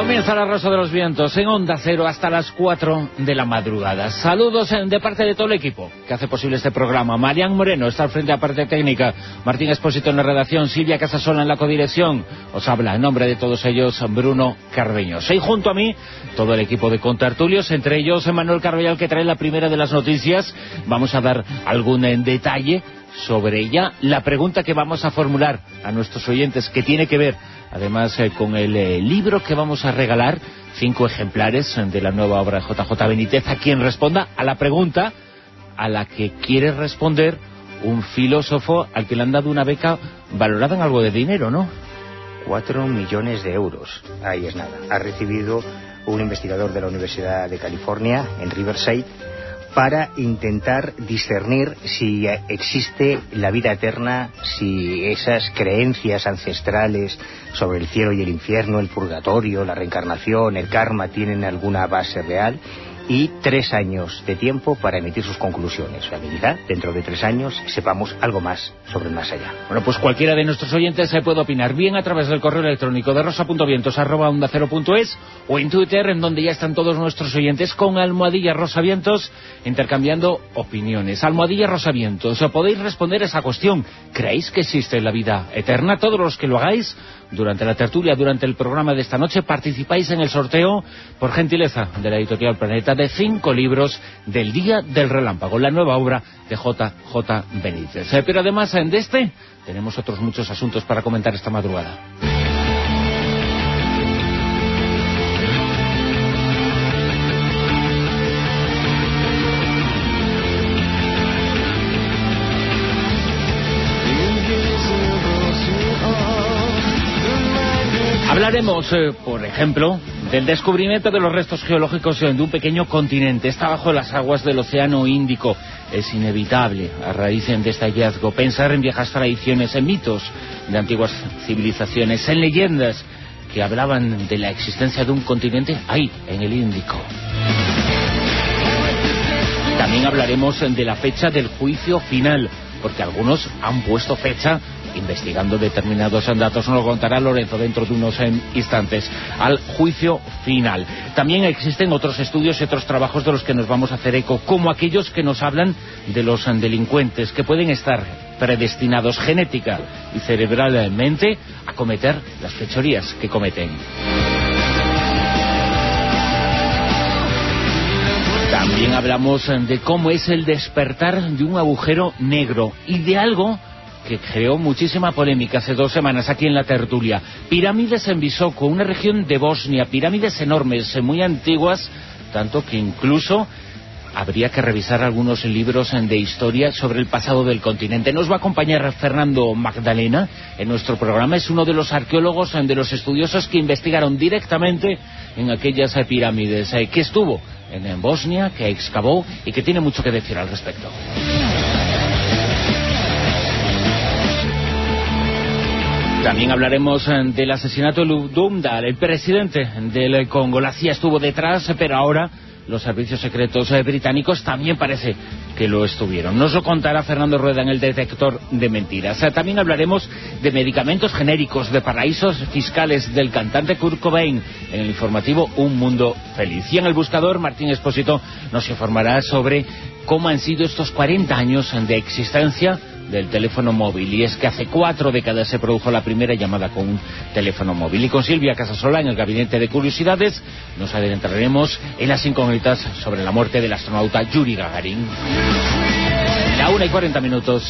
Comienza la Rosa de los Vientos en Onda Cero hasta las 4 de la madrugada. Saludos de parte de todo el equipo que hace posible este programa. Marian Moreno está al frente de la parte técnica, Martín Espósito en la redacción, Silvia Casasola en la codirección. Os habla en nombre de todos ellos Bruno Cardeños. Y junto a mí todo el equipo de contertulios, entre ellos Manuel Carvallal que trae la primera de las noticias. Vamos a dar algún en detalle sobre ella. La pregunta que vamos a formular a nuestros oyentes que tiene que ver además eh, con el eh, libro que vamos a regalar, cinco ejemplares de la nueva obra de JJ Benítez, a quien responda a la pregunta a la que quiere responder un filósofo al que le han dado una beca valorada en algo de dinero, ¿no? Cuatro millones de euros, ahí es nada. Ha recibido un investigador de la Universidad de California en Riverside para intentar discernir si existe la vida eterna, si esas creencias ancestrales sobre el cielo y el infierno, el purgatorio, la reencarnación, el karma tienen alguna base real y tres años de tiempo para emitir sus conclusiones. La habilidad, dentro de tres años, sepamos algo más sobre el más allá. Bueno, pues cualquiera de nuestros oyentes se puede opinar bien a través del correo electrónico de rosa.vientos.es o en Twitter, en donde ya están todos nuestros oyentes con almohadilla rosavientos intercambiando opiniones. Almohadilla rosavientos, podéis responder a esa cuestión. ¿Creéis que existe la vida eterna? Todos los que lo hagáis durante la tertulia, durante el programa de esta noche, participáis en el sorteo por gentileza de la editorial Planeta de cinco libros del Día del Relámpago, la nueva obra de J.J. Benítez. Eh, pero además de este, tenemos otros muchos asuntos para comentar esta madrugada. Hablaremos, eh, por ejemplo, del descubrimiento de los restos geológicos de un pequeño continente. Está bajo las aguas del Océano Índico. Es inevitable, a raíz de este hallazgo, pensar en viejas tradiciones, en mitos de antiguas civilizaciones, en leyendas que hablaban de la existencia de un continente ahí, en el Índico. También hablaremos de la fecha del juicio final, porque algunos han puesto fecha investigando determinados datos, nos lo contará Lorenzo dentro de unos instantes, al juicio final. También existen otros estudios y otros trabajos de los que nos vamos a hacer eco, como aquellos que nos hablan de los delincuentes, que pueden estar predestinados genética y cerebralmente a cometer las fechorías que cometen. También hablamos de cómo es el despertar de un agujero negro y de algo que creó muchísima polémica hace dos semanas aquí en la tertulia. Pirámides en Visoko, una región de Bosnia, pirámides enormes, muy antiguas, tanto que incluso habría que revisar algunos libros de historia sobre el pasado del continente. Nos va a acompañar Fernando Magdalena en nuestro programa. Es uno de los arqueólogos, de los estudiosos que investigaron directamente en aquellas pirámides, eh, que estuvo en Bosnia, que excavó y que tiene mucho que decir al respecto. También hablaremos eh, del asesinato de Lumdal, el presidente del Congo. La CIA estuvo detrás, pero ahora los servicios secretos eh, británicos también parece que lo estuvieron. Nos lo contará Fernando Rueda en el detector de mentiras. Eh, también hablaremos de medicamentos genéricos, de paraísos fiscales del cantante Kurt Cobain en el informativo Un Mundo Feliz. Y en el buscador, Martín Espósito nos informará sobre cómo han sido estos 40 años de existencia del teléfono móvil. Y es que hace cuatro décadas se produjo la primera llamada con un teléfono móvil. Y con Silvia Casasola en el gabinete de curiosidades nos adentraremos en las incógnitas sobre la muerte del astronauta Yuri Gagarin. La una y cuarenta minutos.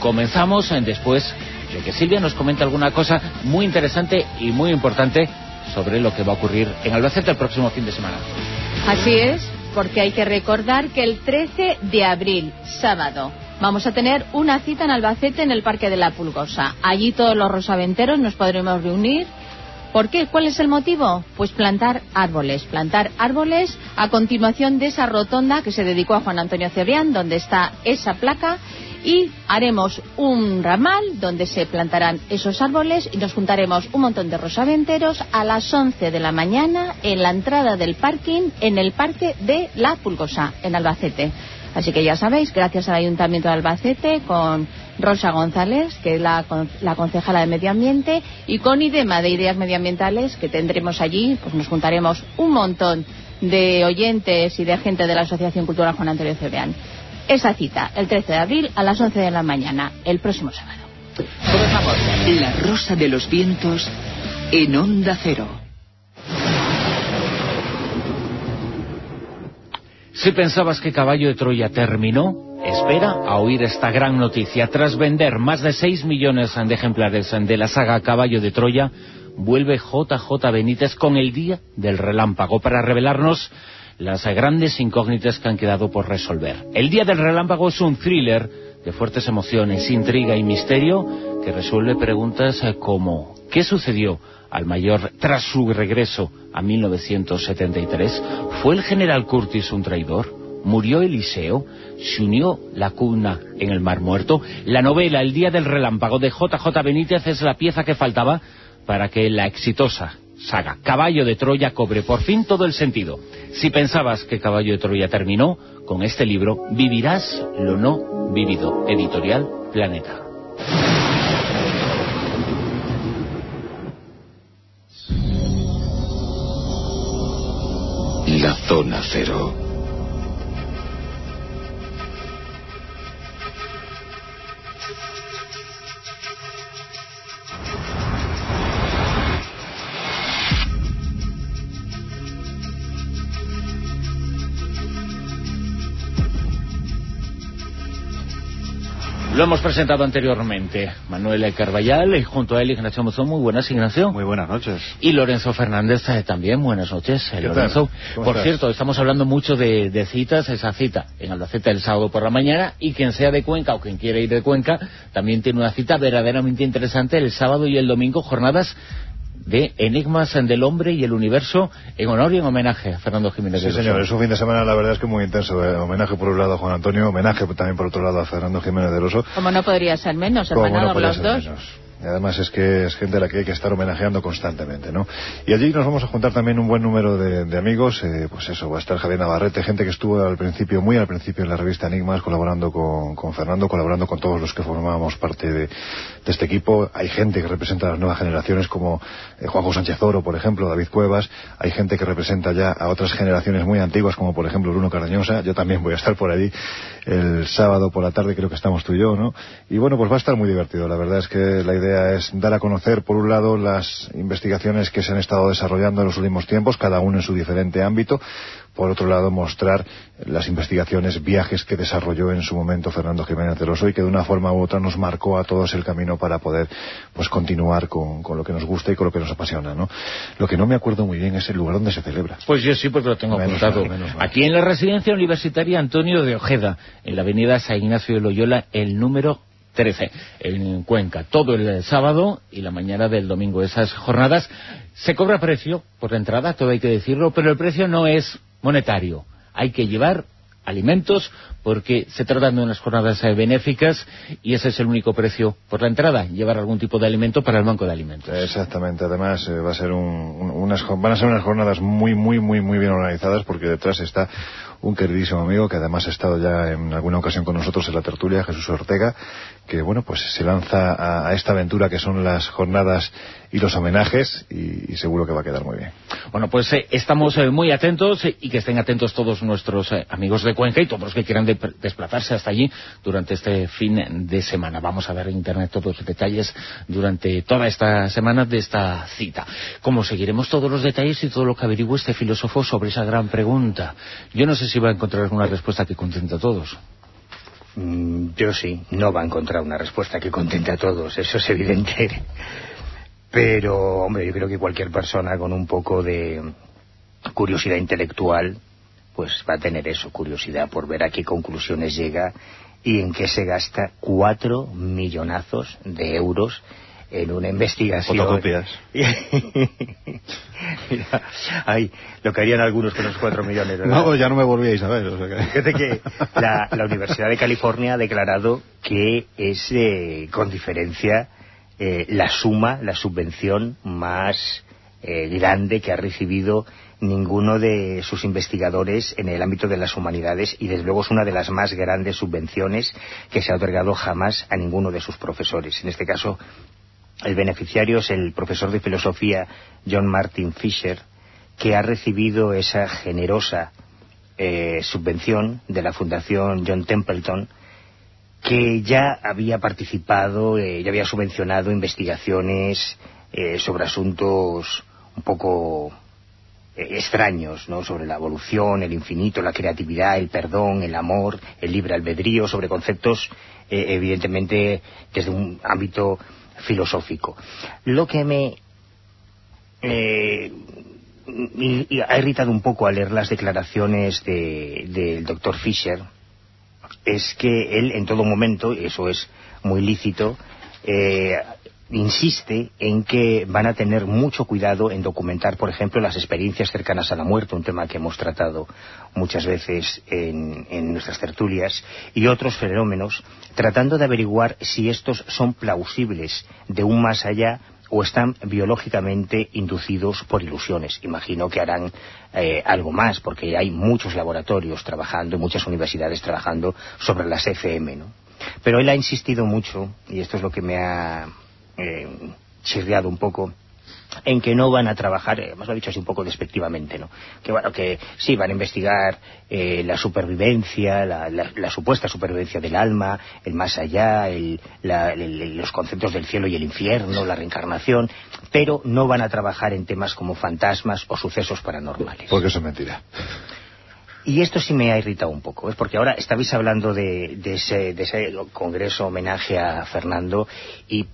Comenzamos después de que Silvia nos comente alguna cosa muy interesante y muy importante sobre lo que va a ocurrir en Albacete el próximo fin de semana. Así es porque hay que recordar que el 13 de abril, sábado, vamos a tener una cita en Albacete en el Parque de la Pulgosa. Allí todos los rosaventeros nos podremos reunir. ¿Por qué? ¿Cuál es el motivo? Pues plantar árboles. Plantar árboles a continuación de esa rotonda que se dedicó a Juan Antonio Cebrián, donde está esa placa y haremos un ramal donde se plantarán esos árboles y nos juntaremos un montón de rosaventeros a las 11 de la mañana en la entrada del parking en el Parque de La Pulgosa, en Albacete. Así que ya sabéis, gracias al Ayuntamiento de Albacete, con Rosa González, que es la, la, concejala de Medio Ambiente, y con IDEMA de Ideas Medioambientales, que tendremos allí, pues nos juntaremos un montón de oyentes y de gente de la Asociación Cultural Juan Antonio Cebrián esa cita el 13 de abril a las 11 de la mañana, el próximo sábado. La Rosa de los Vientos en Onda Cero. Si pensabas que Caballo de Troya terminó, espera a oír esta gran noticia. Tras vender más de 6 millones de ejemplares de la saga Caballo de Troya, vuelve JJ Benítez con el Día del Relámpago para revelarnos las grandes incógnitas que han quedado por resolver. El Día del Relámpago es un thriller de fuertes emociones, intriga y misterio que resuelve preguntas como ¿qué sucedió al mayor tras su regreso a 1973? ¿Fue el general Curtis un traidor? ¿Murió Eliseo? ¿Se unió la cuna en el Mar Muerto? La novela El Día del Relámpago de JJ Benítez es la pieza que faltaba para que la exitosa saga Caballo de Troya cobre por fin todo el sentido. Si pensabas que Caballo de Troya terminó, con este libro vivirás lo no vivido. Editorial Planeta. La Zona Cero. Lo hemos presentado anteriormente. Manuel Carballal y junto a él Ignacio Mozón. Muy buenas, Ignacio. Muy buenas noches. Y Lorenzo Fernández eh, también. Buenas noches, eh, Lorenzo. Por cierto, estamos hablando mucho de, citas. Esa cita en Albacete el sábado por la mañana. Y quien sea de Cuenca o quien quiera ir de Cuenca también tiene una cita verdaderamente interesante el sábado y el domingo. Jornadas de Enigmas del Hombre y el Universo en honor y en homenaje a Fernando Jiménez Sí, señor, es un fin de semana la verdad es que muy intenso. Eh. Homenaje por un lado a Juan Antonio, homenaje también por otro lado a Fernando Jiménez del Oso. Como no podría ser menos, hermanados los dos. Y además es que es gente a la que hay que estar homenajeando constantemente, ¿no? Y allí nos vamos a juntar también un buen número de, amigos, eh, pues eso, va a estar Javier Navarrete, gente que estuvo al principio, muy al principio en la revista Enigmas, colaborando con, Fernando, colaborando con todos los que formábamos parte de, este equipo. Hay gente que representa a las nuevas generaciones como eh, Juanjo Sánchez Oro, por ejemplo, David Cuevas. Hay gente que representa ya a otras generaciones muy antiguas, como por ejemplo Bruno Cardeñosa. Yo también voy a estar por allí el sábado por la tarde, creo que estamos tú y yo, ¿no? Y bueno, pues va a estar muy divertido. La verdad es que la idea es dar a conocer, por un lado, las investigaciones que se han estado desarrollando en los últimos tiempos, cada uno en su diferente ámbito, por otro lado mostrar las investigaciones, viajes que desarrolló en su momento Fernando Jiménez de y que de una forma u otra nos marcó a todos el camino para poder pues continuar con, lo que nos gusta y con lo que nos apasiona. ¿no? Lo que no me acuerdo muy bien es el lugar donde se celebra. Pues yo sí, porque lo tengo apuntado. Aquí en la residencia universitaria Antonio de Ojeda, en la avenida San Ignacio de Loyola, el número 13 en Cuenca, todo el sábado y la mañana del domingo. Esas jornadas se cobra precio por la entrada, todo hay que decirlo, pero el precio no es monetario. Hay que llevar alimentos porque se tratan de unas jornadas eh, benéficas y ese es el único precio por la entrada, llevar algún tipo de alimento para el banco de alimentos. Exactamente, además eh, va a ser unas, van a ser unas jornadas muy, muy, muy, muy bien organizadas porque detrás está un queridísimo amigo que además ha estado ya en alguna ocasión con nosotros en la tertulia, Jesús Ortega, que bueno, pues se lanza a, esta aventura que son las jornadas y los homenajes y, seguro que va a quedar muy bien. Bueno, pues eh, estamos eh, muy atentos y que estén atentos todos nuestros amigos de Cuenca y todos los que quieran desplazarse hasta allí durante este fin de semana. Vamos a ver en internet todos los detalles durante toda esta semana de esta cita. Como seguiremos todos los detalles y todo lo que averigüe este filósofo sobre esa gran pregunta. Yo no sé si va a encontrar alguna respuesta que contente a todos. Mm, yo sí, no va a encontrar una respuesta que contente a todos, eso es evidente. Pero, hombre, yo creo que cualquier persona con un poco de curiosidad intelectual, pues va a tener eso, curiosidad por ver a qué conclusiones llega y en qué se gasta cuatro millonazos de euros en una investigación. Fotocopias. ay, lo que harían algunos con los cuatro millones. No, ya no me volvíais a ver. Fíjate que la, Universidad de California ha declarado que es, eh, con diferencia, eh, la suma, la subvención más eh, grande que ha recibido ninguno de sus investigadores en el ámbito de las humanidades y desde luego es una de las más grandes subvenciones que se ha otorgado jamás a ninguno de sus profesores. En este caso, el beneficiario es el profesor de filosofía John Martin Fisher, que ha recibido esa generosa eh, subvención de la Fundación John Templeton, que ya había participado, eh, ya había subvencionado investigaciones eh, sobre asuntos un poco extraños, ¿no? Sobre la evolución, el infinito, la creatividad, el perdón, el amor, el libre albedrío, sobre conceptos, evidentemente, desde un ámbito filosófico. Lo que me eh, ha irritado un poco al leer las declaraciones del doctor Fisher es que él en todo momento, y eso es muy lícito, eh, insiste en que van a tener mucho cuidado en documentar, por ejemplo, las experiencias cercanas a la muerte, un tema que hemos tratado muchas veces en, nuestras tertulias, y otros fenómenos, tratando de averiguar si estos son plausibles de un más allá o están biológicamente inducidos por ilusiones. Imagino que harán eh, algo más, porque hay muchos laboratorios trabajando, muchas universidades trabajando sobre las FM, ¿no? Pero él ha insistido mucho, y esto es lo que me ha eh, chirriado un poco en que no van a trabajar, eh, más lo ha dicho así un poco despectivamente, ¿no? Que bueno, que sí, van a investigar eh, la supervivencia, la, supuesta supervivencia del alma, el más allá, los conceptos del cielo y el infierno, la reencarnación, pero no van a trabajar en temas como fantasmas o sucesos paranormales. Porque eso es mentira. Y esto sí me ha irritado un poco, es porque ahora estabais hablando de, ese, congreso homenaje a Fernando y,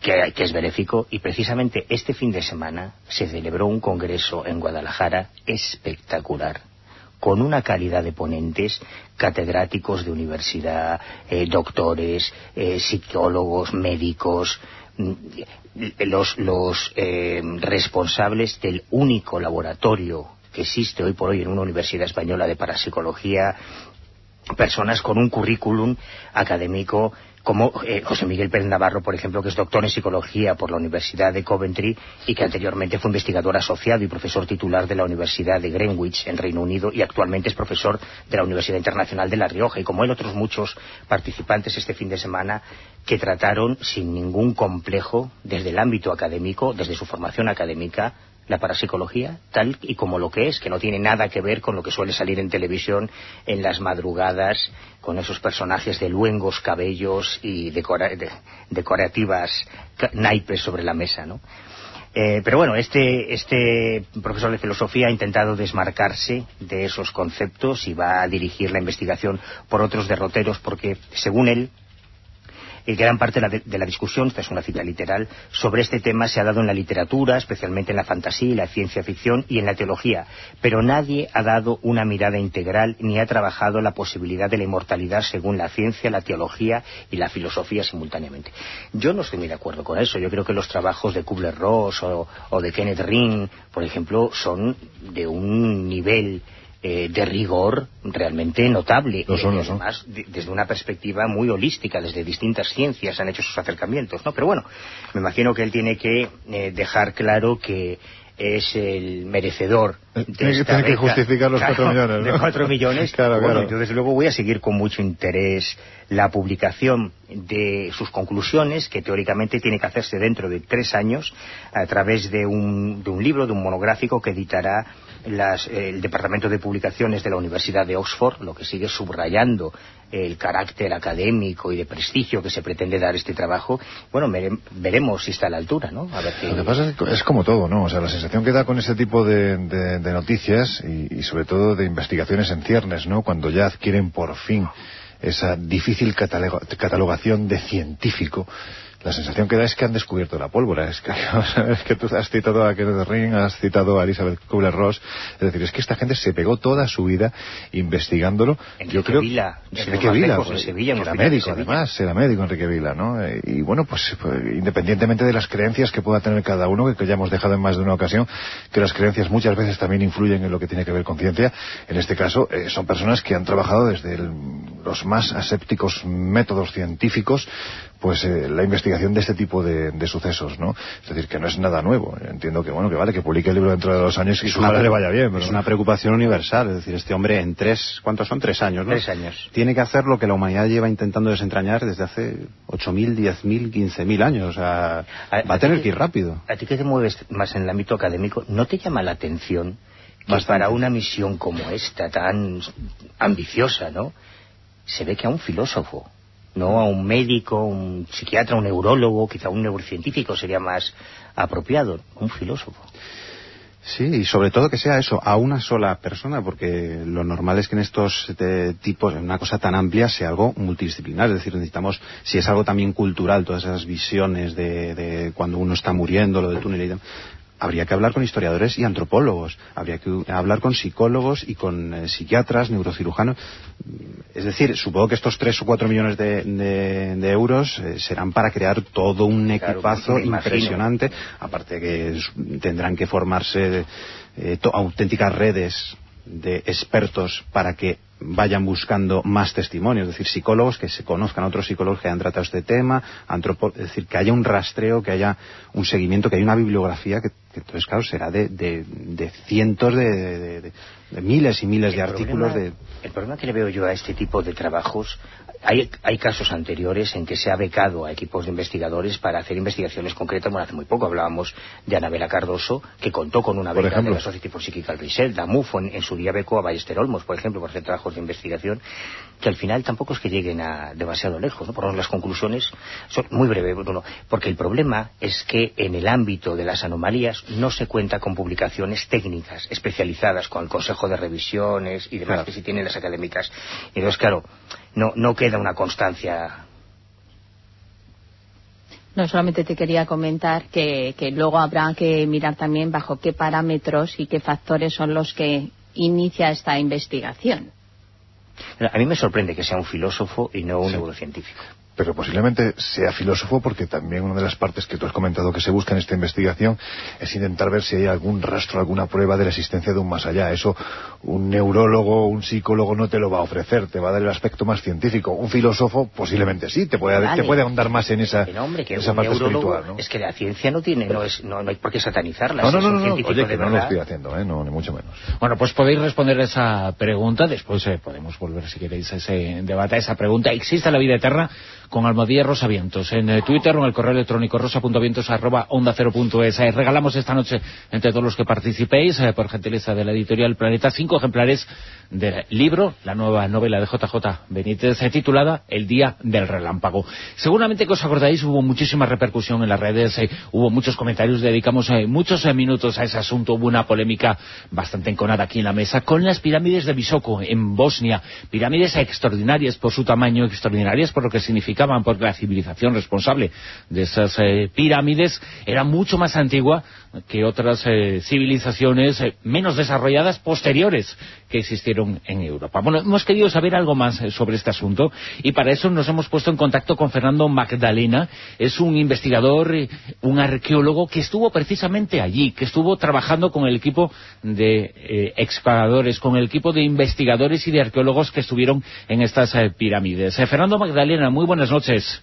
que, es benéfico. Y precisamente este fin de semana se celebró un congreso en Guadalajara espectacular con una calidad de ponentes, catedráticos de universidad, eh, doctores, eh, psicólogos, médicos, mm, los, los eh, responsables del único laboratorio existe hoy por hoy en una universidad española de parapsicología, personas con un currículum académico como eh, José Miguel Pérez Navarro, por ejemplo, que es doctor en psicología por la Universidad de Coventry y que anteriormente fue investigador asociado y profesor titular de la Universidad de Greenwich en Reino Unido y actualmente es profesor de la Universidad Internacional de La Rioja y como él otros muchos participantes este fin de semana que trataron sin ningún complejo desde el ámbito académico, desde su formación académica, la parapsicología tal y como lo que es, que no tiene nada que ver con lo que suele salir en televisión en las madrugadas, con esos personajes de luengos cabellos y decorativas naipes sobre la mesa, ¿no? Eh, pero bueno, este, este profesor de filosofía ha intentado desmarcarse de esos conceptos y va a dirigir la investigación por otros derroteros porque, según él, y gran parte de la, discusión, esta es una cita literal, sobre este tema se ha dado en la literatura, especialmente en la fantasía la ciencia ficción y en la teología, pero nadie ha dado una mirada integral ni ha trabajado la posibilidad de la inmortalidad según la ciencia, la teología y la filosofía simultáneamente. Yo no estoy muy de acuerdo con eso. Yo creo que los trabajos de Kubler-Ross o de Kenneth Ring, por ejemplo, son de un nivel eh, de rigor realmente notable. Lo son, son. Además, desde una perspectiva muy holística, desde distintas ciencias han hecho sus acercamientos, ¿no? Pero bueno, me imagino que él tiene que eh, dejar claro que es el merecedor de tiene, tiene que justificar los cuatro millones, De cuatro millones. claro, bueno, yo desde luego voy a seguir con mucho interés la publicación de sus conclusiones, que teóricamente tiene que hacerse dentro de tres años, a través de un, de un libro, de un monográfico que editará las, el Departamento de Publicaciones de la Universidad de Oxford, lo que sigue subrayando el carácter académico y de prestigio que se pretende dar este trabajo, bueno, veremos si está a la altura, ¿no? A ver Lo que pasa es que es como todo, ¿no? O sea, la sensación que da con ese tipo de, de, noticias y, y, sobre todo de investigaciones en ciernes, ¿no? Cuando ya adquieren por fin esa difícil catalogación de científico, la sensación que da es que han descubierto la pólvora. Es que, es que tú has citado a Kenneth Ring, has citado a Elizabeth Kubler-Ross. Es decir, es que esta gente se pegó toda su vida investigándolo. Enrique Yo creo Vila, Enrique Vila, en Sevilla, era médico además, era médico Enrique Vila, ¿no? Y bueno, pues, pues, independientemente de las creencias que pueda tener cada uno, que ya hemos dejado en más de una ocasión, que las creencias muchas veces también influyen en lo que tiene que ver con ciencia, en este caso eh, son personas que han trabajado desde los más asépticos métodos científicos pues eh, la investigación de este tipo de, sucesos, ¿no? Es decir, que no es nada nuevo. Entiendo que, bueno, que vale, que publique el libro dentro de dos años y su madre le vaya bien. Es una preocupación universal. Es decir, este hombre en tres, ¿cuántos son? Tres años, ¿no? Tres años. Tiene que hacer lo que la humanidad lleva intentando desentrañar desde hace ocho mil, diez mil, quince mil años. O sea, va a, tener que ir rápido. A ti que te mueves más en el ámbito académico, ¿no te llama la atención que para una misión como esta, tan ambiciosa, ¿no? Se ve que a un filósofo no a un médico, un psiquiatra, un neurólogo, quizá un neurocientífico sería más apropiado, un filósofo. Sí, y sobre todo que sea eso, a una sola persona, porque lo normal es que en estos eh, tipos, en una cosa tan amplia, sea algo multidisciplinar. Es decir, necesitamos, si es algo también cultural, todas esas visiones de, de cuando uno está muriendo, lo del túnel y demás, habría que hablar con historiadores y antropólogos, habría que hablar con psicólogos y con eh, psiquiatras, neurocirujanos. Es decir, supongo que estos tres o cuatro millones de, euros eh, serán para crear todo un equipazo impresionante, aparte que tendrán que formarse eh, auténticas redes de expertos para que vayan buscando más testimonios, es decir, psicólogos que se conozcan otros psicólogos que hayan tratado este tema, es decir, que haya un rastreo, que haya un seguimiento, que haya una bibliografía que, entonces, claro, será de, de, cientos de, miles y miles de artículos. de... El problema que le veo yo a este tipo de trabajos hay, hay, casos anteriores en que se ha becado a equipos de investigadores para hacer investigaciones concretas. Bueno, hace muy poco hablábamos de Anabela Cardoso, que contó con una beca de la Society for Psychical Research. Damufo en, en, su día becó a Ballester Olmos, por ejemplo, por hacer trabajos de investigación, que al final tampoco es que lleguen a demasiado lejos. ¿no? Por las conclusiones son muy breves, Bruno, porque el problema es que en el ámbito de las anomalías no se cuenta con publicaciones técnicas especializadas, con el Consejo de Revisiones y demás que sí tienen las académicas. Y entonces, claro, no, no queda una constancia no, solamente te quería comentar que, que, luego habrá que mirar también bajo qué parámetros y qué factores son los que inicia esta investigación. A mí me sorprende que sea un filósofo y no un neurocientífico pero posiblemente sea filósofo porque también una de las partes que tú has comentado que se busca en esta investigación es intentar ver si hay algún rastro, alguna prueba de la existencia de un más allá. Eso un neurólogo, un psicólogo no te lo va a ofrecer, te va a dar el aspecto más científico. Un filósofo posiblemente sí, te puede, te puede ahondar más en esa, esa parte espiritual. Es que la ciencia no tiene, no, es, no, hay por qué satanizarla. No, no, no, no, oye, que no lo estoy haciendo, ¿eh? no, ni mucho menos. Bueno, pues podéis responder esa pregunta, después eh, podemos volver si queréis a ese debate, a esa pregunta. ¿Existe la vida eterna? con Almodía Rosavientos. En eh, Twitter o en el correo electrónico rosa.vientos arroba onda cero punto es. Eh, regalamos esta noche entre todos los que participéis, eh, por gentileza de la editorial Planeta, cinco ejemplares del libro, la nueva novela de JJ Benítez, titulada El Día del Relámpago. Seguramente que os acordáis, hubo muchísima repercusión en las redes, hubo muchos comentarios, dedicamos muchos minutos a ese asunto, hubo una polémica bastante enconada aquí en la mesa, con las pirámides de Bisoko, en Bosnia. Pirámides extraordinarias por su tamaño, extraordinarias por lo que significa porque la civilización responsable de esas eh, pirámides era mucho más antigua que otras eh, civilizaciones eh, menos desarrolladas posteriores que existieron en Europa. Bueno, hemos querido saber algo más sobre este asunto y para eso nos hemos puesto en contacto con Fernando Magdalena. Es un investigador, un arqueólogo que estuvo precisamente allí, que estuvo trabajando con el equipo de excavadores, con el equipo de investigadores y de arqueólogos que estuvieron en estas pirámides. Fernando Magdalena, muy buenas noches.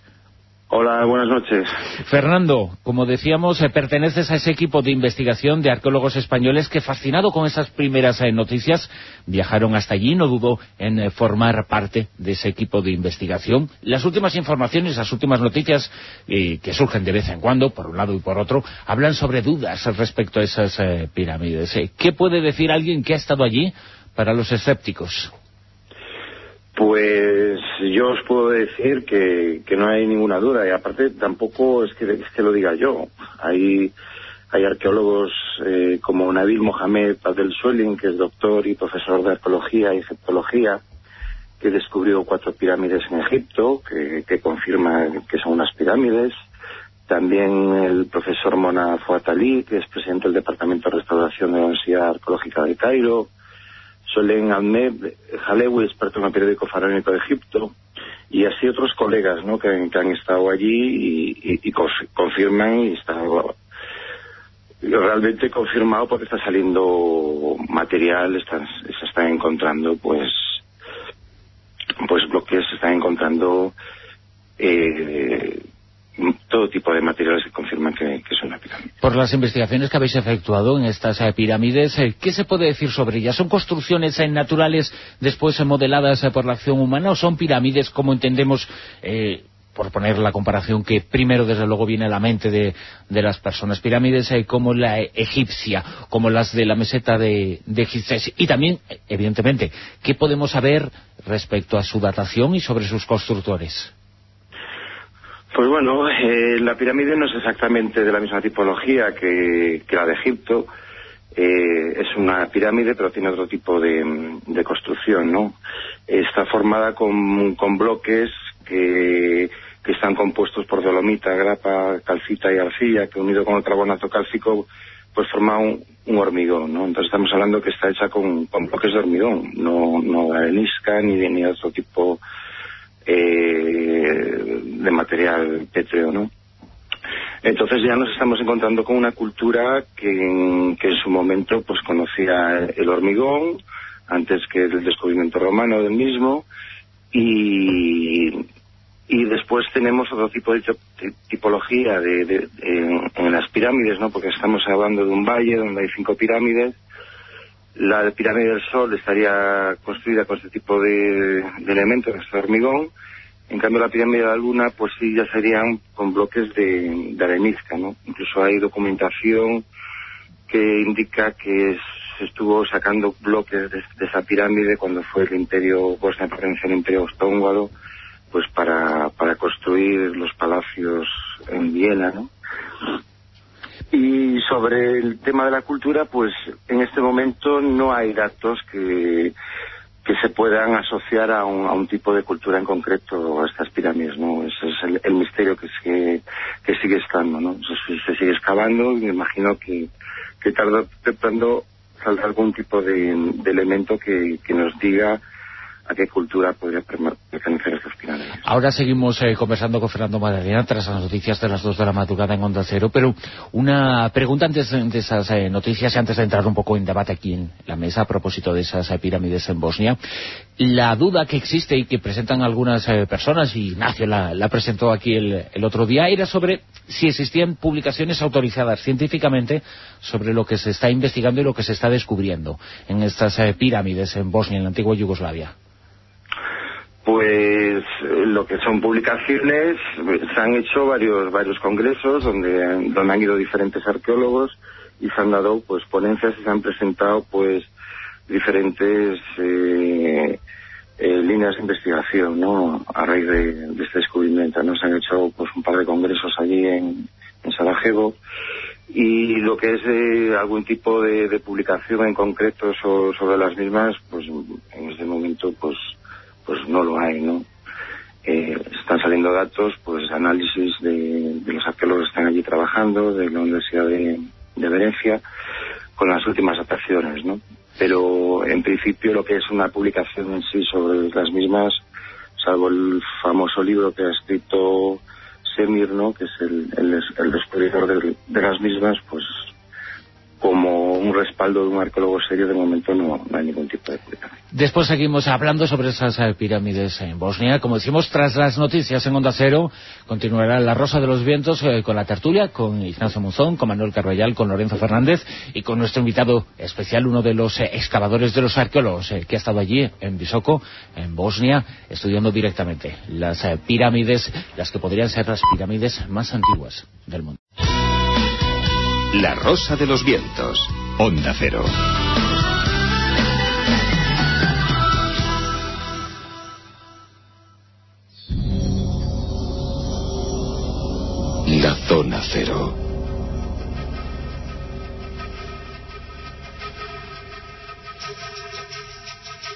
Hola, buenas noches. Fernando, como decíamos, eh, perteneces a ese equipo de investigación de arqueólogos españoles que, fascinado con esas primeras eh, noticias, viajaron hasta allí, no dudo en eh, formar parte de ese equipo de investigación. Las últimas informaciones, las últimas noticias que surgen de vez en cuando, por un lado y por otro, hablan sobre dudas respecto a esas pirámides. ¿Qué puede decir alguien que ha estado allí para los escépticos? Pues yo os puedo decir que, no hay ninguna duda y aparte tampoco es que, es que lo diga yo. Hay, hay arqueólogos eh, como Nabil Mohamed Abdel Suelin, que es doctor y profesor de arqueología y egiptología, que descubrió cuatro pirámides en Egipto, que, que confirma que son unas pirámides. También el profesor Mona Fouatali, que es presidente del Departamento de Restauración de la Universidad Arqueológica de Cairo Solen Ahmed Halewi, experto en el periódico faraónico de Egipto, y así otros colegas ¿no? que, han estado allí y, confirman y está realmente confirmado porque está saliendo material, se están encontrando pues pues bloques, se están encontrando eh, todo tipo de materiales que confirman que, es una pirámide. Por las investigaciones que habéis efectuado en estas eh, pirámides, eh, ¿qué se puede decir sobre ellas? ¿Son construcciones eh, naturales después modeladas por la acción humana o son pirámides como entendemos por poner la comparación que primero desde luego viene a la mente de, las personas, pirámides como la egipcia, como las de la meseta de, de y también, evidentemente, ¿qué podemos saber respecto a su datación y sobre sus constructores? Pues bueno, eh, la pirámide no es exactamente de la misma tipología que, la de Egipto. Eh, es una pirámide, pero tiene otro tipo de, construcción, ¿no? Está formada con, bloques que, están compuestos por dolomita, grapa, calcita y arcilla, que unido con el carbonato cálcico, pues forma un, hormigón, ¿no? Entonces estamos hablando que está hecha con, bloques de hormigón, no, no de arenisca ni, ni otro tipo eh, de material pétreo, ¿no? Entonces ya nos estamos encontrando con una cultura que en, su momento pues conocía el hormigón antes que el descubrimiento romano del mismo y, y después tenemos otro tipo de tipología de, en, las pirámides, ¿no? Porque estamos hablando de un valle donde hay cinco pirámides la pirámide del Sol estaría construida con este tipo de, elementos, este hormigón. En cambio, la pirámide de la Luna, pues sí, ya serían con bloques de, de arenisca, ¿no? Incluso hay documentación que indica que se estuvo sacando bloques de, esa pirámide cuando fue el imperio, la pertenencia al imperio austóngalo, pues para, para construir los palacios en Viena, ¿no? Y sobre el tema de la cultura, pues en este momento no hay datos que, que se puedan asociar a un, tipo de cultura en concreto a estas pirámides, ¿no? Ese es el, misterio que sigue, que sigue estando, ¿no? Se, sigue excavando y me imagino que, que o temprano saldrá algún tipo de, elemento que, que nos diga a qué cultura podría pertenecer estos. Ahora seguimos eh, conversando con Fernando Madalena tras las noticias de las dos de la madrugada en Onda Cero, pero una pregunta antes de esas eh, noticias y antes de entrar un poco en debate aquí en la mesa a propósito de esas eh, pirámides en Bosnia. La duda que existe y que presentan algunas personas, y Ignacio la, presentó aquí el, otro día, era sobre si existían publicaciones autorizadas científicamente sobre lo que se está investigando y lo que se está descubriendo en estas pirámides en Bosnia, en la antigua Yugoslavia. Pues lo que son publicaciones, se han hecho varios varios congresos donde, donde han ido diferentes arqueólogos y se han dado pues ponencias y se han presentado pues diferentes eh, eh, líneas de investigación ¿no? a raíz de, este descubrimiento. ¿no? Se han hecho pues un par de congresos allí en, en Sarajevo y lo que es eh, algún tipo de, publicación en concreto sobre las mismas, pues en este momento pues pues no lo hay, ¿no? Eh, están saliendo datos, pues análisis de, los arqueólogos que están allí trabajando, de la Universidad de, Venecia, con las últimas adaptaciones, ¿no? Pero en principio lo que es una publicación en sí sobre las mismas, salvo el famoso libro que ha escrito Semir, ¿no? Que es el, el, descubridor de, las mismas, pues como un respaldo de un arqueólogo serio, de momento no, hay ningún tipo de publicación. Después seguimos hablando sobre esas eh, pirámides en Bosnia. Como decimos, tras las noticias en Onda Cero, continuará La Rosa de los Vientos eh, con la tertulia, con Ignacio Monzón, con Manuel Carvallal, con Lorenzo Fernández y con nuestro invitado especial, uno de los eh, excavadores de los arqueólogos que ha estado allí en Visoko, en Bosnia, estudiando directamente las pirámides, las que podrían ser las pirámides más antiguas del mundo. La Rosa de los Vientos. Onda Cero. La Zona Cero.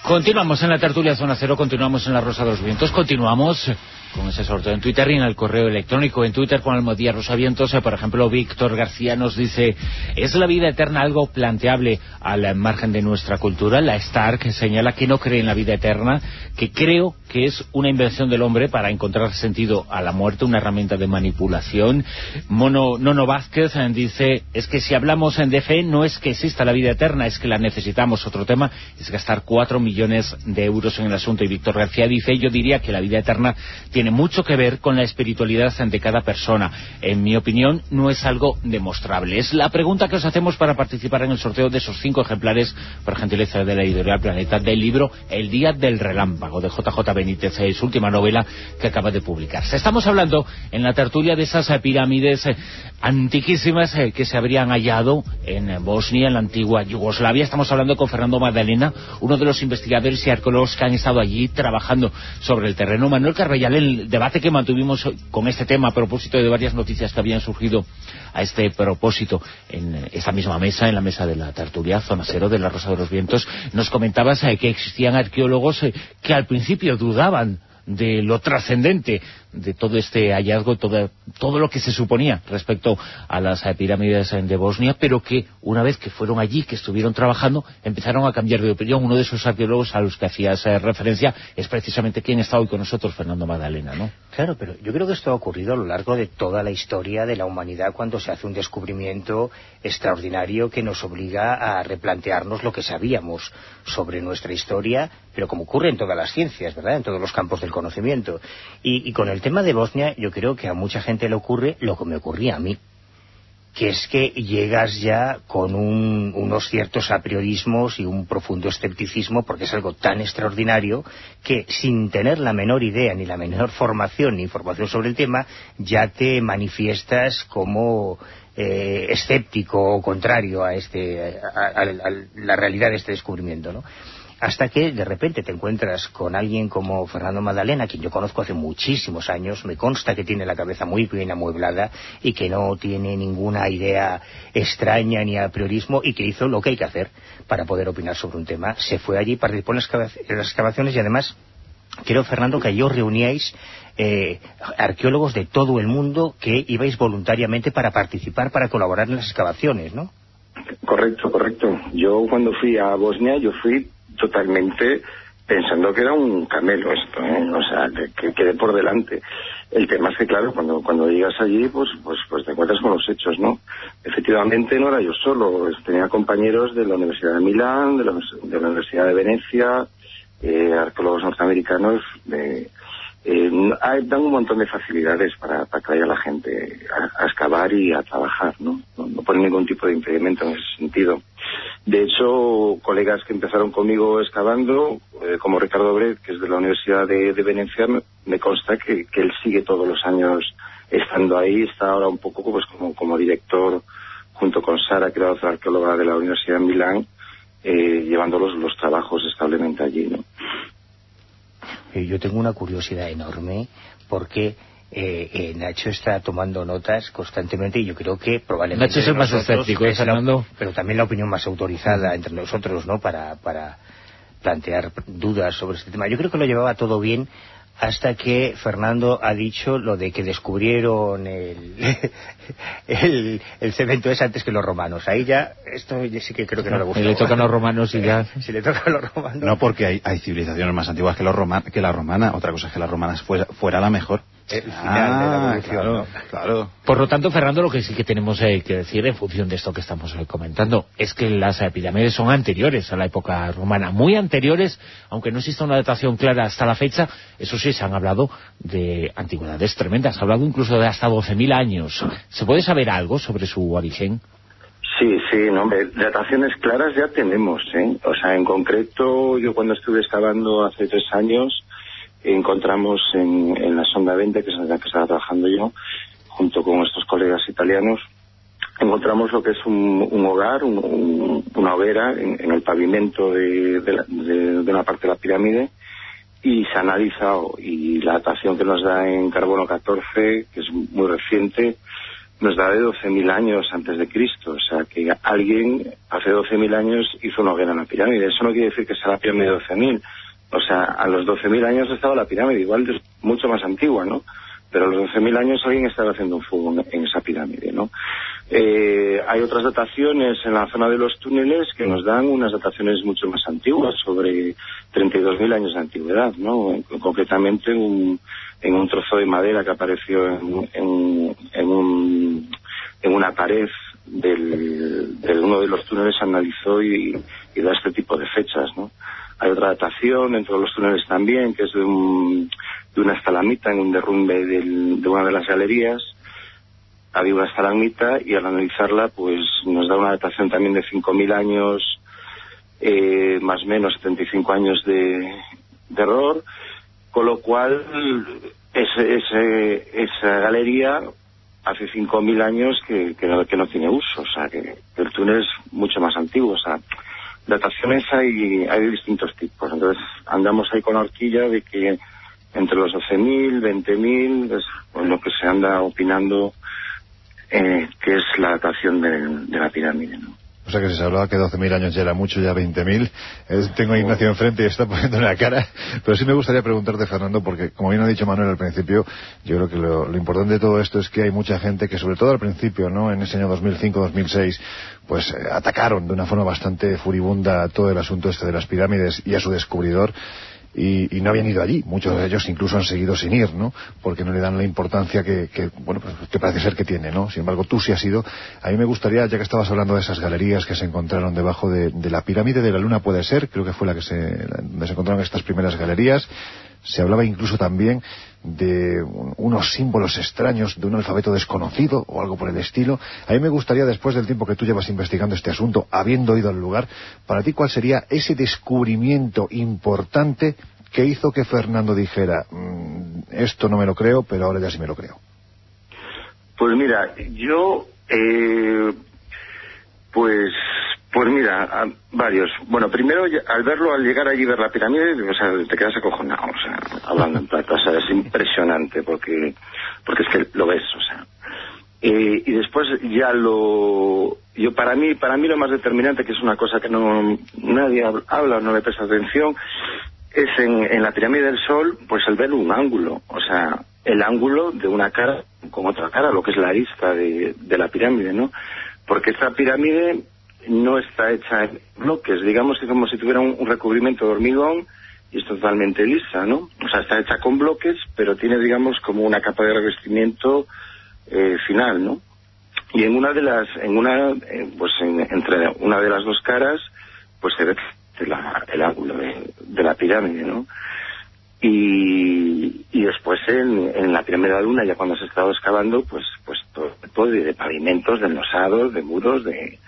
Continuamos en la tertulia Zona Cero, continuamos en la Rosa de los Vientos, continuamos con ese sorteo en Twitter y en el correo electrónico. En Twitter con Almodía Rosavientos, por ejemplo, Víctor García nos dice, ¿es la vida eterna algo planteable al margen de nuestra cultura? La Stark señala que no cree en la vida eterna, que creo que es una invención del hombre para encontrar sentido a la muerte, una herramienta de manipulación. Mono, Nono Vázquez dice, es que si hablamos de fe, no es que exista la vida eterna, es que la necesitamos. Otro tema es gastar cuatro millones de euros en el asunto. Y Víctor García dice, yo diría que la vida eterna tiene mucho que ver con la espiritualidad de cada persona. En mi opinión, no es algo demostrable. Es la pregunta que os hacemos para participar en el sorteo de esos cinco ejemplares, por gentileza de la editorial Planeta, del libro El Día del Relámpago, de JJ Benítez, su última novela que acaba de publicarse. Estamos hablando en la tertulia de esas pirámides eh, antiquísimas eh, que se habrían hallado en Bosnia, en la antigua Yugoslavia. Estamos hablando con Fernando Magdalena, uno de los investigadores y arqueólogos que han estado allí trabajando sobre el terreno. Manuel Carvallal, el debate que mantuvimos con este tema a propósito de varias noticias que habían surgido a este propósito en esta misma mesa, en la mesa de la tertulia, zona cero de la Rosa de los Vientos, nos comentabas eh, que existían arqueólogos eh, que al principio dudaban de lo trascendente de todo este hallazgo, todo, todo lo que se suponía respecto a las pirámides de Bosnia, pero que una vez que fueron allí, que estuvieron trabajando, empezaron a cambiar de opinión. Uno de esos arqueólogos a los que hacías eh, referencia es precisamente quien está hoy con nosotros, Fernando Magdalena, ¿no? Claro, pero yo creo que esto ha ocurrido a lo largo de toda la historia de la humanidad cuando se hace un descubrimiento extraordinario que nos obliga a replantearnos lo que sabíamos sobre nuestra historia, pero como ocurre en todas las ciencias, ¿verdad?, en todos los campos del conocimiento. Y, con el tema de Bosnia, yo creo que a mucha gente le ocurre lo que me ocurría a mí que es que llegas ya con unos ciertos apriorismos y un profundo escepticismo porque es algo tan extraordinario que sin tener la menor idea ni la menor formación ni información sobre el tema ya te manifiestas como eh, escéptico o contrario a, este, a la realidad de este descubrimiento, ¿no? Hasta que de repente te encuentras con alguien como Fernando Magdalena, quien yo conozco hace muchísimos años, me consta que tiene la cabeza muy bien amueblada y que no tiene ninguna idea extraña ni a priorismo y que hizo lo que hay que hacer para poder opinar sobre un tema. Se fue allí, participó en las excavaciones y además creo, Fernando, que yo reuníais eh, arqueólogos de todo el mundo que ibais voluntariamente para participar, para colaborar en las excavaciones, ¿no? Correcto, correcto. Yo cuando fui a Bosnia, yo fui totalmente pensando que era un camelo esto, ¿eh? o sea, que, quede por delante. El tema es que, claro, cuando, cuando llegas allí, pues, pues, pues te encuentras con los hechos, ¿no? Efectivamente no era yo solo, tenía compañeros de la Universidad de Milán, de la, de la Universidad de Venecia, eh, arqueólogos norteamericanos, de, eh, dan un montón de facilidades para, para que vaya la gente a, excavar y a trabajar, ¿no? ¿no? Ponen ningún tipo de impedimento en ese sentido. De hecho, colegas que empezaron conmigo excavando, eh, como Ricardo Bret, que es de la Universidad de, Venecia, me, consta que, él sigue todos los años estando ahí, está ahora un poco pues, como, como director junto con Sara, que era otra arqueóloga de la Universidad de Milán, eh, llevando los trabajos establemente allí. ¿no? Yo tengo una curiosidad enorme porque eh, eh, Nacho está tomando notas constantemente y yo creo que probablemente... Nacho es el más escéptico, ¿eh, Pero también la opinión más autorizada entre nosotros, ¿no?, para, para plantear dudas sobre este tema. Yo creo que lo llevaba todo bien hasta que Fernando ha dicho lo de que descubrieron el, el, cemento es antes que los romanos. Ahí ya, esto sí que creo que no le gusta. le tocan a los romanos y ya... Si le tocan los romanos... No, porque hay, hay civilizaciones más antiguas que, los que la romana. Otra cosa es que la romana fuera, fuera la mejor. El final Ah, de la evolución, claro, ¿no? claro. Por lo tanto, Fernando, lo que sí que tenemos eh, que decir en función de esto que estamos eh, comentando es que las pirámides son anteriores a la época romana, muy anteriores, aunque no exista una datación clara hasta la fecha, eso sí, se han hablado de antigüedades tremendas, se ha hablado incluso de hasta 12.000 años. ¿Se puede saber algo sobre su origen? Sí, sí, no, hombre, dataciones claras ya tenemos, ¿eh? O sea, en concreto, yo cuando estuve excavando hace tres años, encontramos en, en la sonda 20, que es en la que estaba trabajando yo, junto con estos colegas italianos, encontramos lo que es un, un hogar, un- un- una hoguera en, en el pavimento de, de la- de- de una parte de la pirámide, y se ha analizado, y la datación que nos da en carbono 14, que es muy reciente, nos da de 12.000 años antes de Cristo. O sea, que alguien hace 12.000 años hizo una hoguera en la pirámide. Eso no quiere decir que sea la pirámide de 12.000. O sea, a los 12.000 años estaba la pirámide, igual es mucho más antigua, ¿no? Pero a los 12.000 años alguien estaba haciendo un fuego en, esa pirámide, ¿no? Eh, hay otras dataciones en la zona de los túneles que nos dan unas dataciones mucho más antiguas, sobre 32.000 años de antigüedad, ¿no? En- concretamente un, en un trozo de madera que apareció en, un- en una pared del, de uno de los túneles se analizó y da este tipo de fechas, ¿no? Hay otra datación dentro de los túneles también, que es de, un- de una estalamita en un derrumbe del- de una de las galerías. Había una estalamita y al analizarla, pues nos da una datación también de 5.000 años, eh, más o menos 75 años de, de error, con lo cual ese, ese- esa galería hace 5.000 años que, que, no, que no tiene uso, o sea, que, que el túnel es mucho más antiguo, o sea, dataciones hay, hay distintos tipos, entonces andamos ahí con la horquilla de que entre los 12.000, 20.000 es lo que se anda opinando eh, que es la datación de la pirámide, ¿no? O sea que si se hablaba que 12.000 años ya era mucho, ya 20.000. Eh, tengo a Ignacio enfrente y está poniendo la cara. Pero sí me gustaría preguntarte, Fernando, porque como bien ha dicho Manuel al principio, yo creo que lo, lo importante de todo esto es que hay mucha gente que, sobre todo al principio, ¿no? En ese año 2005-2006, pues eh, atacaron de una forma bastante furibunda todo el asunto este de las pirámides y a su descubridor. Y, y no habían ido allí. Muchos de ellos incluso han seguido sin ir, ¿no? Porque no le dan la importancia que, que, bueno, pues, que parece ser que tiene, ¿no? Sin embargo, tú sí has ido. A mí me gustaría, ya que estabas hablando de esas galerías que se encontraron debajo de, de la pirámide de la Luna, puede ser, creo que fue la que se, donde se encontraron estas primeras galerías. Se hablaba incluso también de un- unos símbolos extraños, de un alfabeto desconocido o algo por el estilo. A mí me gustaría, después del tiempo que tú llevas investigando este asunto, habiendo ido al lugar, para ti, ¿cuál sería ese descubrimiento importante que hizo que Fernando dijera, "Mm, esto no me lo creo, pero ahora ya sí me lo creo? Pues mira, yo, eh, pues, pues mira, a- varios. Bueno, primero, al verlo, al llegar allí ver la pirámide, o sea, te quedas acojonado, o sea, hablando en plata, o sea, es impresionante porque, porque es que lo ves, o sea. Eh, y después ya lo, yo para mí, para mí lo más determinante, que es una cosa que no nadie hab- habla o no le presta atención, es en, en la pirámide del Sol, pues el ver un ángulo, o sea, el ángulo de una cara con otra cara, lo que es la arista de, de la pirámide, ¿no? Porque esta pirámide no está hecha en bloques, digamos que como si tuviera un, recubrimiento de hormigón y es totalmente lisa, ¿no? O sea, está hecha con bloques, pero tiene, digamos, como una capa de revestimiento eh, final, ¿no? Y en una de las, en una, eh, pues en- entre una de las dos caras, pues se ve la- el ángulo de, la pirámide, ¿no? Y, y después en, en la la luna, ya cuando se ha estado excavando, pues, pues todo tipo de, de pavimentos, de enlosados, de muros, de,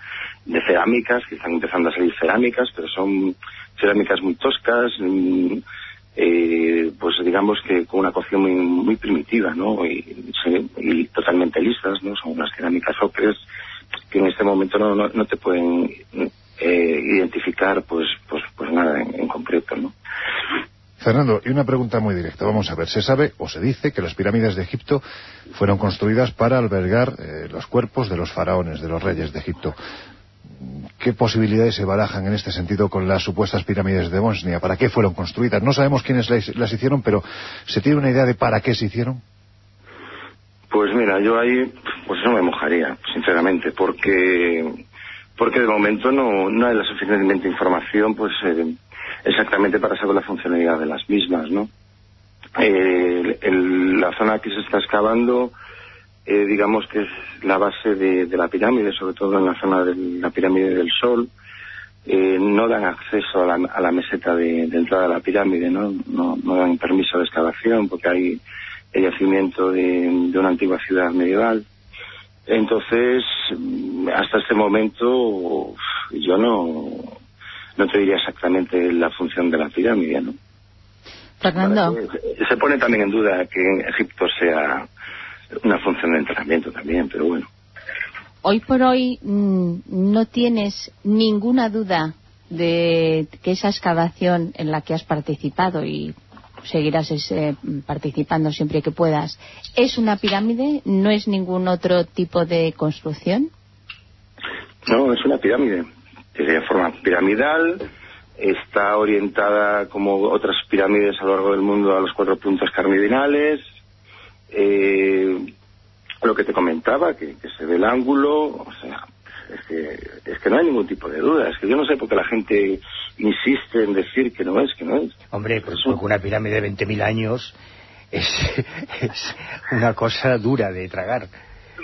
de cerámicas, que están empezando a salir cerámicas, pero son cerámicas muy toscas, mm, eh, pues digamos que con una cocción muy, muy primitiva, ¿no? Y, totalmente lisas, ¿no? Son unas cerámicas ocres que en este momento no, no, no te pueden eh, identificar, pues, pues, pues nada en, en concreto, ¿no? Fernando, y una pregunta muy directa. Vamos a ver, se sabe o se dice que las pirámides de Egipto fueron construidas para albergar eh, los cuerpos de los faraones, de los reyes de Egipto. ¿Qué posibilidades se barajan en este sentido con las supuestas pirámides de Bosnia? ¿Para qué fueron construidas? No sabemos quiénes las, hicieron, pero ¿se tiene una idea de para qué se hicieron? Pues mira, yo ahí, pues no me mojaría, sinceramente, porque porque de momento no, no hay la suficientemente información, pues eh, exactamente para saber la funcionalidad de las mismas, ¿no? eh, el- la zona que se está excavando, eh, digamos que es la base de, de la pirámide, sobre todo en la zona de la pirámide del Sol, eh, no dan acceso a la, a la meseta de, de entrada a la pirámide, ¿no? No, no dan permiso de excavación porque hay el yacimiento de, de una antigua ciudad medieval. Entonces, hasta este momento, yo no, no te diría exactamente la función de la pirámide, ¿no? Fernando, Eh, Se pone también en duda que en Egipto sea una función de entrenamiento también, pero bueno. hoy por hoy mm, no tienes ninguna duda de que esa excavación en la que has participado y seguirás ese, participando siempre que puedas, ¿es una pirámide? ¿No es ningún otro tipo de construcción? No, es una pirámide. Tiene forma piramidal, está orientada como otras pirámides a lo largo del mundo a los cuatro puntos cardinales. Eh, lo que te comentaba, que, que se ve el ángulo, o sea, es que, es que no hay ningún tipo de duda. Es que yo no sé por qué la gente insiste en decir que no es, que no es. Hombre, pues porque una pirámide de 20.000 años es, es una cosa dura de tragar.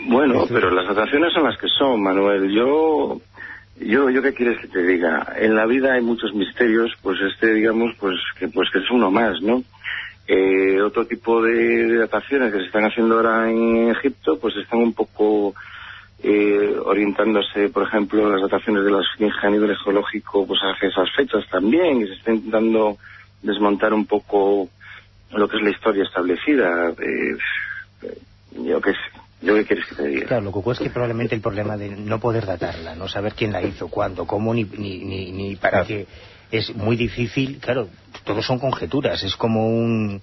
Bueno, pero las atracciones son las que son, Manuel. Yo, yo, yo qué quieres que te diga. En la vida hay muchos misterios, pues este, digamos, pues que, pues que es uno más, ¿no? Eh, otro tipo de, de dataciones que se están haciendo ahora en Egipto, pues están un poco eh, orientándose, por ejemplo, las dataciones de la esfinge a nivel geológico, pues hacia esas fechas también, y se está intentando desmontar un poco lo que es la historia establecida. Eh, eh, yo qué sé. ¿Yo qué quieres que te diga? Claro, lo que ocurre es que probablemente el problema de no poder datarla, no saber quién la hizo, cuándo, cómo, ni, ni, ni, ni para qué, es muy difícil. Claro, todos son conjeturas, es como un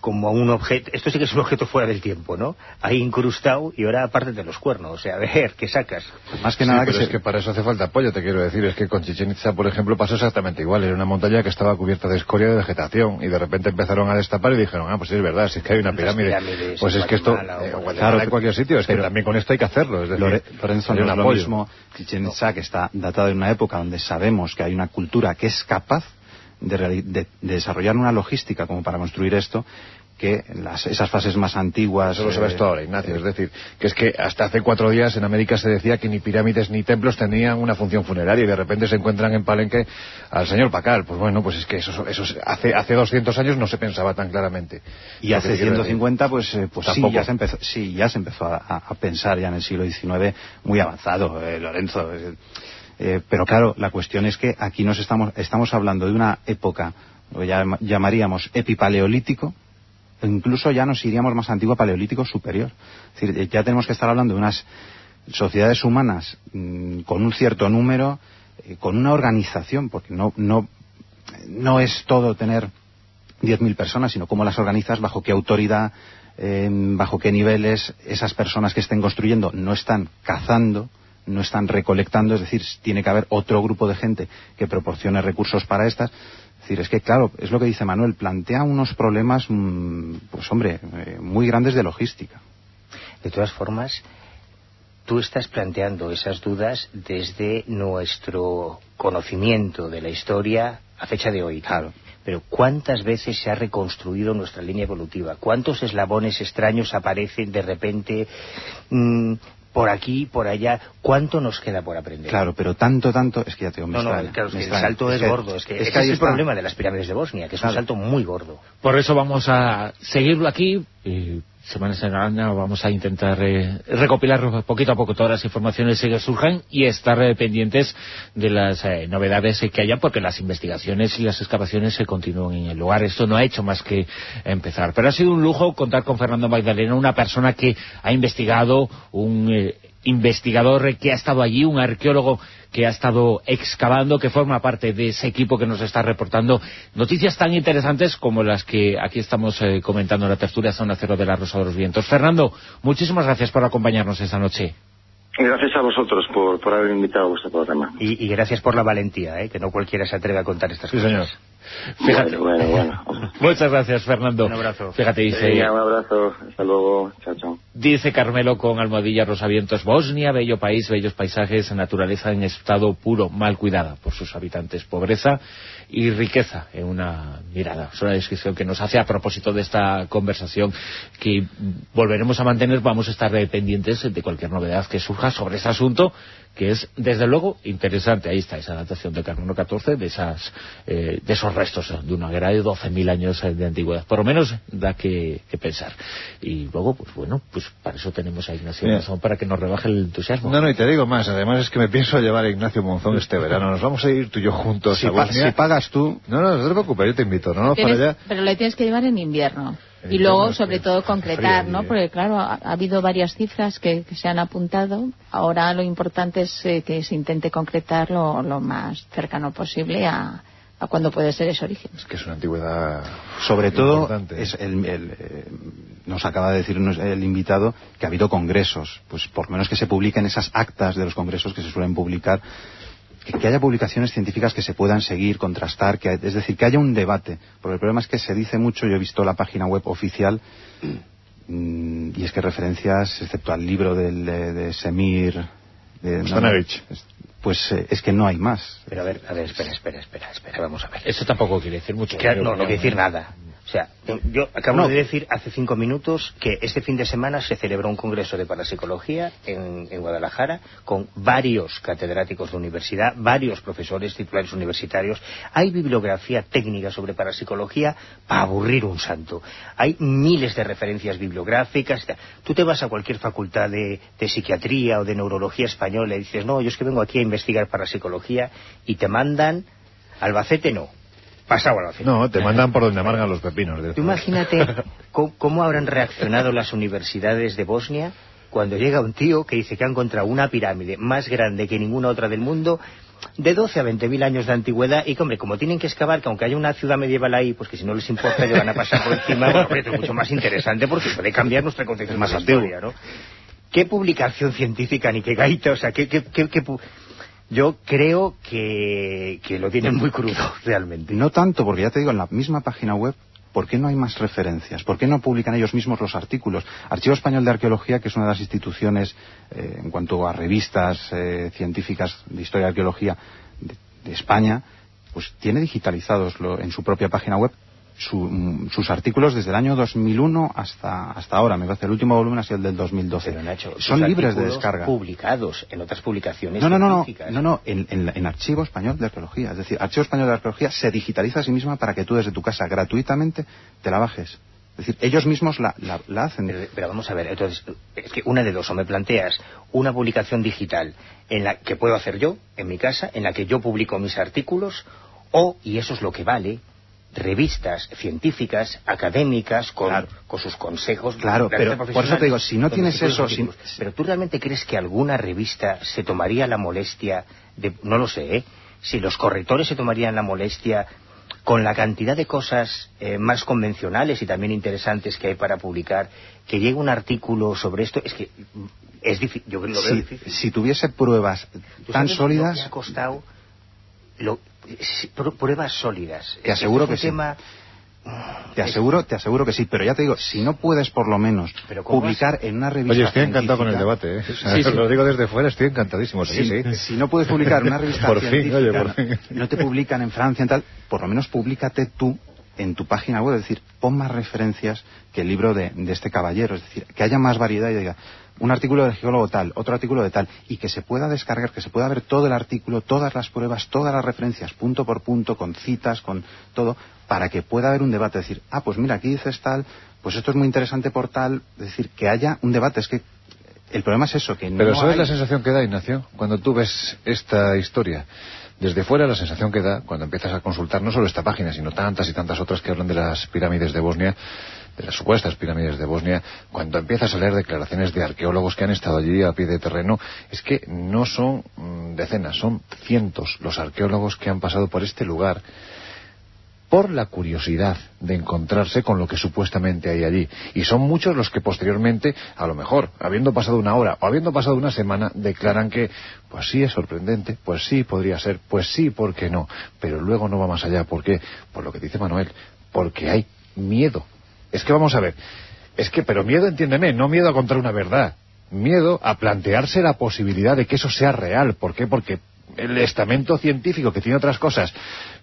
como un objeto, esto sí que es un objeto fuera del tiempo, ¿no? Ahí incrustado y ahora aparte de los cuernos, o sea, a ver, ¿qué sacas? Más que Sí, nada que pero se... es que para eso hace falta apoyo, te quiero decir. Es que con Chichen Itza, por ejemplo, pasó exactamente igual. Era una montaña que estaba cubierta de escoria de vegetación y de repente empezaron a destapar y dijeron, ah, pues sí, es verdad, sí es que hay una pirámide. pirámides Pues en es que esto, o eh, Claro, en cualquier sitio, es que pero- también con esto hay que hacerlo. Es decir, Lore- Lorenzo, no es lo apoyo. mismo Chichen Itza, que está datado en una época donde sabemos que hay una cultura que es capaz de, de- de desarrollar una logística como para construir esto, que las- esas fases más antiguas... Eso lo sabes eh, tú ahora, Ignacio. Es decir, que es que hasta hace cuatro días en América se decía que ni pirámides ni templos tenían una función funeraria y de repente se encuentran en Palenque al señor Pacal. Pues bueno, pues es que eso, eso es- hace, hace 200 años no se pensaba tan claramente. Y hace te quiero decir. 150, pues, eh, pues sí, ya se empezó, sí, ya se empezó a, a pensar ya en el siglo XIX muy avanzado, eh, Lorenzo. Eh, pero claro, la cuestión es que aquí nos estamos, estamos hablando de una época, lo llam- llamaríamos epipaleolítico, o incluso ya nos iríamos más antiguo a paleolítico superior. Es decir, eh, ya tenemos que estar hablando de unas sociedades humanas mm, con un cierto número, eh, con una organización, porque no, no, no es todo tener 10.000 personas, sino cómo las organizas, bajo qué autoridad, bajo qué niveles esas personas que estén construyendo no están cazando, no están recolectando, es decir, tiene que haber otro grupo de gente que proporcione recursos para estas. Es decir, es que claro, es lo que dice Manuel, plantea unos problemas, mm, pues hombre, eh, muy grandes de logística. De todas formas, tú estás planteando esas dudas desde nuestro conocimiento de la historia a fecha de hoy. Claro. Pero ¿cuántas veces se ha reconstruido nuestra línea evolutiva? ¿Cuántos eslabones extraños aparecen de repente mm, por aquí, por allá? ¿Cuánto nos queda por aprender? Claro, pero tanto, tanto, es que ya te digo, me No, no, extraña, claro, es el salto es, que- gordo. Es que, es ese que es el está. problema de las pirámides de Bosnia, que es un salto muy gordo. Por eso vamos a seguirlo aquí. Y semana semana vamos a intentar eh, recopilar poquito a poco todas las informaciones que surjan y estar eh, pendientes de las eh, novedades que haya porque las investigaciones y las excavaciones se continúan en el lugar. Esto no ha hecho más que empezar. Pero ha sido un lujo contar con Fernando Magdalena, una persona que ha investigado, un eh, investigador que ha estado allí, un arqueólogo que ha estado excavando, que forma parte de ese equipo que nos está reportando noticias tan interesantes como las que aquí estamos eh, comentando en la tertulia Zona Cero de la Rosa de los Vientos. Fernando, muchísimas gracias por acompañarnos esta noche. Gracias a vosotros por, por haber invitado a vuestro programa. Y, y gracias por la valentía, ¿eh? que no cualquiera se atreve a contar estas Sí, cosas. señor. Fíjate. Bueno, bueno, bueno. Muchas gracias, Fernando. Un abrazo. Fíjate, dice... Venga, un abrazo. Hasta luego. Chao, chao. Dice Carmelo con almohadilla Rosavientos, Bosnia, bello país, bellos paisajes, naturaleza en estado puro, mal cuidada por sus habitantes, pobreza y riqueza en una mirada. Es una descripción que nos hace a propósito de esta conversación que volveremos a mantener, vamos a estar pendientes de cualquier novedad que surja sobre este asunto que es, desde luego, interesante. Ahí está esa adaptación del Carbono 14, de, esas, eh, de esos restos de una guerra de 12.000 años de antigüedad. Por lo menos da que, que, pensar. Y luego, pues bueno, pues para eso tenemos a Ignacio. Monzón, para que nos rebaje el entusiasmo. No, no, y te digo más. Además es que me pienso llevar a Ignacio Monzón este verano. Nos vamos a ir tú y yo juntos Si, a pa- Bosnia. si pagas tú, No, no, no te preocupes, yo te invito. No, no, para allá. pero le tienes que llevar en invierno. Y luego, sobre todo, concretar, ¿no? Porque, claro, ha, ha habido varias cifras que, que se han apuntado. Ahora lo importante es eh, que se intente concretar lo, lo más cercano posible a, a cuando puede ser ese origen. Es que es una antigüedad sobre todo, es el- el, eh, nos acaba de decir el invitado que ha habido congresos. Pues por lo menos que se publiquen esas actas de los congresos que se suelen publicar. Que, que haya publicaciones científicas que se puedan seguir, contrastar, que, es decir, que haya un debate. Porque el problema es que se dice mucho, yo he visto la página web oficial, mm, y es que referencias, excepto al libro del, de, de Semir... De, Stanevich. es- pues eh, es que no hay más. Pero a ver, a ver, espera, espera, espera, espera, vamos a ver. Eso tampoco quiere decir mucho. Que- no, no quiere decir nada. O sea, yo acabo No. de decir hace cinco minutos que este fin de semana se celebró un congreso de parapsicología en, en Guadalajara con varios catedráticos de universidad, varios profesores titulares universitarios. Hay bibliografía técnica sobre parapsicología para aburrir un santo. Hay miles de referencias bibliográficas. Tú te vas a cualquier facultad de, de psiquiatría o de neurología española y dices, no, yo es que vengo aquí a investigar parapsicología y te mandan Albacete no. Pasado. No, te mandan por donde amargan los pepinos. de- Tú imagínate cómo, cómo habrán reaccionado las universidades de Bosnia cuando llega un tío que dice que ha encontrado una pirámide más grande que ninguna otra del mundo de 12 a 20 mil años de antigüedad y que, hombre, como tienen que excavar, que aunque haya una ciudad medieval ahí, pues que si no les importa ya van a pasar por encima, bueno, hombre, es mucho más interesante porque puede cambiar nuestra concepción más de la historia, ¿no? ¿Qué publicación científica ni qué gaita? O sea, ¿qué, qué, qué- qué Yo creo que, que lo tienen muy crudo, realmente. No tanto, porque ya te digo, en la misma página web, ¿por qué no hay más referencias? ¿Por qué no publican ellos mismos los artículos? Archivo Español de Arqueología, que es una de las instituciones eh, en cuanto a revistas eh, científicas de historia y arqueología de, de España, pues tiene digitalizados lo- en su propia página web su- mm, sus artículos desde el año 2001 hasta, hasta ahora. Me parece el último volumen ha sido el del 2012. Pero, Nacho, Son libres de descarga. publicados en otras publicaciones No, no, no, no, no, no, en, en, en Archivo Español de Arqueología. Es decir, Archivo Español de Arqueología se digitaliza a sí misma para que tú desde tu casa gratuitamente te la bajes. Es decir, ellos mismos la, la, la hacen. Pero, pero vamos a ver, entonces, es que una de dos, o me planteas una publicación digital en la que puedo hacer yo, en mi casa, en la que yo publico mis artículos, o, y eso es lo que vale, revistas científicas, académicas, con, Claro. con sus consejos. Claro, pero por eso te digo, si no tienes eso. Pero tú realmente crees que alguna revista se tomaría la molestia de, no lo sé, ¿eh? si los correctores se tomarían la molestia con la cantidad de cosas eh, más convencionales y también interesantes que hay para publicar, que llegue un artículo sobre esto, es que es difícil, yo lo veo si, difícil. si tuviese pruebas ¿Tú tan sólidas, Lo que ha costado lo- pruebas sólidas. Te Es aseguro es un que sí. tema- te aseguro, te aseguro que sí. Pero ya te digo, si no puedes por lo menos Pero ¿cómo publicar en una revista Oye, estoy encantado con el debate, ¿eh? Sí, sí. Lo digo desde fuera, estoy encantadísimo. Sí, si, sí. si no puedes publicar en una revista Por fin, científica, oye, por fin. no te publican en Francia y tal, por lo menos públicate tú en tu página web, es decir, pon más referencias que el libro de, de este caballero, es decir, que haya más variedad y diga un artículo del geólogo tal, otro artículo de tal, y que se pueda descargar, que se pueda ver todo el artículo, todas las pruebas, todas las referencias, punto por punto, con citas, con todo, para que pueda haber un debate, decir, ah, pues mira, aquí dices tal, pues esto es muy interesante por tal, es decir, que haya un debate, es que el problema es eso, que Pero no ¿sabes hay- la sensación que da, Ignacio? Cuando tú ves esta historia. Desde fuera la sensación que da cuando empiezas a consultar no solo esta página, sino tantas y tantas otras que hablan de las pirámides de Bosnia, de las supuestas pirámides de Bosnia, cuando empiezas a leer declaraciones de arqueólogos que han estado allí a pie de terreno, es que no son mm, decenas, son cientos los arqueólogos que han pasado por este lugar por la curiosidad de encontrarse con lo que supuestamente hay allí. Y son muchos los que posteriormente, a lo mejor, habiendo pasado una hora o habiendo pasado una semana, declaran que, pues sí es sorprendente, pues sí podría ser, pues sí, ¿por qué no? Pero luego no va más allá. ¿Por qué? Por lo que dice Manuel, porque hay miedo. Es que vamos a ver, es que, pero miedo, entiéndeme, no miedo a contar una verdad, miedo a plantearse la posibilidad de que eso sea real. ¿Por qué? Porque el estamento científico que tiene otras cosas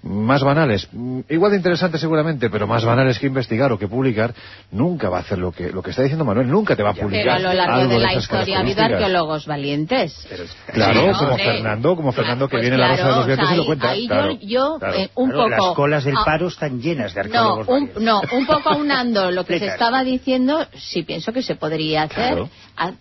más banales, mm, igual de interesantes seguramente, pero más banales que investigar o que publicar, nunca va a hacer lo que lo que está diciendo Manuel, nunca te va a publicar. Pero a lo largo de la historia ha habido arqueólogos valientes. claro, como Fernando, como Fernando que pues viene en la Rosa de los Vientos y lo cuenta. Ahí claro, yo, yo eh, un poco... Las colas del ah, paro están llenas de arqueólogos no, un, no, un poco aunando lo que se estaba diciendo, sí pienso que se podría hacer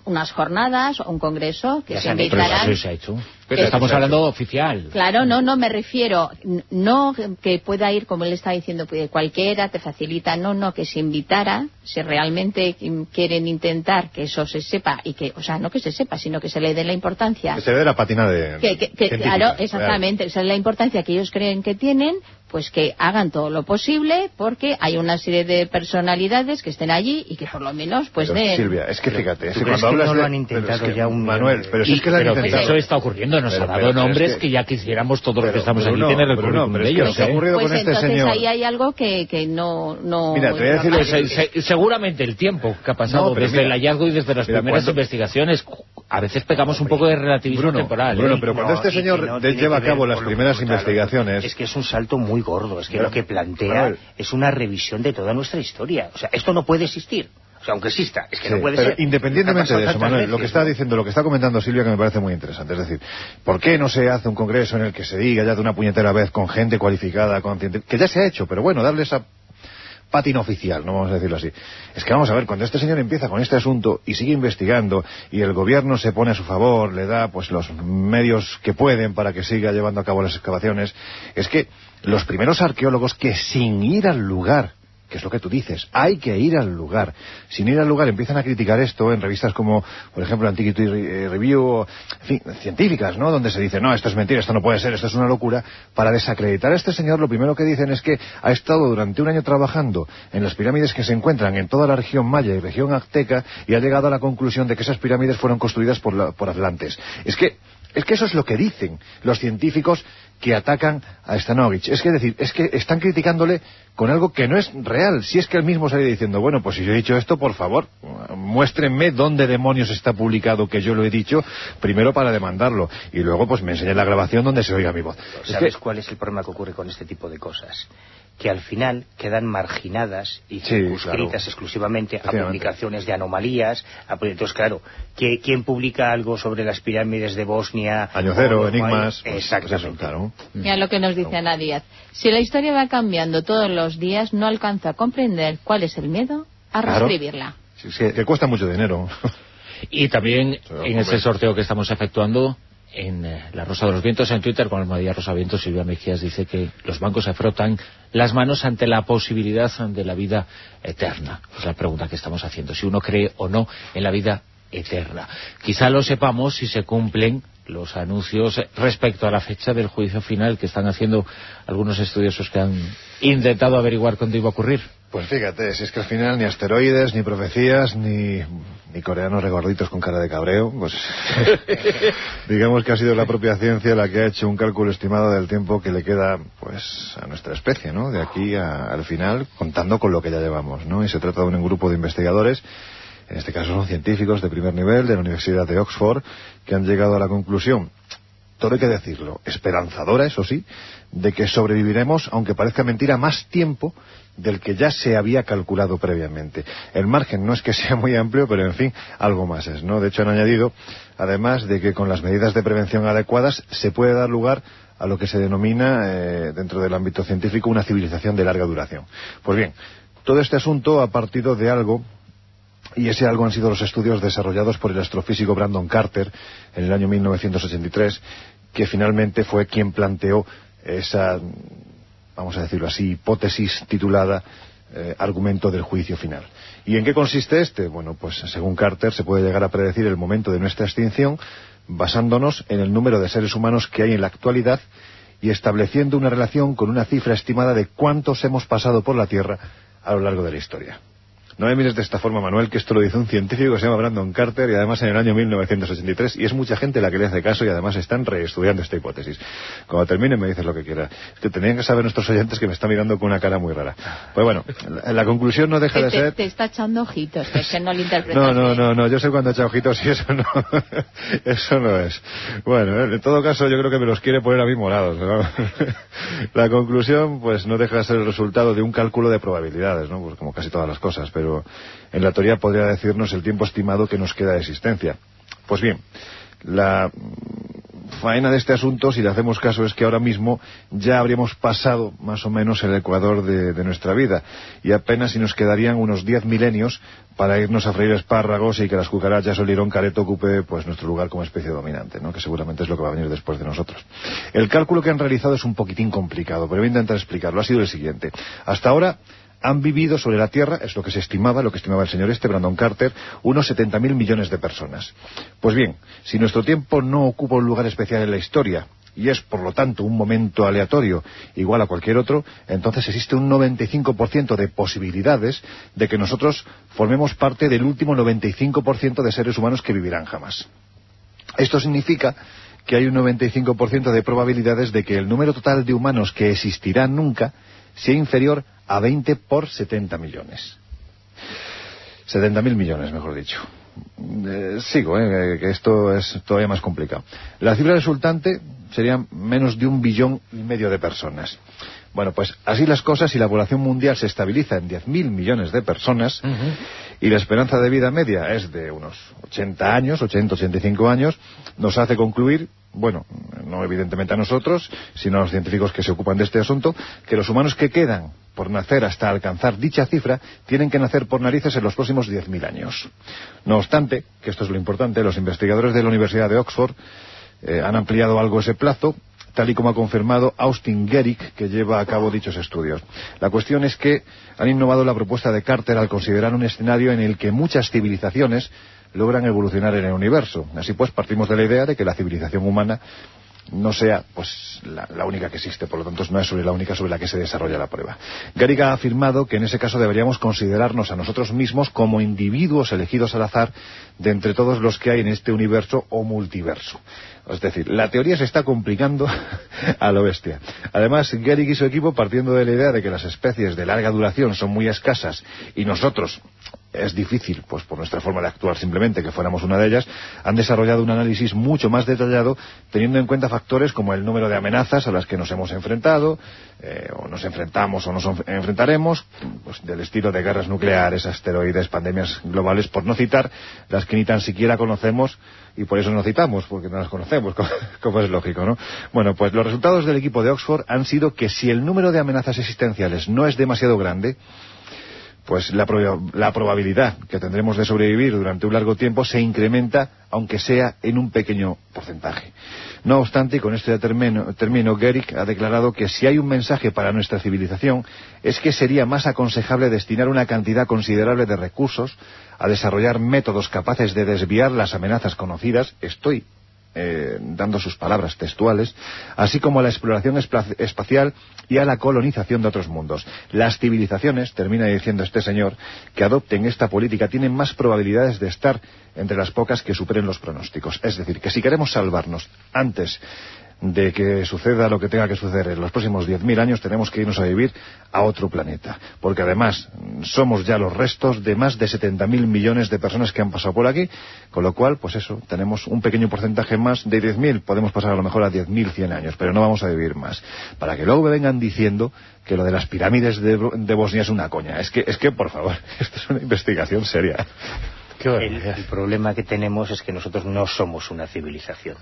unas jornadas o un congreso que Ya se ha hecho. Que- Pero estamos hablando oficial. Claro, no, no me refiero, no que pueda ir, como él está diciendo, puede cualquiera, te facilita, no, no, que se invitara, si realmente quieren intentar que eso se sepa y que, o sea, no que se sepa, sino que se le dé la importancia. Que se dé la patina de... Que, que- claro, exactamente, esa es la importancia que ellos creen que tienen, pues que hagan todo lo posible porque hay una serie de personalidades que estén allí y que por lo menos pues Pero, den... Silvia, es que fíjate, es ¿tú que cuando hablas no lo han intentado pero es que, ya un Manuel, pero si Y- es que lo han pero que intentado. eso está ocurriendo, nos Pero- ha dado pero- pero es nombres que- que... ya quisiéramos todos los Pero, que estamos aquí Bruno, tener el currículum pero de es que ellos. ¿eh? ocurrido Pues con este entonces señor... ahí hay algo que, que no, no... Mira, te voy a decir Pues, eh, se- seguramente el tiempo que ha pasado No, pero desde mira, el hallazgo y desde las mira, primeras cuando- investigaciones, a veces pegamos un poco de relativismo Bruno, temporal. ¿eh? Bruno, pero Y cuando no, este señor no lleva a cabo las primeras investigaciones... Es que es un salto muy gordo. Es que lo que plantea es una revisión de toda nuestra historia. O sea, esto no puede existir. O sea, aunque exista, es que Sí, no puede pero ser. independientemente de eso, Manuel, lo que está diciendo, lo que está comentando Silvia, que me parece muy interesante. Es decir, ¿por qué no se hace un congreso en el que se diga ya de una puñetera vez con gente cualificada, con que ya se ha hecho, pero bueno, darle esa pátina oficial, no vamos a decirlo así. Es que vamos a ver, cuando este señor empieza con este asunto y sigue investigando y el gobierno se pone a su favor, le da pues los medios que pueden para que siga llevando a cabo las excavaciones, es que los primeros arqueólogos que sin ir al lugar que es lo que tú dices, hay que ir al lugar. Sin ir al lugar empiezan a criticar esto en revistas como, por ejemplo, Antiquity eh, Review, en fin, científicas, ¿no? Donde se dice, no, esto es mentira, esto no puede ser, esto es una locura. Para desacreditar a este señor, lo primero que dicen es que ha estado durante un año trabajando en las pirámides que se encuentran en toda la región maya y región azteca y ha llegado a la conclusión de que esas pirámides fueron construidas por, la- por atlantes. Es que es que eso es lo que dicen los científicos que atacan a Stanovich. Es que es decir, es que están criticándole con algo que no es real. Si es que él mismo sale diciendo, bueno, pues si yo he dicho esto, por favor, muéstrenme dónde demonios está publicado que yo lo he dicho, primero para demandarlo, y luego pues me enseñen la grabación donde se oiga mi voz. Es ¿Sabes que- cuál es el problema que ocurre con este tipo de cosas? Que al final quedan marginadas y Sí, circunscritas claro. exclusivamente a publicaciones de anomalías. a- Entonces, claro, ¿qui- ¿quién publica algo sobre las pirámides de Bosnia? Año cero, O- enigmas, pues, pues Exactamente. eso, claro. Mira lo que nos dice Ana Díaz. Si la historia va cambiando todos los días, no alcanza a comprender cuál es el miedo a Claro. reescribirla. Sí, sí, que cuesta mucho dinero. Y también en ese sorteo que estamos efectuando en eh, La Rosa de los Vientos, en Twitter, con Almadía Rosa Vientos, Silvia Mejías dice que los bancos se frotan las manos ante la posibilidad de la vida eterna. Es la pregunta que estamos haciendo, si uno cree o no en la vida eterna. Quizá lo sepamos si se cumplen los anuncios respecto a la fecha del juicio final que están haciendo algunos estudiosos que han intentado averiguar cuándo iba a ocurrir. Pues fíjate, si es que al final ni asteroides, ni profecías, ni, ni coreanos regorditos con cara de cabreo, pues digamos que ha sido la propia ciencia la que ha hecho un cálculo estimado del tiempo que le queda pues a nuestra especie, ¿no? De aquí a- al final, contando con lo que ya llevamos, ¿no? Y se trata de un grupo de investigadores en este caso son científicos de primer nivel de la Universidad de Oxford que han llegado a la conclusión todo hay que decirlo, esperanzadora, eso sí, de que sobreviviremos, aunque parezca mentira, más tiempo del que ya se había calculado previamente. El margen no es que sea muy amplio, pero en fin, algo más es, ¿no? De hecho han añadido, además de que con las medidas de prevención adecuadas se puede dar lugar a lo que se denomina, eh, dentro del ámbito científico, una civilización de larga duración. Pues bien, todo este asunto ha partido de algo y ese algo han sido los estudios desarrollados por el astrofísico Brandon Carter en el año 1983, que finalmente fue quien planteó esa, vamos a decirlo así, hipótesis titulada eh, argumento del juicio final. ¿Y en qué consiste este? Bueno, pues según Carter se puede llegar a predecir el momento de nuestra extinción basándonos en el número de seres humanos que hay en la actualidad y estableciendo una relación con una cifra estimada de cuántos hemos pasado por la Tierra a lo largo de la historia. No me mires de esta forma, Manuel, que esto lo dice un científico que se llama Brandon Carter y además en el año 1983 y es mucha gente la que le hace caso y además están reestudiando esta hipótesis. Cuando termine me dices lo que quieras. Es que tenían que saber nuestros oyentes que me están mirando con una cara muy rara. Pues bueno, la, la conclusión no deja de te, ser... te está echando ojitos, que es que no le interpretas No, no, no, no, yo sé cuando echa ojitos y eso no, eso no es. Bueno, en todo caso yo creo que me los quiere poner a mí morados, ¿no? La conclusión, pues no deja de ser el resultado de un cálculo de probabilidades, ¿no? Pues como casi todas las cosas, pero en la teoría podría decirnos el tiempo estimado que nos queda de existencia. Pues bien, la faena de este asunto, si le hacemos caso, es que ahora mismo ya habríamos pasado más o menos el ecuador de, de nuestra vida y apenas si nos quedarían unos 10 milenios para irnos a freír espárragos y que las cucarachas o el lirón careto ocupe pues nuestro lugar como especie dominante, ¿no? que seguramente es lo que va a venir después de nosotros. El cálculo que han realizado es un poquitín complicado, pero voy a intentar explicarlo. Ha sido el siguiente. Hasta ahora han vivido sobre la Tierra, es lo que se estimaba, lo que estimaba el señor este, Brandon Carter, unos 70.000 millones de personas. Pues bien, si nuestro tiempo no ocupa un lugar especial en la historia, y es por lo tanto un momento aleatorio igual a cualquier otro, entonces existe un 95% de posibilidades de que nosotros formemos parte del último 95% de seres humanos que vivirán jamás. Esto significa que hay un 95% de probabilidades de que el número total de humanos que existirán nunca sea inferior a 20 por 70 millones. 70.000 millones, mejor dicho. Eh, sigo, eh, que esto es todavía más complicado. La cifra resultante serían menos de un billón y medio de personas. Bueno, pues así las cosas, si la población mundial se estabiliza en 10.000 millones de personas y la esperanza de vida media es de unos 80 años, 80, 85 años, nos hace concluir, bueno, no evidentemente a nosotros, sino a los científicos que se ocupan de este asunto, que los humanos que quedan por nacer hasta alcanzar dicha cifra tienen que nacer por narices en los próximos 10.000 años. No obstante, que esto es lo importante, los investigadores de la Universidad de Oxford eh, han ampliado algo ese plazo tal y como ha confirmado Austin Gerick, que lleva a cabo dichos estudios. La cuestión es que han innovado la propuesta de Carter al considerar un escenario en el que muchas civilizaciones logran evolucionar en el universo. Así pues, partimos de la idea de que la civilización humana no sea pues la, única que existe, por lo tanto no es sobre la única sobre la que se desarrolla la prueba. Garrick ha afirmado que en ese caso deberíamos considerarnos a nosotros mismos como individuos elegidos al azar de entre todos los que hay en este universo o multiverso. Es decir, la teoría se está complicando a lo bestia. Además, Garrick y su equipo, partiendo de la idea de que las especies de larga duración son muy escasas y nosotros es difícil, pues por nuestra forma de actuar simplemente, que fuéramos una de ellas, han desarrollado un análisis mucho más detallado, teniendo en cuenta factores como el número de amenazas a las que nos hemos enfrentado, eh, o nos enfrentamos o nos enfrentaremos, pues del estilo de guerras nucleares, asteroides, pandemias globales, por no citar las que ni tan siquiera conocemos y por eso no citamos, porque no las conocemos, como, es lógico, ¿no? Bueno, pues los resultados del equipo de Oxford han sido que si el número de amenazas existenciales no es demasiado grande, pues la, prob la, probabilidad que tendremos de sobrevivir durante un largo tiempo se incrementa, aunque sea en un pequeño porcentaje. No obstante, y con este termino, termino Gerrick ha declarado que si hay un mensaje para nuestra civilización es que sería más aconsejable destinar una cantidad considerable de recursos a desarrollar métodos capaces de desviar las amenazas conocidas, estoy eh, dando sus palabras textuales, así como a la exploración espacial y a la colonización de otros mundos. Las civilizaciones, termina diciendo este señor, que adopten esta política tienen más probabilidades de estar entre las pocas que superen los pronósticos. Es decir, que si queremos salvarnos antes de que suceda lo que tenga que suceder en los próximos 10.000 años, tenemos que irnos a vivir a otro planeta. Porque además somos ya los restos de más de 70.000 millones de personas que han pasado por aquí, con lo cual, pues eso, tenemos un pequeño porcentaje más de 10.000, podemos pasar a lo mejor a 10.100 años, pero no vamos a vivir más. Para que luego me vengan diciendo que lo de las pirámides de, de Bosnia es una coña. Es que, es que, por favor, esto es una investigación seria. El, el problema que tenemos es que nosotros no somos una civilización.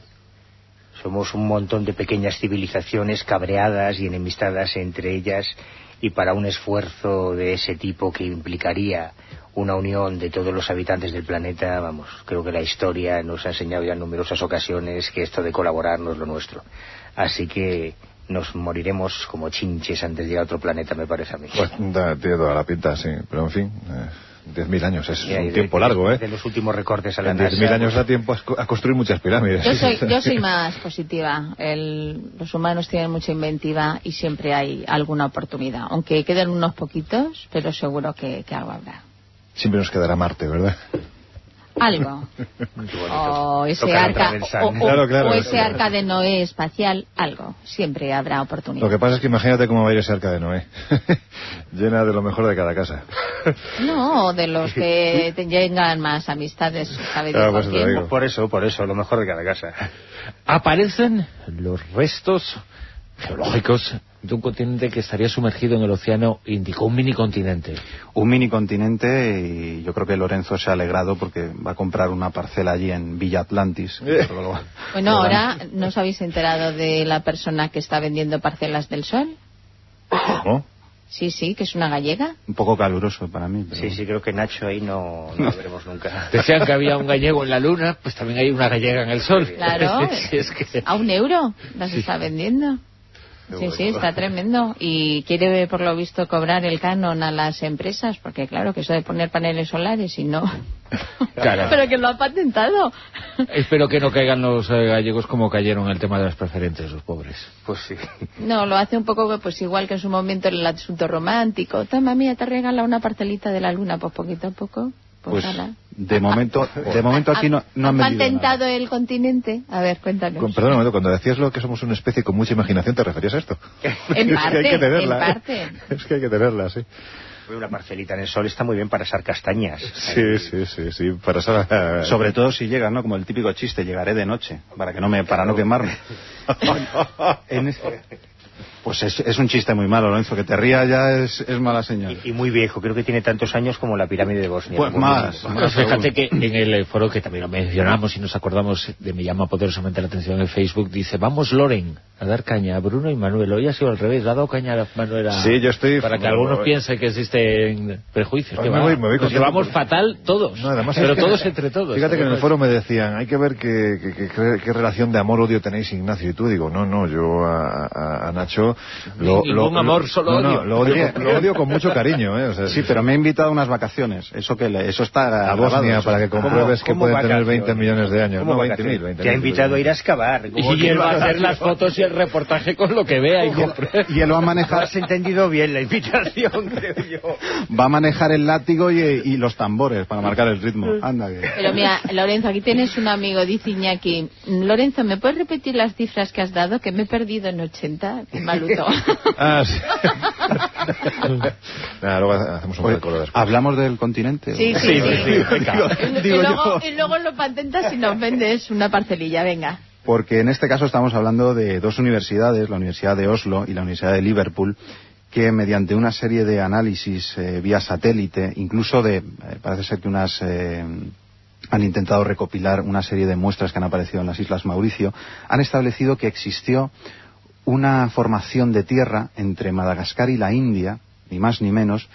Somos un montón de pequeñas civilizaciones cabreadas y enemistadas entre ellas y para un esfuerzo de ese tipo que implicaría una unión de todos los habitantes del planeta, vamos, creo que la historia nos ha enseñado ya en numerosas ocasiones que esto de colaborar no es lo nuestro. Así que nos moriremos como chinches antes de ir a otro planeta, me parece a mí. Pues da, tiene toda la pinta, sí, pero en fin... Eh 10.000 años es Y un de- tiempo largo, ¿eh? De los últimos recortes a la En NASA. 10.000 años da tiempo a construir muchas pirámides. Yo soy, yo soy más positiva. El- los humanos tienen mucha inventiva y siempre hay alguna oportunidad. Aunque queden unos poquitos, pero seguro que, que algo habrá. Siempre nos quedará Marte, ¿verdad? Algo. O ese arca, o, o- Claro, claro. o ese arca de Noé espacial, algo. Siempre habrá oportunidad. Lo que pasa es que imagínate cómo va a ir ese arca de Noé. Llena de lo mejor de cada casa. No, de los que te llegan más amistades, ¿sabes? Con pues te digo. Por eso, por eso, lo mejor de cada casa. Aparecen los restos geológicos de un continente que estaría sumergido en el océano Índico, un mini continente. Un mini continente y yo creo que Lorenzo se ha alegrado porque va a comprar una parcela allí en Villa Atlantis. Eh. Bueno, ahora, ¿no os habéis enterado de la persona que está vendiendo parcelas del sol? ¿No? Sí, sí, que es una gallega. Un poco caluroso para mí. Pero... Sí, sí, creo que Nacho ahí no, no lo veremos nunca. Decían que había un gallego en la luna, pues también hay una gallega en el sol. Claro. Sí, es que... A un euro las está vendiendo. Sí, sí, está tremendo. Y quiere, por lo visto, cobrar el canon a las empresas, porque claro, que eso de poner paneles solares y no. Claro. Pero que lo ha patentado. Espero que no caigan los eh, gallegos como cayeron en el tema de las preferentes, los pobres. Pues sí. No, lo hace un poco pues igual que en su momento el asunto romántico. Toma, mía, te regala una parcelita de la luna, pues poquito a poco. Pues, Pues de momento, de momento aquí no, no han vendido patentado nada. el continente? A ver, cuéntanos. Con- Perdón cuando decías lo que somos una especie con mucha imaginación, ¿te referías a esto? En es parte, que hay que tenerla. en ¿eh? parte. Es que hay que tenerla, sí. Una parcelita en el sol está muy bien para asar castañas. Sí, sí, sí, sí. Para esa- Sobre todo si llegas, ¿no? Como el típico chiste, llegaré de noche, para que no me, para no quemarme. En ese- Pues es, es un chiste muy malo, Lorenzo, que te rías ya es, es mala señal. Y, y muy viejo, creo que tiene tantos años como la pirámide de Bosnia. Pues más. Pues fíjate que en el foro que también lo mencionamos y nos acordamos de Me llama poderosamente la atención en Facebook, dice, vamos Loren a dar caña a Bruno y Manuel. Hoy ha sido al revés, le ha dado caña a Manuel a- Sí, yo estoy- Para que algunos voy- piensen que existen prejuicios. Pues que me va, voy- me voy nos contento llevamos porque- fatal todos, No, además pero es que- todos entre todos. Fíjate que en el foro me decían, hay que ver qué, qué- qué- qué- qué relación de amor-odio tenéis Ignacio y tú. Digo, no, no, yo a, a- a Nacho lo, Ningún lo- amor, lo- solo no, no, odio. lo odio, con- lo odio con mucho cariño, ¿eh? O sea, Sí, pero me ha invitado a unas vacaciones. Eso que le- eso está a grabado, Bosnia eso. para que compruebes que ¿Cómo pueden tener vacaciones? 20 millones de años. ¿Cómo No, vacaciones? 20.000, 20.000. Te ha invitado a ir a excavar. ¿Cómo Y él va a hacer las fotos y el reportaje con lo que vea y compre. Y él va a manejar, Has entendido bien la invitación, creo yo. va a manejar el látigo y, y los tambores para marcar el ritmo. Anda que... Pero mira, Lorenzo, aquí tienes un amigo, dice Iñaki. Lorenzo, ¿me puedes repetir las cifras que has dado? Que me he perdido en 80. Qué Ah, sí. Nada, luego hacemos un Oye, cálculo después. ¿Hablamos del continente? Sí, sí, sí. Digo- Y, luego, y luego lo patentas y nos vendes una parcelilla, venga. Porque en este caso estamos hablando de dos universidades, la Universidad de Oslo y la Universidad de Liverpool, que mediante una serie de análisis eh, vía satélite, incluso de, eh, parece ser que unas eh, han intentado recopilar una serie de muestras que han aparecido en las Islas Mauricio, han establecido que existió una formación de tierra entre Madagascar y la India, ni más ni menos,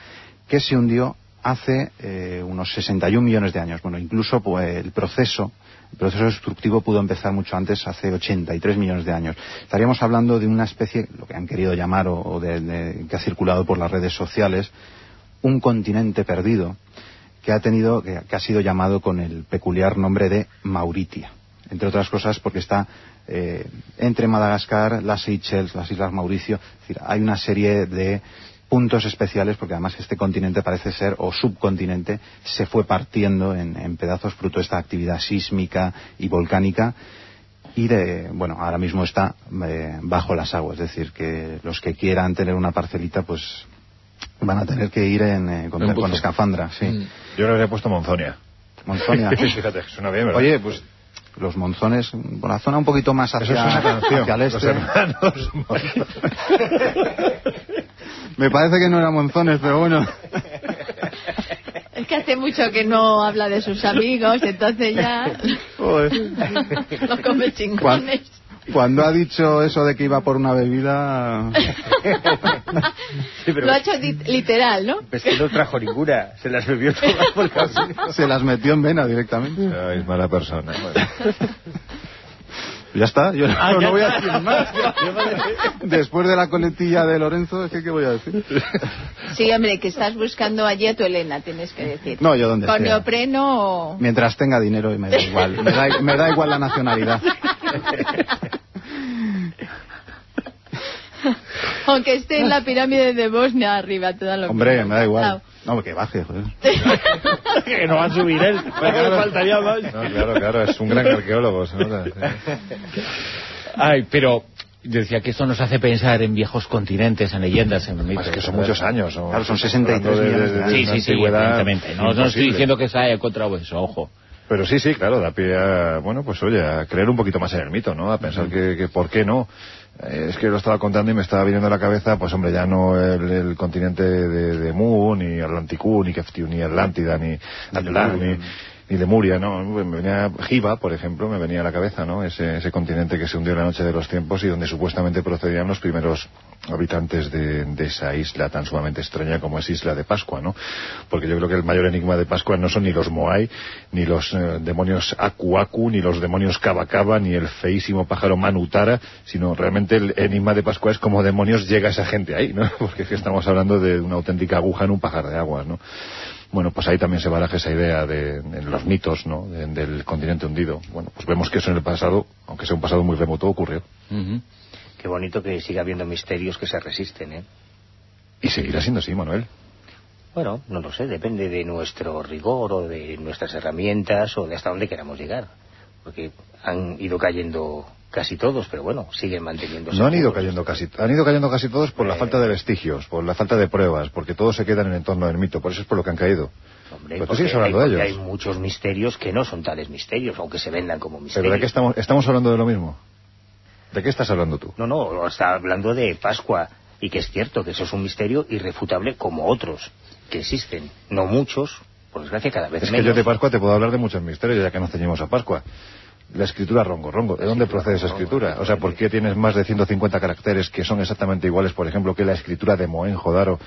que se hundió hace eh, unos 61 millones de años. Bueno, incluso pues, el proceso el proceso destructivo pudo empezar mucho antes, hace 83 millones de años. Estaríamos hablando de una especie, lo que han querido llamar, o, de- que ha circulado por las redes sociales, un continente perdido, que ha tenido, que ha sido llamado con el peculiar nombre de Mauritia. Entre otras cosas porque está eh, entre Madagascar, las Seychelles, las Islas Mauricio. Es decir, hay una serie de puntos especiales porque además este continente parece ser, o subcontinente, se fue partiendo en, en pedazos fruto de esta actividad sísmica y volcánica y de, bueno, ahora mismo está eh, bajo las aguas. Es decir, que los que quieran tener una parcelita, pues van a tener que ir en, eh, con, con escafandra, sí. Mm. Yo le habría puesto Monzonia. Monzonia. Fíjate, suena bien, ¿verdad? Oye, pues los monzones, por la zona un poquito más Eso hacia, es una canción. hacia el Los este. Me parece que no eran monzones, pero bueno. Es que hace mucho que no habla de sus amigos, entonces ya Joder. los come chingones. Cuando ha dicho eso de que iba por una bebida, Sí, pero Lo ha hecho literal, ¿no? es que no trajo ninguna. Se las bebió todas por el se las metió en vena directamente. Ay, es mala persona. Bueno. Ya está, yo Ah, no, ya voy a decir más. Después de la coletilla de Lorenzo, es que ¿qué voy a decir? Sí, hombre, que estás buscando allí a tu Elena, tienes que decir. No, yo donde Con sea. neopreno o... Mientras tenga dinero me da igual, me da, me da igual la nacionalidad. Aunque esté en la pirámide de Bosnia arriba, te da lo Hombre, mismo. me da igual. Claro. No, que baje, joder. que no va a subir él. faltaría más. No, claro, claro, es un gran arqueólogo. Ay, pero yo decía que esto nos hace pensar en viejos continentes, en leyendas, en mitos. Es que son muchos años. son- Claro, son estamos 63 hablando de- millones de- de Sí, sí, sí, evidentemente. No, no estoy diciendo que se haya encontrado eso, ojo. Pero sí, sí, claro, da pie a, bueno, pues oye, a creer un poquito más en el mito, ¿no? A pensar que, que ¿por qué no? Eh, es que lo estaba contando y me estaba viniendo a la cabeza, pues hombre, ya no el, el continente de, de Mu, ni Atlanticú, ni Keftiu, ni Atlántida, ni Atlán, ni, ni Lemuria, ¿no? Me venía Giva, por ejemplo, me venía a la cabeza, ¿no? Ese, ese continente que se hundió en la noche de los tiempos y donde supuestamente procedían los primeros habitantes de, de esa isla tan sumamente extraña como es Isla de Pascua, ¿no? Porque yo creo que el mayor enigma de Pascua no son ni los Moai, ni los eh, demonios Aku Aku, ni los demonios Kaba Kaba, ni el feísimo pájaro Manutara, sino realmente el enigma de Pascua es cómo demonios llega esa gente ahí, ¿no? Porque es que estamos hablando de una auténtica aguja en un pajar de aguas, ¿no? Bueno, pues ahí también se baraja esa idea de, los mitos, ¿no? De- del continente hundido. Bueno, pues vemos que eso en el pasado, aunque sea un pasado muy remoto, ocurrió. Ujú. Qué bonito que siga habiendo misterios que se resisten, ¿eh? Y seguirá siendo así, Manuel. Bueno, no lo sé, depende de nuestro rigor o de nuestras herramientas o de hasta dónde queramos llegar. Porque han ido cayendo casi todos, pero bueno, siguen manteniéndose. No han ido cayendo casi, han ido cayendo casi todos por la Eh. falta de vestigios, por la falta de pruebas, porque todos se quedan en el entorno del mito, por eso es por lo que han caído. Hombre, Pero tú porque sigues hablando hay, de ellos. hay muchos misterios que no son tales misterios, aunque se vendan como misterios. Pero ¿de qué estamos, estamos hablando de lo mismo? ¿De qué estás hablando tú? No, no, está hablando de Pascua y que es cierto que eso es un misterio irrefutable como otros que existen. No muchos, por desgracia cada vez Es que menos. yo de Pascua te puedo hablar de muchos misterios, ya que nos ceñimos a Pascua. La escritura rongo, rongo. ¿De dónde procede esa escritura? O sea, ¿por qué tienes más de 150 caracteres que son exactamente iguales, por ejemplo, que la escritura de Mohenjo-Daro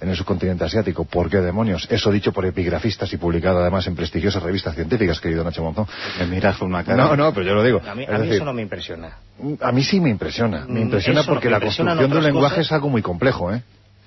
en el subcontinente asiático? ¿Por qué demonios? Eso dicho por epigrafistas y publicado además en prestigiosas revistas científicas, querido Nacho Monzón. Me miras con una cara. No, no, pero yo lo digo. A mí, Es a mí decir, eso no me impresiona. A mí sí me impresiona. Me Mm, impresiona eso no, porque me la construcción de un lenguaje cosas. es algo muy complejo, ¿eh?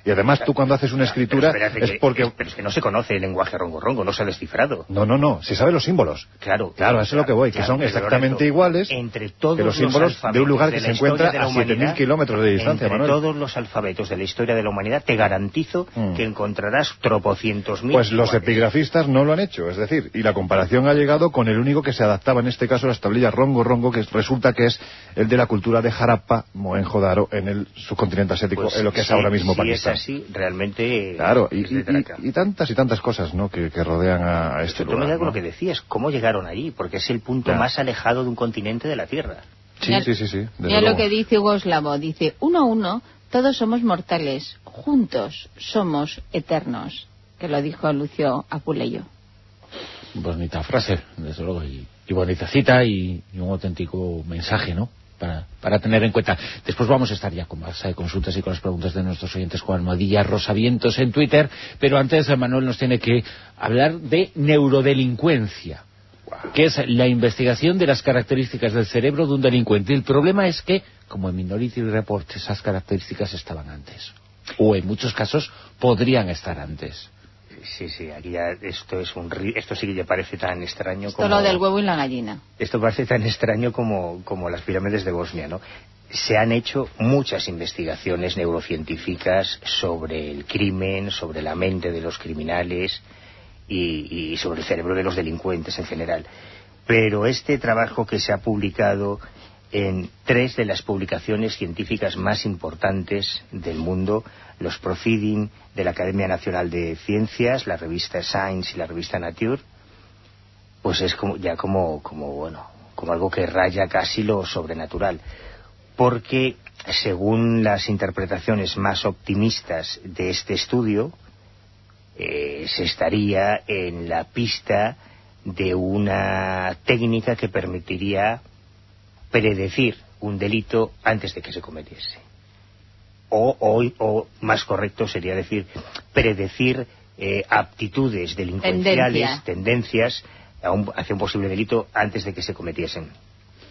Y además tú cuando haces una escritura Pero es que- porque... Pero es que no se conoce el lenguaje rongo-rongo, no se ha descifrado. No, no, no. Se saben los símbolos. Claro, Claro, eso es lo que voy, que son exactamente iguales entre todos que los símbolos de un lugar que se encuentra a 7.000 humanidad, kilómetros de distancia, entre Manuel. todos los alfabetos de la historia de la humanidad, te garantizo Mm. que encontrarás tropocientos mil. Pues los epigrafistas no lo han hecho, es decir, y la comparación ha llegado con el único que se adaptaba en este caso a las tablillas Rongo Rongo, que resulta que es el de la cultura de Harappa, Mohenjo-Daro, en el subcontinente asiático, Pues en lo que es ahora mismo si Pakistán. Así, realmente... Claro, y, tantas y tantas cosas, ¿no?, que, que rodean a, a este Tú me lugar. ¿no? lo que decías, ¿cómo llegaron allí? Porque es el punto Ya. más alejado de un continente de la Tierra. Sí, Mira- sí, sí, sí. Mira lo que dice Hugo Slavo. Dice, uno a uno, todos somos mortales. Juntos somos eternos. Que lo dijo Lucio Apuleyo. Bonita frase, desde luego, y, y bonita cita y, y un auténtico mensaje, ¿no? Para, para tener en cuenta. Después vamos a estar ya con más eh, consultas y con las preguntas de nuestros oyentes con Almohadilla Rosavientos en Twitter, pero antes eh, Manuel nos tiene que hablar de neurodelincuencia, que es la investigación de las características del cerebro de un delincuente. El problema es que, como en Minority Report, esas características estaban antes. O en muchos casos podrían estar antes. Sí, sí, aquí ya esto es un ri- esto sí que ya parece tan extraño Esto como lo del huevo y la gallina. esto parece tan extraño como, como las pirámides de Bosnia, ¿no? Se han hecho muchas investigaciones neurocientíficas sobre el crimen, sobre la mente de los criminales y, y sobre el cerebro de los delincuentes en general. Pero este trabajo que se ha publicado en tres de las publicaciones científicas más importantes del mundo, los Proceeding de la Academia Nacional de Ciencias, la revista Science y la revista Nature, pues es como, ya como, como, bueno, como algo que raya casi lo sobrenatural. Porque, según las interpretaciones más optimistas de este estudio, eh, se estaría en la pista de una técnica que permitiría predecir un delito antes de que se cometiese. O, o, o más correcto sería decir, predecir eh, aptitudes delincuenciales, Tendencia. tendencias a un- hacia un posible delito antes de que se cometiesen.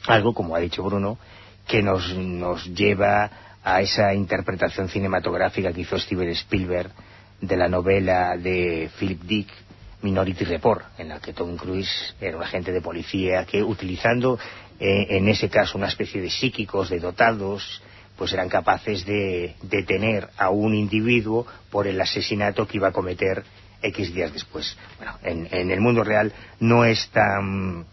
Algo, como ha dicho Bruno, que nos, nos lleva a esa interpretación cinematográfica que hizo Steven Spielberg de la novela de Philip Dick, Minority Report, en la que Tom Cruise era un agente de policía que utilizando eh, en ese caso una especie de psíquicos, de dotados, pues eran capaces de detener a un individuo por el asesinato que iba a cometer X días después. Bueno, en, en el mundo real no es tan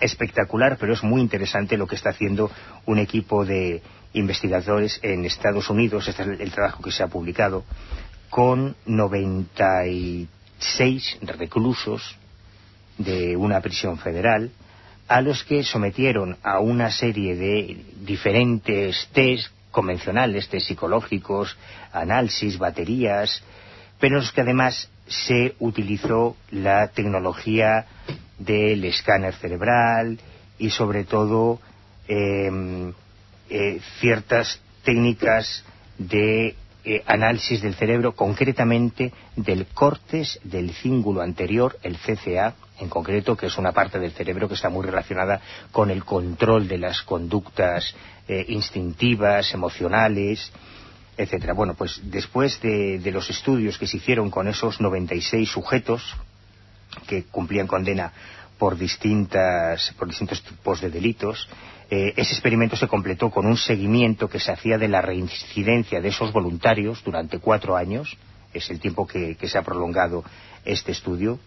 espectacular, pero es muy interesante lo que está haciendo un equipo de investigadores en Estados Unidos, este es el trabajo que se ha publicado, con 96 reclusos de una prisión federal, a los que sometieron a una serie de diferentes test convencionales, test psicológicos, análisis, baterías, pero en los que además se utilizó la tecnología del escáner cerebral y sobre todo em, eh, ciertas técnicas de eh, análisis del cerebro, concretamente del cortes del cíngulo anterior, el CCA, en concreto, que es una parte del cerebro que está muy relacionada con el control de las conductas eh, instintivas, emocionales, etcétera. Bueno, pues después de, los estudios que se hicieron con esos 96 sujetos que cumplían condena por distintas por distintos tipos de delitos eh, ese experimento se completó con un seguimiento que se hacía de la reincidencia de esos voluntarios durante cuatro años es el tiempo que se ha prolongado este estudio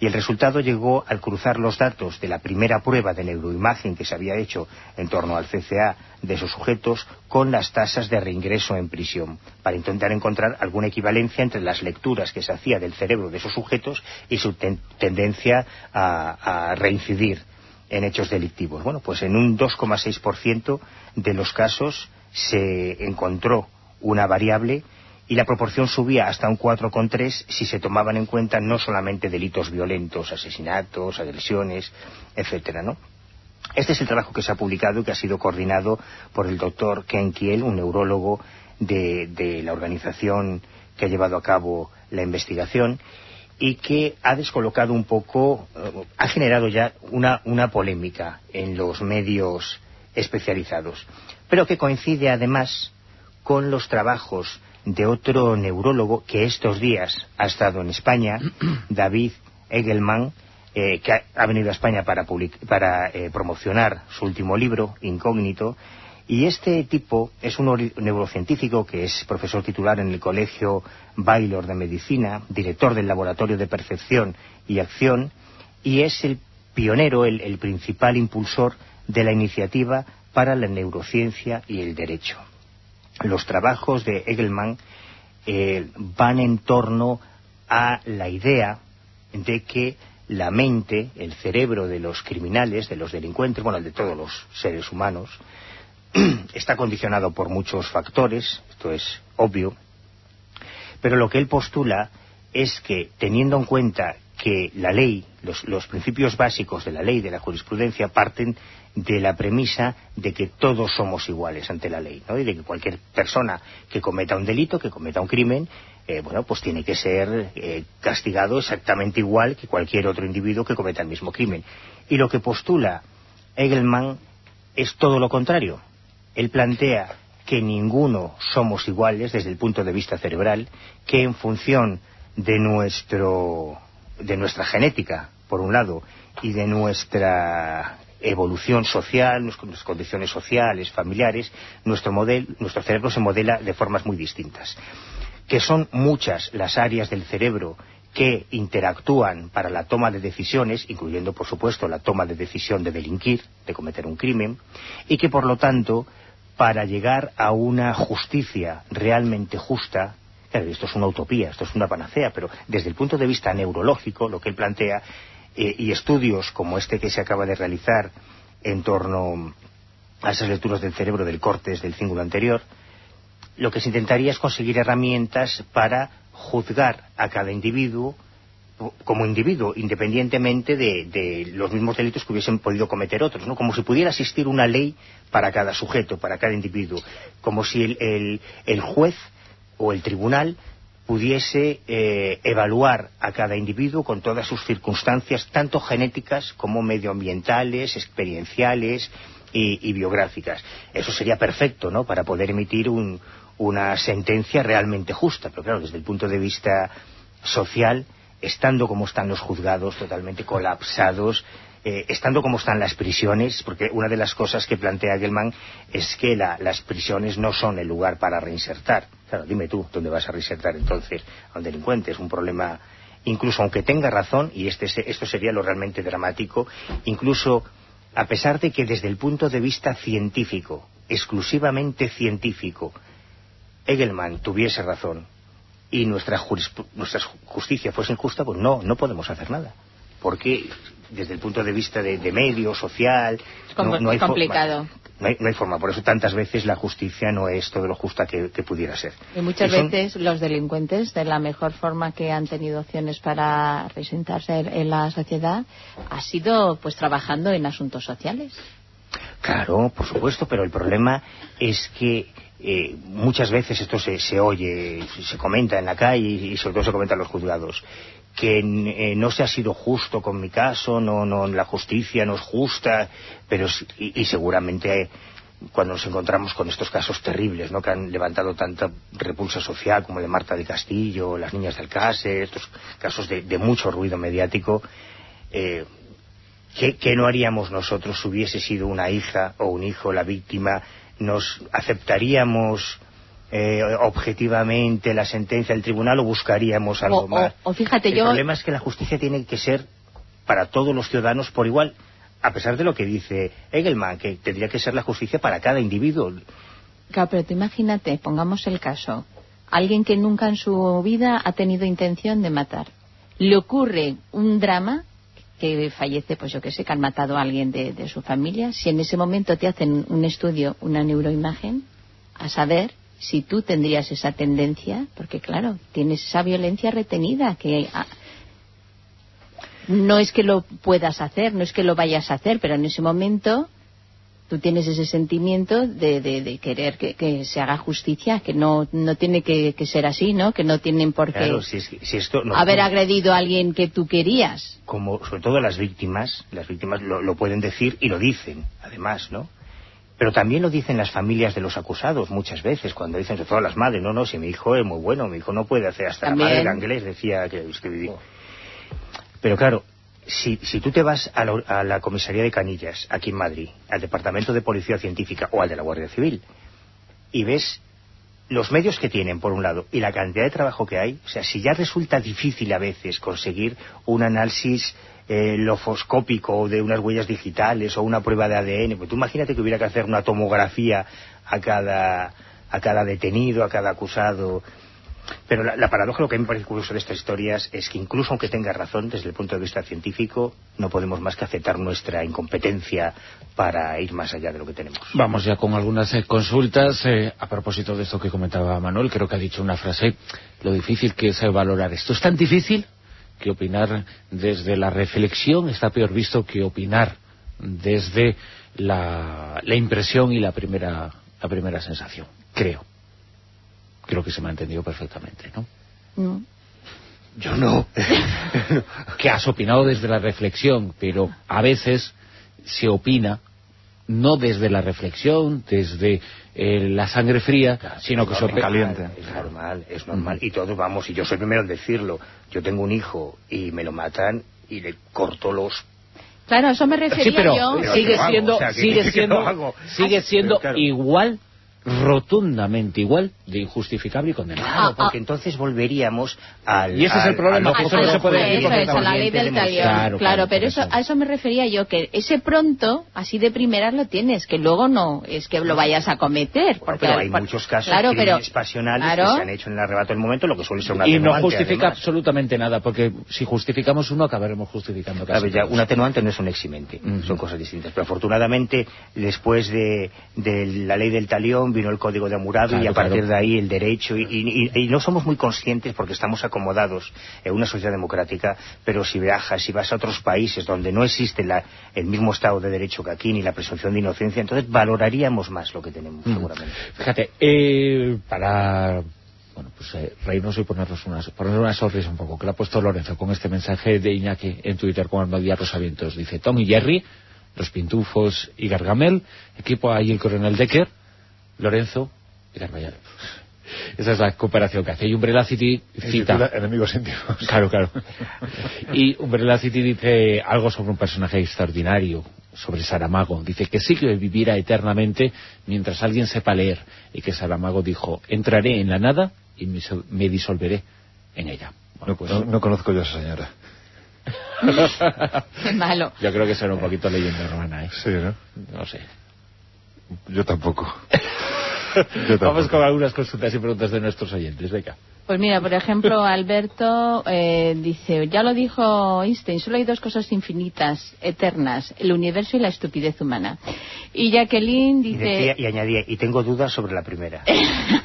y el resultado llegó al cruzar los datos de la primera prueba de neuroimagen que se había hecho en torno al CCA de esos sujetos con las tasas de reingreso en prisión, para intentar encontrar alguna equivalencia entre las lecturas que se hacía del cerebro de esos sujetos y su tendencia a, a reincidir en hechos delictivos. Bueno, pues en un 2,6% de los casos se encontró una variable y la proporción subía hasta un 4,3 si se tomaban en cuenta no solamente delitos violentos, asesinatos, agresiones, etcétera, ¿no? Este es el trabajo que se ha publicado y que ha sido coordinado por el doctor Ken Kiel, un neurólogo de, de la organización que ha llevado a cabo la investigación y que ha descolocado un poco, uh, ha generado ya una, una polémica en los medios especializados, pero que coincide además con los trabajos de otro neurólogo que estos días ha estado en España, David Egelman, eh, que ha, ha, venido a España para, para eh, promocionar su último libro, Incógnito, y este tipo es un neurocientífico que es profesor titular en el Colegio Baylor de Medicina, director del Laboratorio de Percepción y Acción, y es el pionero, el, el principal impulsor de la iniciativa para la neurociencia y el derecho los trabajos de Egelman eh, van en torno a la idea de que la mente, el cerebro de los criminales, de los delincuentes, bueno, el de todos los seres humanos, está condicionado por muchos factores, esto es obvio, pero lo que él postula es que, teniendo en cuenta que la ley, los, principios básicos de la ley, de la jurisprudencia, parten de la premisa de que todos somos iguales ante la ley, ¿no? Y de que cualquier persona que cometa un delito, que cometa un crimen, eh, bueno, pues tiene que ser eh, castigado exactamente igual que cualquier otro individuo que cometa el mismo crimen. Y lo que postula Egelman es todo lo contrario. Él plantea que ninguno somos iguales desde el punto de vista cerebral, que en función de nuestro de nuestra genética, por un lado, y de nuestra evolución social, nuestras condiciones sociales, familiares, nuestro, modelo, nuestro cerebro se modela de formas muy distintas. Que son muchas las áreas del cerebro que interactúan para la toma de decisiones, incluyendo, por supuesto, la toma de decisión de delinquir, de cometer un crimen, y que, por lo tanto, para llegar a una justicia realmente justa, esto es una utopía, esto es una panacea, pero desde el punto de vista neurológico, lo que él plantea, eh, y estudios como este que se acaba de realizar en torno a esas lecturas del cerebro del cortes del cíngulo anterior, lo que se intentaría es conseguir herramientas para juzgar a cada individuo como individuo, independientemente de, los mismos delitos que hubiesen podido cometer otros, ¿no? Como si pudiera existir una ley para cada sujeto, para cada individuo, como si el juez o el tribunal pudiese eh, evaluar a cada individuo con todas sus circunstancias, tanto genéticas como medioambientales, experienciales, y, biográficas. Eso sería perfecto, ¿no?, para poder emitir una sentencia realmente justa. Pero claro, desde el punto de vista social, estando como están los juzgados totalmente colapsados, eh, estando como están las prisiones, porque una de las cosas que plantea Gelman es que las prisiones no son el lugar para reinsertar. Claro, dime tú, ¿dónde vas a reinsertar entonces a un delincuente? Es un problema, incluso aunque tenga razón, y este, esto sería lo realmente dramático, incluso a pesar de que desde el punto de vista científico, exclusivamente científico, Egelman tuviese razón y nuestra, nuestra justicia fuese injusta, pues no, no podemos hacer nada. Porque desde el punto de vista de, medio, social... no, hay complicado. Forma, no, hay, forma, por eso tantas veces la justicia no es todo lo justa que, pudiera ser. Y muchas veces los delincuentes, de la mejor forma que han tenido opciones para presentarse en la sociedad, ha sido pues trabajando en asuntos sociales. Claro, por supuesto, pero el problema es que eh, muchas veces esto se, se, oye, se comenta en la calle y sobre todo se comenta en los juzgados que eh, no se ha sido justo con mi caso, no, no, la justicia no es justa, pero y, seguramente cuando nos encontramos con estos casos terribles, ¿no? que han levantado tanta repulsa social como el de Marta de Castillo, las niñas del CASE, estos casos de, mucho ruido mediático, eh, ¿qué, no haríamos nosotros si hubiese sido una hija o un hijo la víctima? ¿Nos aceptaríamos eh, objetivamente la sentencia del tribunal o buscaríamos algo más. O, fíjate, el problema es que la justicia tiene que ser para todos los ciudadanos por igual, a pesar de lo que dice Egelman, que tendría que ser la justicia para cada individuo. Claro, pero tú imagínate, pongamos el caso, alguien que nunca en su vida ha tenido intención de matar. Le ocurre un drama que fallece, pues yo que sé, que han matado a alguien de, de su familia, si en ese momento te hacen un estudio, una neuroimagen, a saber si tú tendrías esa tendencia, porque claro, tienes esa violencia retenida que ah, no es que lo puedas hacer, no es que lo vayas a hacer, pero en ese momento tú tienes ese sentimiento de, querer que, se haga justicia, que no, no tiene que, ser así, ¿no? Que no tienen por qué haber agredido a alguien que tú querías. Como sobre todo las víctimas, las víctimas lo, lo pueden decir y lo dicen, además, ¿no? Pero también lo dicen las familias de los acusados muchas veces, cuando dicen, sobre todo las madres, no, no, si mi hijo es muy bueno, mi hijo no puede hacer, hasta la madre inglés decía que, que Pero claro, si, si tú te vas a la, a la, comisaría de Canillas, aquí en Madrid, al departamento de policía científica o al de la Guardia Civil, y ves los medios que tienen, por un lado, y la cantidad de trabajo que hay, o sea, si ya resulta difícil a veces conseguir un análisis eh, lofoscópico de unas huellas digitales o una prueba de ADN, pues tú imagínate que hubiera que hacer una tomografía a cada, a cada detenido, a cada acusado. Pero la, paradoja, lo que me parece curioso de estas historias es que incluso aunque tenga razón desde el punto de vista científico, no podemos más que aceptar nuestra incompetencia para ir más allá de lo que tenemos. Vamos ya con algunas eh, consultas. Eh, a propósito de esto que comentaba Manuel, creo que ha dicho una frase, lo difícil que es valorar esto. ¿Es tan difícil que opinar desde la reflexión está peor visto que opinar desde la, impresión y la primera, la primera sensación, creo. Creo que se me ha entendido perfectamente, ¿no? No. Yo no. que has opinado desde la reflexión, pero a veces se opina no desde la reflexión, desde eh, la sangre fría, sino que sobre caliente. Es normal, es normal. Y todos vamos, y yo soy primero en decirlo, yo tengo un hijo y me lo matan y le corto los Claro, eso me refería sí, pero, yo. sigue, siendo, sigue siendo, sigue siendo igual rotundamente igual de injustificable y condenable. Claro, ah, porque ah. entonces volveríamos al... Y ese es el problema, que eso no se puede decir la ley del talión. Claro, pero eso, a eso me refería yo, que ese pronto, así de primeras lo tienes, que luego no es que lo vayas a cometer. porque pero hay muchos casos claro, pero, pasionales que se han hecho en el arrebato del momento, lo que suele ser una Y no justifica absolutamente nada, porque si justificamos uno, acabaremos justificando casi claro, ya, Un atenuante no es un eximente, son cosas distintas. Pero afortunadamente, después de, de la ley del talión, vino el código de Hammurabi y a partir de ahí el derecho y, no somos muy conscientes porque estamos acomodados en una sociedad democrática pero si viajas, si vas a otros países donde no existe el mismo Estado de Derecho que aquí ni la presunción de inocencia entonces valoraríamos más lo que tenemos seguramente fíjate, eh, para bueno, pues eh, reírnos y ponernos una, poner una sonrisa un poco, que le ha puesto Lorenzo con este mensaje de Iñaki en Twitter con Almadía Rosavientos. Dice, Tom y Jerry los Pintufos y Gargamel, equipo ahí el coronel Decker, Lorenzo y Carballal. Esa es la cooperación que hace. Y Umbrella City cita... Enemigos íntimos. Claro, claro. Y Umbrella City dice algo sobre un personaje extraordinario, sobre Saramago. Dice que sí que vivirá eternamente mientras alguien sepa leer. Y que Saramago dijo, entraré en la nada y me disolveré en ella. Bueno, pues... no, conozco yo a esa señora. Qué malo. Yo creo que será un poquito leyenda hermana, ¿eh? Sí, ¿no? No sé. Yo tampoco. Vamos con algunas consultas y preguntas de nuestros oyentes, venga. Pues mira, por ejemplo, Alberto eh, dice, ya lo dijo Einstein, solo hay dos cosas infinitas, eternas, el universo y la estupidez humana. Y Jacqueline dice... Y, añadía, y tengo dudas sobre la primera.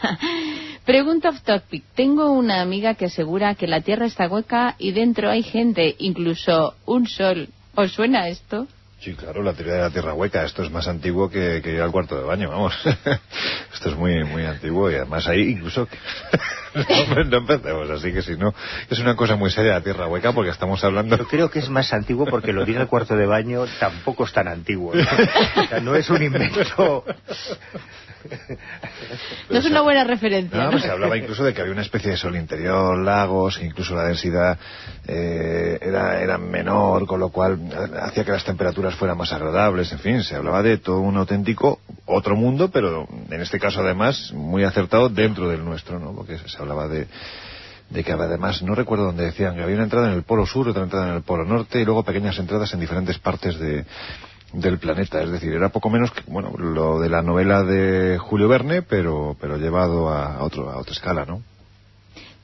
Pregunta off topic. Tengo una amiga que asegura que la Tierra está hueca y dentro hay gente, incluso un sol. ¿Os suena esto? Sí, claro, la teoría de la tierra hueca. Esto es más antiguo que, que ir al cuarto de baño, vamos. Esto es muy muy antiguo y además ahí incluso... no, empecemos, así que si no... Es una cosa muy seria la tierra hueca porque estamos hablando... Yo creo que es más antiguo porque lo de ir al cuarto de baño tampoco es tan antiguo. ¿no? O sea, no es un invento no es una buena referencia. se hablaba incluso de que había una especie de sol interior, lagos, incluso la densidad eh, era, era menor, con lo cual hacía que las temperaturas fueran más agradables, en fin, se hablaba de todo un auténtico otro mundo, pero en este caso además muy acertado dentro del nuestro, ¿no? Porque se hablaba de de que además, no recuerdo dónde decían, que había una entrada en el polo sur, otra entrada en el polo norte y luego pequeñas entradas en diferentes partes de, del planeta. Es decir, era poco menos que, bueno, lo de la novela de Julio Verne, pero, pero llevado a, otro, a otra escala, ¿no?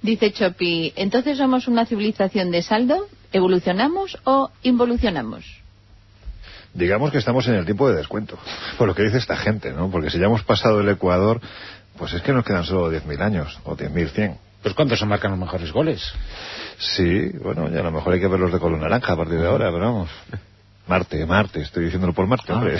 Dice Chopi, ¿entonces somos una civilización de saldo? ¿Evolucionamos o involucionamos? Digamos que estamos en el tiempo de descuento, por lo que dice esta gente, ¿no? Porque si ya hemos pasado el Ecuador, pues es que nos quedan solo 10.000 años, o 10.100. Pues ¿cuántos se marcan los mejores goles? Sí, bueno, ya a lo mejor hay que ver los de color naranja a partir de ahora, pero vamos. Marte, Marte, estoy diciéndolo por Marte, ah, hombre.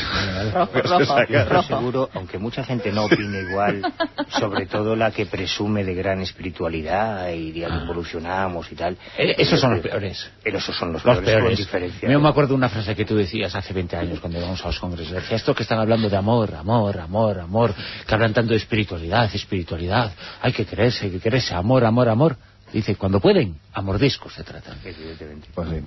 Rojo, seguro, aunque mucha gente no opine igual, sobre todo la que presume de gran espiritualidad y de que evolucionamos y tal. Eh, esos son los peores. Esos son los, peores, diferencia. Yo me acuerdo de una frase que tú decías hace 20 años cuando íbamos a los congresos. Decía, esto que están hablando de amor, amor, amor, amor, que hablan tanto de espiritualidad, espiritualidad, hay que creerse, hay que creerse, amor, amor, amor. Dice, cuando pueden, a mordiscos se tratan. Evidentemente. Pues sí.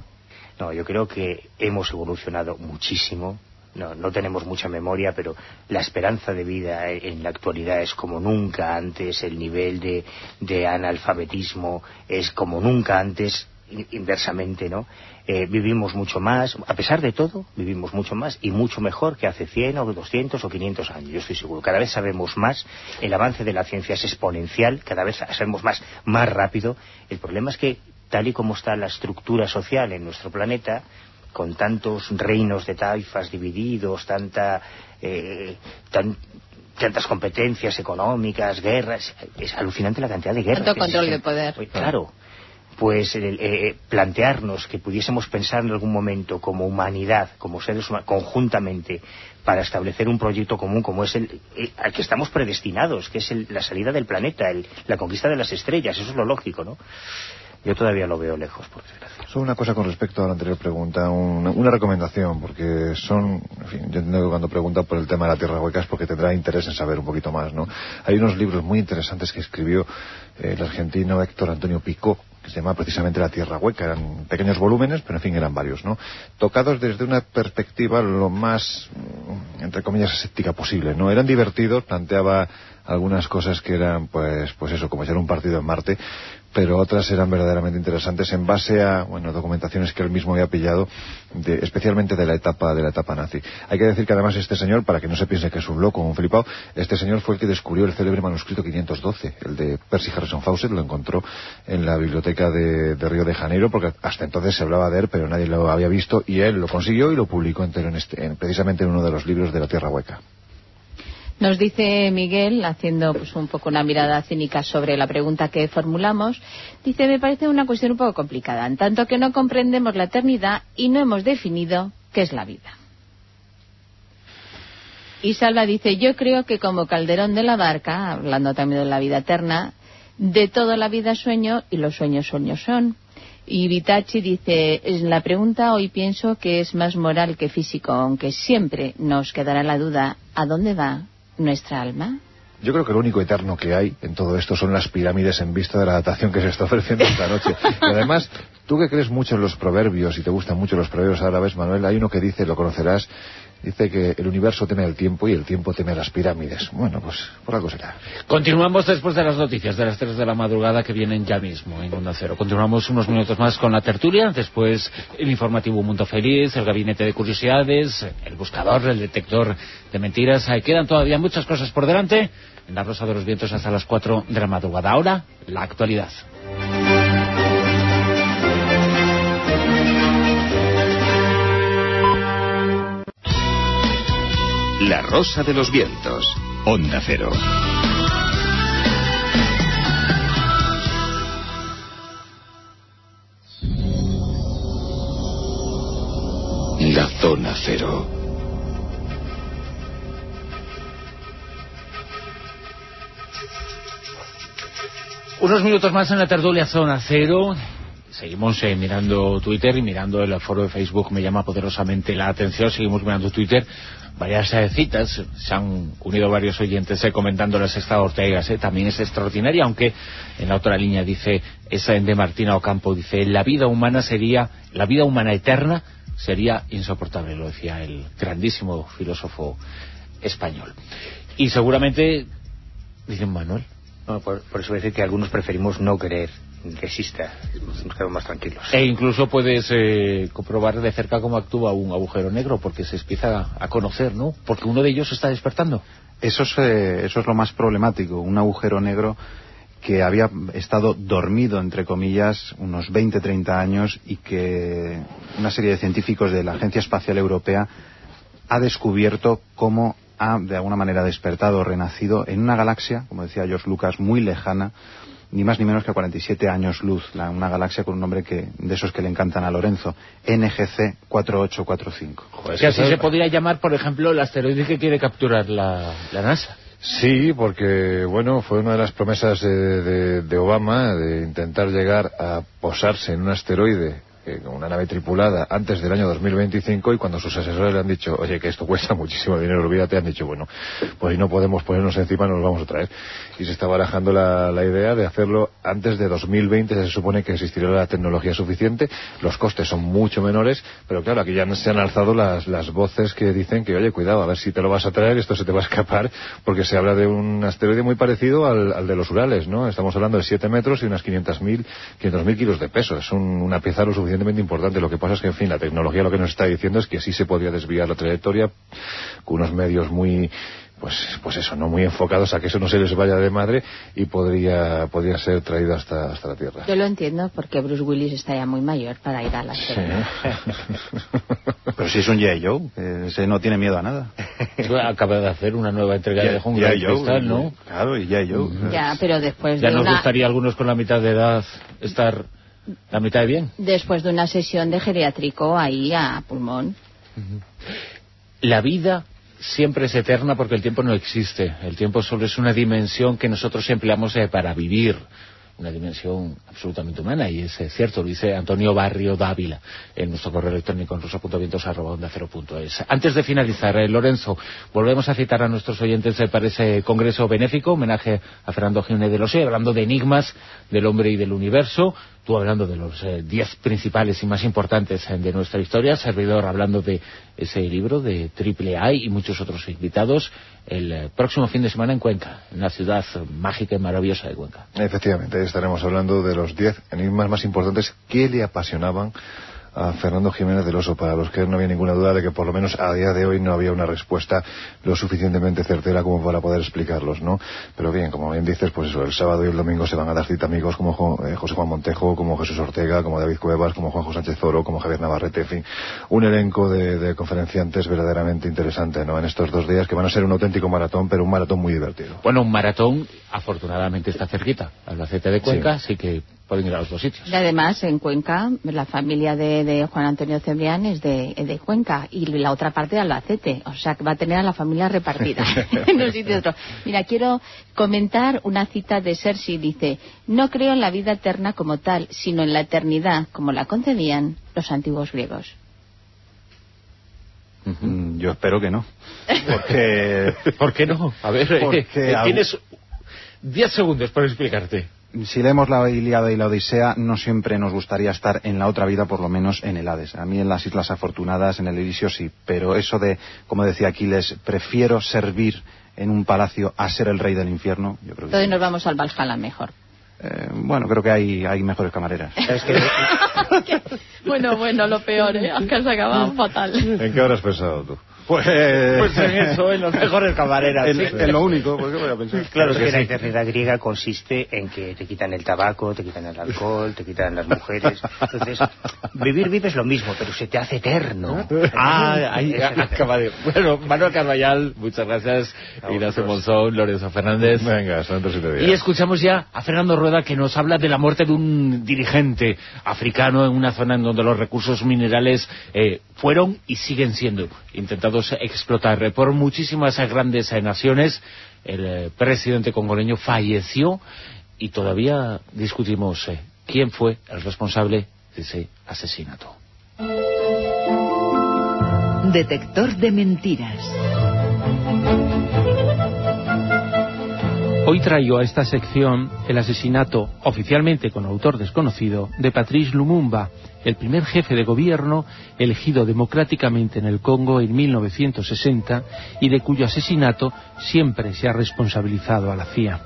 No, yo creo que hemos evolucionado muchísimo. No, no tenemos mucha memoria, pero la esperanza de vida en la actualidad es como nunca antes, el nivel de, de analfabetismo es como nunca antes, inversamente, ¿no? Eh, vivimos mucho más, a pesar de todo, vivimos mucho más y mucho mejor que hace 100 o 200 o 500 años, yo estoy seguro. Cada vez sabemos más, el avance de la ciencia es exponencial, cada vez sabemos más, más rápido. El problema es que tal y como está la estructura social en nuestro planeta, con tantos reinos de taifas divididos, tanta, eh, tantas competencias económicas, guerras, es alucinante la cantidad de guerras. Tanto control de poder. claro, pues eh, plantearnos que pudiésemos pensar en algún momento como humanidad, como seres humanos, conjuntamente, para establecer un proyecto común como es el eh, al que estamos predestinados, que es la salida del planeta, la conquista de las estrellas, eso es lo lógico, ¿no? Yo todavía lo veo lejos, por desgracia. Solo una cosa con respecto a la anterior pregunta, una, recomendación, porque son, en fin, yo entiendo que cuando pregunta por el tema de la tierra hueca es porque tendrá interés en saber un poquito más, ¿no? Hay unos libros muy interesantes que escribió eh, el argentino Héctor Antonio Picó, que se llama precisamente La Tierra Hueca. Eran pequeños volúmenes, pero en fin, eran varios, ¿no? Tocados desde una perspectiva lo más, mm, entre comillas, escéptica posible, ¿no? Eran divertidos, planteaba algunas cosas que eran, pues, pues eso, como ser un partido en Marte, pero otras eran verdaderamente interesantes en base a bueno documentaciones que él mismo había pillado de, especialmente de la etapa de la etapa nazi. Hay que decir que además este señor para que no se piense que es un loco o un flipado este señor fue el que descubrió el célebre manuscrito 512 el de Percy Harrison Fawcett lo encontró en la biblioteca de, Río de Janeiro porque hasta entonces se hablaba de él pero nadie lo había visto y él lo consiguió y lo publicó entero en este, precisamente en uno de los libros de la Tierra Hueca nos dice Miguel, haciendo pues, un poco una mirada cínica sobre la pregunta que formulamos, dice, me parece una cuestión un poco complicada, en tanto que no comprendemos la eternidad y no hemos definido qué es la vida. Y Salva dice, yo creo que como Calderón de la Barca, hablando también de la vida eterna, de toda la vida sueño y los sueños sueños son. Y Vitachi dice, la pregunta hoy pienso que es más moral que físico, aunque siempre nos quedará la duda, ¿a dónde va nuestra alma? Yo creo que lo único eterno que hay en todo esto son las pirámides en vista de la datación que se está ofreciendo esta noche. Y además, tú que crees mucho en los proverbios y te gustan mucho los proverbios árabes, Manuel, hay uno que dice, lo conocerás, dice que el universo teme el tiempo y el tiempo teme las pirámides. Bueno, pues por algo será. Continuamos después de las noticias de las 3 de la madrugada que vienen ya mismo en Onda Cero. Continuamos unos minutos más con la tertulia, después el informativo Mundo Feliz, el gabinete de curiosidades, el buscador, el detector de mentiras. Ahí quedan todavía muchas cosas por delante en la Rosa de los Vientos hasta las 4 de la madrugada. Ahora, la actualidad. La Rosa de los Vientos. Onda Cero. La Zona Cero. Unos minutos más en la tertulia Zona Cero. Seguimos eh, mirando Twitter y mirando el foro de Facebook me llama poderosamente la atención. Seguimos mirando Twitter. Varias eh, citas, se han unido varios oyentes eh, comentando la sexta Ortega. También es extraordinaria, aunque en la otra línea dice, esa de Martina Ocampo, dice, la vida humana sería, la vida humana eterna sería insoportable, lo decía el grandísimo filósofo español. Y seguramente, dicen Manuel, por, por eso voy a decir que algunos preferimos no creer que exista. Nos quedamos más tranquilos. E incluso puedes eh, comprobar de cerca cómo actúa un agujero negro, porque se empieza a conocer, ¿no? Porque uno de ellos está despertando. Eso es, eh, eso es lo más problemático, un agujero negro que había estado dormido, entre comillas, unos 20, 30 años y que una serie de científicos de la Agencia Espacial Europea ha descubierto cómo ha, de alguna manera, despertado o renacido en una galaxia, como decía George Lucas, muy lejana, ni más ni menos que a 47 años luz, la- una galaxia con un nombre que, de esos que le encantan a Lorenzo, NGC 4845. que así se podría llamar, por ejemplo, el asteroide que quiere capturar la, la NASA. Sí, porque bueno, fue una de las promesas de, de- de Obama de intentar llegar a posarse en un asteroide eh, con una nave tripulada antes del año 2025 y cuando sus asesores le han dicho, oye, que esto cuesta muchísimo dinero, olvídate, han dicho, bueno, pues si no podemos ponernos encima, nos vamos a traer. Y se está barajando la, la idea de hacerlo antes de 2020, se supone que existirá la tecnología suficiente, los costes son mucho menores, pero claro, aquí ya se han alzado las, las voces que dicen que, oye, cuidado, a ver si te lo vas a traer, esto se te va a escapar, porque se habla de un asteroide muy parecido al, al de los Urales, ¿no? Estamos hablando de 7 metros y unas 500.000 500.000 kilos de peso. Es un- una pieza lo suficientemente importante. Lo que pasa es que, en fin, la tecnología lo que nos está diciendo es que sí se podría desviar la trayectoria con unos medios muy pues pues eso, no muy enfocados a que eso no se les vaya de madre y podría podría ser traído hasta, hasta la Tierra. Yo lo entiendo porque Bruce Willis está ya muy mayor para ir a la serie. Pero si es un G.I. Joe, eh, ese no tiene miedo a nada. Acaba de hacer una nueva entrega de Jungla de Cristal, ¿no? Claro, y G.I. Joe. Ya, pero después Ya de nos una gustaría a algunos con la mitad de edad estar la mitad de bien. después de una sesión de geriátrico ahí a pulmón. La vida siempre es eterna porque el tiempo no existe. El tiempo solo es una dimensión que nosotros empleamos eh, para vivir. Una dimensión absolutamente humana, y es eh, cierto, lo dice Antonio Barrio Dávila en nuestro correo electrónico en rosa.vientos.es. Antes de finalizar, eh, Lorenzo, volvemos a citar a nuestros oyentes eh, para ese congreso benéfico, homenaje a Fernando Jiménez de Losé, hablando de enigmas del hombre y del universo, tú hablando de los eh, diez principales y más importantes eh, de nuestra historia, servidor hablando de ese libro de Triple A y muchos otros invitados el eh, próximo fin de semana en Cuenca, en la ciudad eh, mágica y maravillosa de Cuenca. Efectivamente, estaremos hablando de los 10 enigmas más importantes que le apasionaban a Fernando Jiménez del Oso, para los que no había ninguna duda de que por lo menos a día de hoy no había una respuesta lo suficientemente certera como para poder explicarlos, ¿no? Pero bien, como bien dices, pues eso, el sábado y el domingo se van a dar cita amigos como eh, José Juan Montejo, como Jesús Ortega, como David Cuevas, como Juanjo Sánchez Zoro, como Javier Navarrete, en fin, un elenco de, de conferenciantes verdaderamente interesante, ¿no? En estos dos días que van a ser un auténtico maratón, pero un maratón muy divertido. Bueno, un maratón afortunadamente está cerquita, Albacete de Cuenca, así que pueden ir a los dos sitios. Y además, en Cuenca, la familia de, de Juan Antonio Cebrián es de, Cuenca y la otra parte de Albacete. O sea, que va a tener a la familia repartida en un sitio y otro. Mira, quiero comentar una cita de Cersei. Dice, no creo en la vida eterna como tal, sino en la eternidad, como la concebían los antiguos griegos. Mm, Yo espero que no. Porque... ¿Por qué no? A ver, Porque eh, tienes 10 segundos para explicarte. Si leemos la Ilíada y la Odisea, no siempre nos gustaría estar en la otra vida, por lo menos en el Hades. A mí en las Islas Afortunadas, en el Elisio sí, pero eso de, como decía Aquiles, prefiero servir en un palacio a ser el rey del infierno, yo creo que Entonces sí. nos vamos al Valhalla mejor. Eh, bueno, creo que hay, hay mejores camareras. Es que Bueno, bueno, lo peor, ¿eh? Que has acabado fatal. ¿En qué habrás pensado tú? Pues, Pues en eso, en los mejores camareras. en, sí. en lo único, ¿por qué voy a pensar? Claro, que que la eternidad griega consiste en que te quitan el tabaco, te quitan el alcohol, te quitan las mujeres. Entonces, vivir vives lo mismo, pero se te hace eterno. Ah, ahí acaba de... Bueno, Manuel Carvallal, muchas gracias. Ignacio Monzón, Lorenzo Fernández. Venga, días. Y escuchamos ya a Fernando Rueda que nos habla de la muerte de un dirigente africano en una zona en donde los recursos minerales eh, fueron y siguen siendo intentados explotar por muchísimas grandes naciones. El eh, presidente congoleño falleció y todavía discutimos eh, quién fue el responsable de ese asesinato. Detector de mentiras. Hoy traigo a esta sección el asesinato, oficialmente con autor desconocido, de Patrice Lumumba, el primer jefe de gobierno elegido democráticamente en el Congo en 1960 y de cuyo asesinato siempre se ha responsabilizado a la CIA.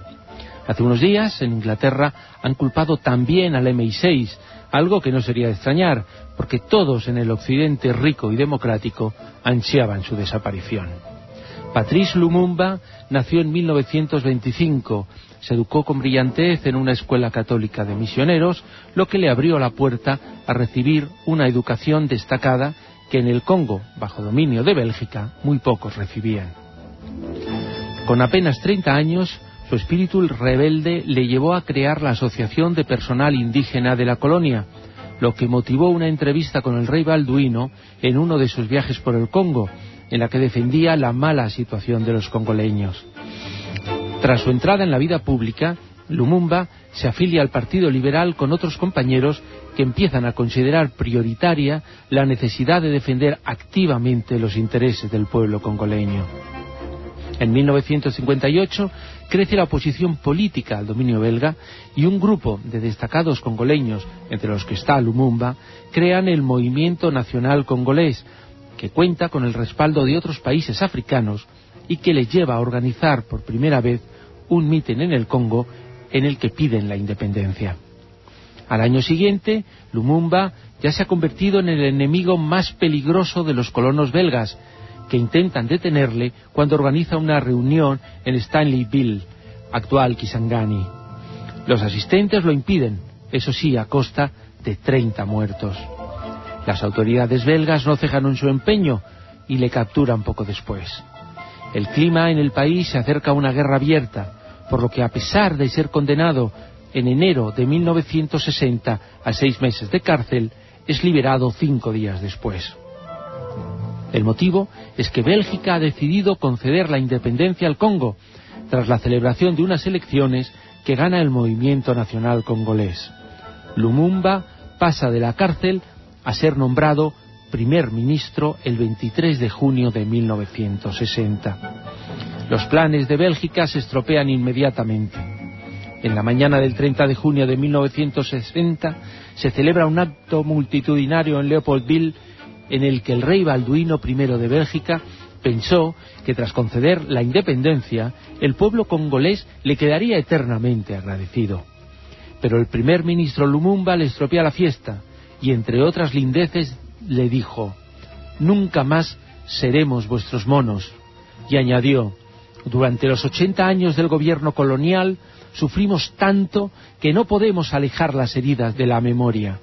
Hace unos días, en Inglaterra, han culpado también al MI6, algo que no sería de extrañar, porque todos en el occidente rico y democrático ansiaban su desaparición. Patrice Lumumba nació en 1925. Se educó con brillantez en una escuela católica de misioneros, lo que le abrió la puerta a recibir una educación destacada que en el Congo, bajo dominio de Bélgica, muy pocos recibían. Con apenas 30 años, su espíritu rebelde le llevó a crear la Asociación de Personal Indígena de la colonia, lo que motivó una entrevista con el rey Balduino en uno de sus viajes por el Congo, en la que defendía la mala situación de los congoleños. Tras su entrada en la vida pública, Lumumba se afilia al Partido Liberal con otros compañeros que empiezan a considerar prioritaria la necesidad de defender activamente los intereses del pueblo congoleño. En 1958 crece la oposición política al dominio belga y un grupo de destacados congoleños, entre los que está Lumumba, crean el Movimiento Nacional Congolés, que cuenta con el respaldo de otros países africanos y que les lleva a organizar por primera vez un mitin en el Congo en el que piden la independencia. Al año siguiente, Lumumba ya se ha convertido en el enemigo más peligroso de los colonos belgas, que intentan detenerle cuando organiza una reunión en Stanleyville, actual Kisangani. Los asistentes lo impiden, eso sí, a costa de 30 muertos. Las autoridades belgas no cejan en su empeño y le capturan poco después. El clima en el país se acerca a una guerra abierta, por lo que a pesar de ser condenado en enero de 1960 a seis meses de cárcel, es liberado cinco días después. El motivo es que Bélgica ha decidido conceder la independencia al Congo, tras la celebración de unas elecciones que gana el movimiento nacional congolés. Lumumba pasa de la cárcel a ser nombrado primer ministro el 23 de junio de 1960. Los planes de Bélgica se estropean inmediatamente. En la mañana del 30 de junio de 1960 se celebra un acto multitudinario en Leopoldville en el que el rey Balduino I de Bélgica pensó que tras conceder la independencia el pueblo congolés le quedaría eternamente agradecido. Pero el primer ministro Lumumba le estropea la fiesta y entre otras lindeces le dijo «Nunca más seremos vuestros monos» y añadió «Durante los 80 años del gobierno colonial sufrimos tanto que no podemos alejar las heridas de la memoria.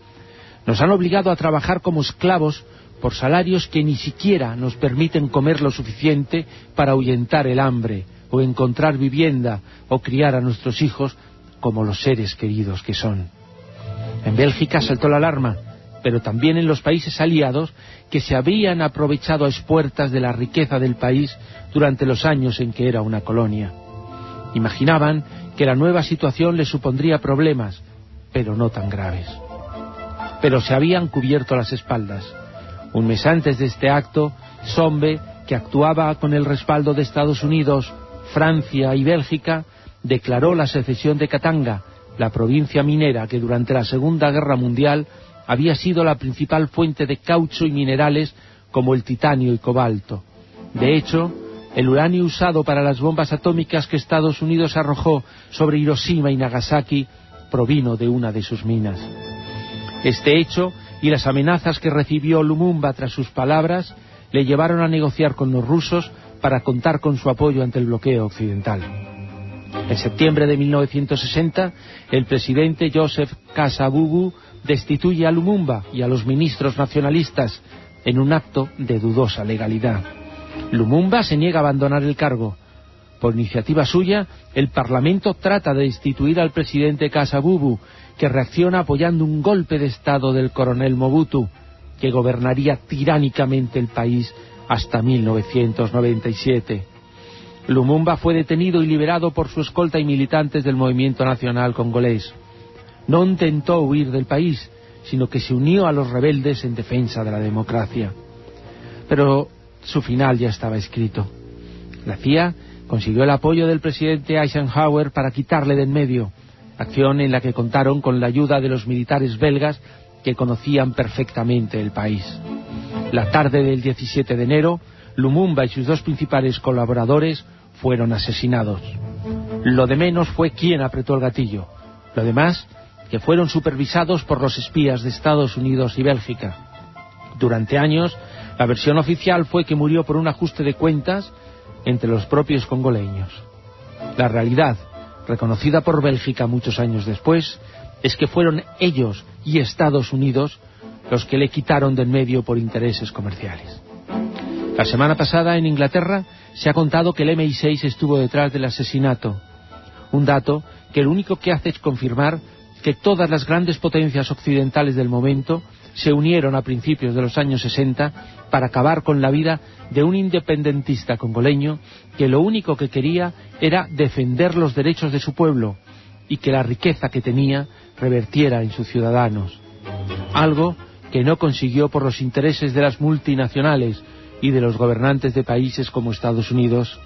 Nos han obligado a trabajar como esclavos por salarios que ni siquiera nos permiten comer lo suficiente para ahuyentar el hambre o encontrar vivienda o criar a nuestros hijos como los seres queridos que son. En Bélgica saltó la alarma, pero también en los países aliados que se habían aprovechado a espuertas de la riqueza del país durante los años en que era una colonia. Imaginaban que la nueva situación les supondría problemas, pero no tan graves. Pero se habían cubierto las espaldas. Un mes antes de este acto, Sombe, que actuaba con el respaldo de Estados Unidos, Francia y Bélgica, declaró la secesión de Katanga, la provincia minera que durante la Segunda Guerra Mundial había sido la principal fuente de caucho y minerales como el titanio y cobalto. De hecho, el uranio usado para las bombas atómicas que Estados Unidos arrojó sobre Hiroshima y Nagasaki provino de una de sus minas. Este hecho y las amenazas que recibió Lumumba tras sus palabras le llevaron a negociar con los rusos para contar con su apoyo ante el bloqueo occidental. En septiembre de 1960, el presidente Joseph Kasabubu destituye a Lumumba y a los ministros nacionalistas en un acto de dudosa legalidad. Lumumba se niega a abandonar el cargo. Por iniciativa suya, el Parlamento trata de destituir al presidente Kasabubu, que reacciona apoyando un golpe de Estado del coronel Mobutu, que gobernaría tiránicamente el país hasta 1997. Lumumba fue detenido y liberado por su escolta y militantes del movimiento nacional congolés no intentó huir del país, sino que se unió a los rebeldes en defensa de la democracia. Pero su final ya estaba escrito. La CIA consiguió el apoyo del presidente Eisenhower para quitarle de en medio, acción en la que contaron con la ayuda de los militares belgas que conocían perfectamente el país. La tarde del 17 de enero, Lumumba y sus dos principales colaboradores fueron asesinados. Lo de menos fue quién apretó el gatillo. Lo demás que fueron supervisados por los espías de Estados Unidos y Bélgica. Durante años, la versión oficial fue que murió por un ajuste de cuentas entre los propios congoleños. La realidad, reconocida por Bélgica muchos años después, es que fueron ellos y Estados Unidos los que le quitaron de en medio por intereses comerciales. La semana pasada en Inglaterra se ha contado que el MI6 estuvo detrás del asesinato, un dato que lo único que hace es confirmar que todas las grandes potencias occidentales del momento se unieron a principios de los años 60 para acabar con la vida de un independentista congoleño que lo único que quería era defender los derechos de su pueblo y que la riqueza que tenía revertiera en sus ciudadanos. Algo que no consiguió por los intereses de las multinacionales y de los gobernantes de países como Estados Unidos,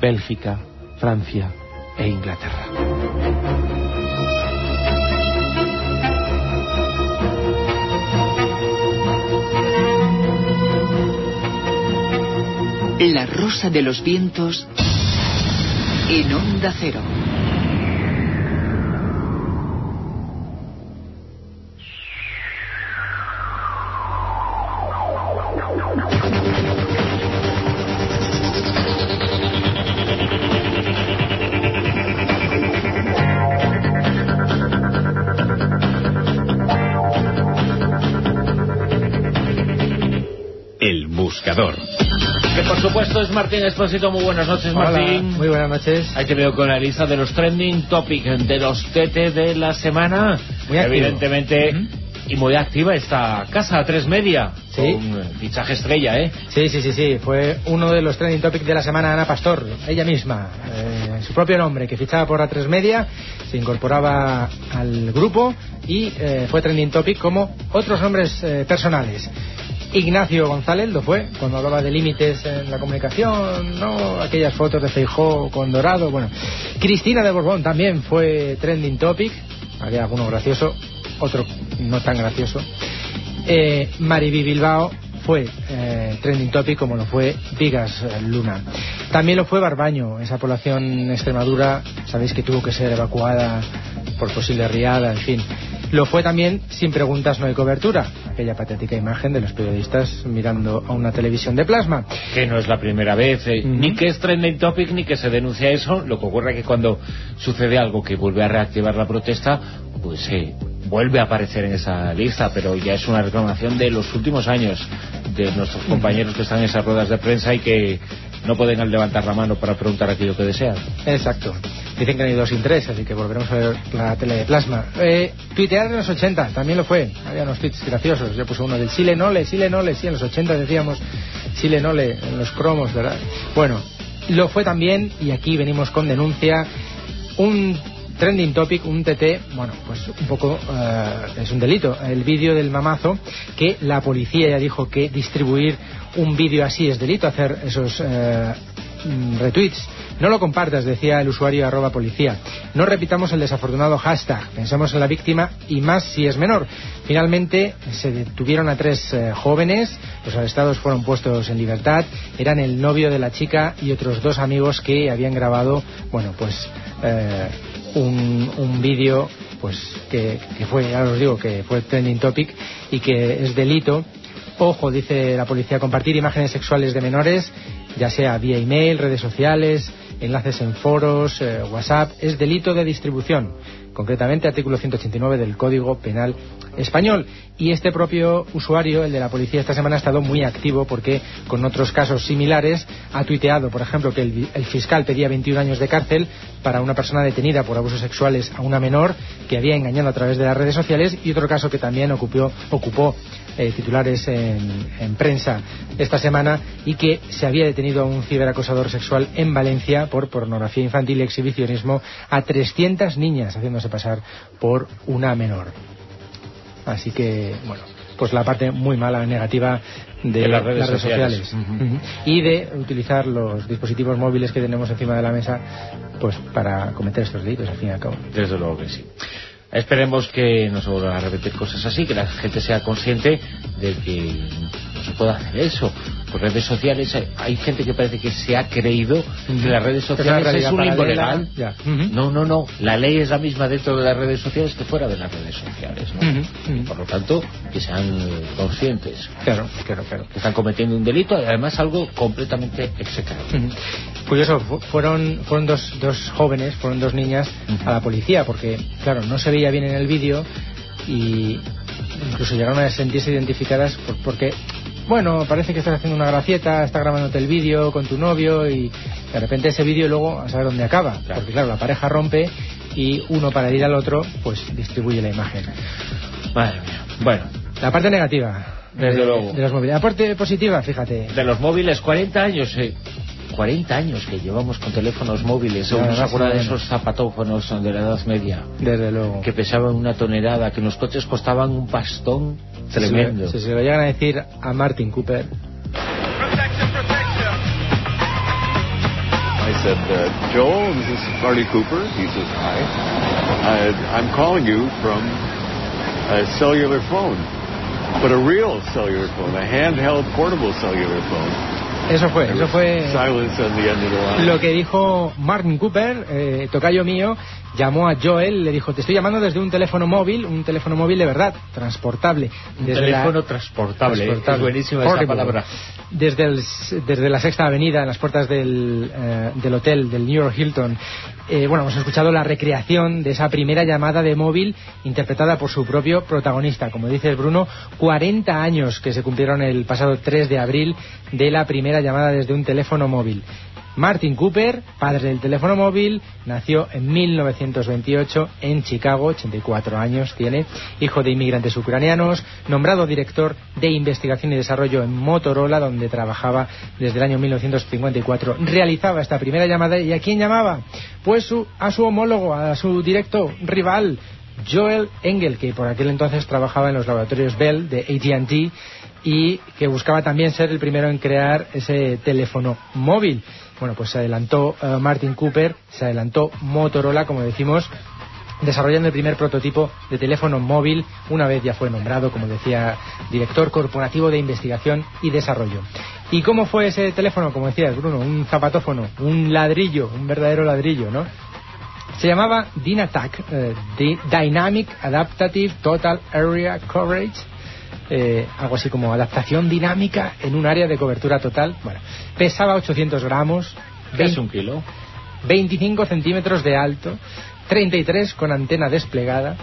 Bélgica, Francia e Inglaterra. La Rosa de los Vientos en Onda Cero. El buscador. Es Martín Espósito. Muy buenas noches, Martín. muy buenas noches. Ahí te veo con la lista de los trending topics de los TT de la semana. Muy. Evidentemente, y muy activa esta casa, tres media. Sí. Un fichaje estrella, ¿eh? Sí, sí, sí, sí. Fue uno de los trending topics de la semana Ana Pastor, ella misma, eh, su propio nombre, que fichaba por A3 Media, se incorporaba al grupo y eh, fue trending topic como otros nombres eh, personales. Ignacio González lo fue, cuando hablaba de límites en la comunicación, ¿no? Aquellas fotos de Feijó con Dorado, bueno. Cristina de Borbón también fue trending topic, había alguno gracioso, otro no tan gracioso. Eh, Mariby Bilbao fue eh, trending topic como lo fue Vigas eh, Luna. También lo fue Barbaño, esa población en Extremadura, sabéis que tuvo que ser evacuada por posible riada, en fin. Lo fue también sin preguntas no hay cobertura, aquella patética imagen de los periodistas mirando a una televisión de plasma. Que no es la primera vez, eh, ni que es trending topic, ni que se denuncia eso. Lo que ocurre es que cuando sucede algo que vuelve a reactivar la protesta, pues eh, vuelve a aparecer en esa lista, pero ya es una reclamación de los últimos años de nuestros compañeros que están en esas ruedas de prensa y que no pueden levantar la mano para preguntar aquello que desean. Exacto. Dicen que hay dos sin tres, así que volveremos a ver la tele de plasma. Eh, tuitear en los 80, también lo fue. Había unos tweets graciosos. Yo puse uno del Chile Nole, Chile Nole, sí, en los 80 decíamos Chile Nole, en los cromos, ¿verdad? Bueno, lo fue también, y aquí venimos con denuncia, un trending topic, un TT, bueno, pues un poco eh, es un delito. El vídeo del mamazo, que la policía ya dijo que distribuir un vídeo así es delito, hacer esos mm, retweets. No lo compartas, decía el usuario arroba policía. No repitamos el desafortunado hashtag. Pensemos en la víctima y más si es menor. Finalmente se detuvieron a tres eh, jóvenes. Los arrestados fueron puestos en libertad. Eran el novio de la chica y otros dos amigos que habían grabado, bueno, pues un, un vídeo pues que, que fue, ya os digo, que fue trending topic y que es delito Ojo, dice la policía, compartir imágenes sexuales de menores, ya sea vía email, redes sociales, enlaces en foros, eh, WhatsApp, es delito de distribución. Concretamente, artículo 189 del Código Penal Español. Y este propio usuario, el de la policía, esta semana ha estado muy activo porque con otros casos similares ha tuiteado, por ejemplo, que el, fiscal pedía 21 años de cárcel para una persona detenida por abusos sexuales a una menor que había engañado a través de las redes sociales y otro caso que también ocupó eh, titulares en, en prensa esta semana y que se había detenido a un ciberacosador sexual en Valencia por pornografía infantil y exhibicionismo a 300 niñas haciéndose pasar por una menor. Así que, bueno, pues la parte muy mala, negativa de, De las redes sociales, y de utilizar los dispositivos móviles que tenemos encima de la mesa pues para cometer estos delitos al fin y al cabo. Desde luego que sí. Esperemos que no se vuelvan a repetir cosas así, que la gente sea consciente de que no se puede hacer eso. Por redes sociales hay, hay gente que parece que se ha creído que las redes sociales es un limbo legal. No, no, no. La ley es la misma dentro de las redes sociales que fuera de las redes sociales. Por lo tanto, que sean conscientes. Claro, claro, claro. Que están cometiendo un delito además algo completamente execrable. Curioso, fu- fueron, fueron dos, dos jóvenes, fueron dos niñas a la policía, porque, claro, no se veía bien en el vídeo y incluso llegaron a sentirse identificadas por- porque, bueno, parece que estás haciendo una gracieta, está grabándote el vídeo con tu novio y de repente ese vídeo luego a saber dónde acaba. Porque, claro, la pareja rompe y uno para ir al otro, pues distribuye la imagen. Madre mía. Bueno, La parte negativa Desde de, luego. de los móviles. La parte positiva, fíjate. de los móviles, 40 años, eh. 40 años que llevamos con teléfonos móviles. Ya, Uno se acuerda de esos zapatófonos de la Edad Media Desde luego. que pesaban una tonelada, que en los coches costaban un pastón tremendo. Si, se lo llegan a decir a Martin Cooper, I said, uh, Joel, this is Marty Cooper. He says, hi. Uh, I'm calling you from a cellular phone, but a real cellular phone, a handheld portable cellular phone. eso fue, eso fue Silence on the end of the line. lo que dijo Martin Cooper, eh, tocayo mío, llamó a Joel, le dijo, te estoy llamando desde un teléfono móvil, un teléfono móvil de verdad, transportable. Un teléfono la- transportable, transportable. es buenísima esa palabra. Desde, el, desde la Sexta Avenida, en las puertas del, eh, del hotel, del New York Hilton. Eh, bueno, hemos escuchado la recreación de esa primera llamada de móvil interpretada por su propio protagonista. Como dices, Bruno, 40 años que se cumplieron el pasado 3 de abril de la primera llamada desde un teléfono móvil. Martin Cooper, padre del teléfono móvil, nació en 1928 en Chicago, 84 años tiene, hijo de inmigrantes ucranianos, nombrado director de investigación y desarrollo en Motorola, donde trabajaba desde el año 1954. Realizaba esta primera llamada y ¿a quién llamaba? Pues su- a su homólogo, a su directo rival, Joel Engel, que por aquel entonces trabajaba en los laboratorios Bell de AT&T y que buscaba también ser el primero en crear ese teléfono móvil. Bueno, pues se adelantó eh, Martin Cooper, se adelantó Motorola, como decimos, desarrollando el primer prototipo de teléfono móvil, una vez ya fue nombrado, como decía, director corporativo de investigación y desarrollo. ¿Y cómo fue ese teléfono? Como decías, Bruno, un zapatófono, un ladrillo, un verdadero ladrillo, ¿no? Se llamaba DynaTAC, eh, Dy- Dynamic Adaptative Total Area Coverage, eh, algo así como adaptación dinámica en un área de cobertura total. Bueno, pesaba 800 gramos, ¿Qué es 20 un kilo? 25 centímetros de alto, 33 con antena desplegada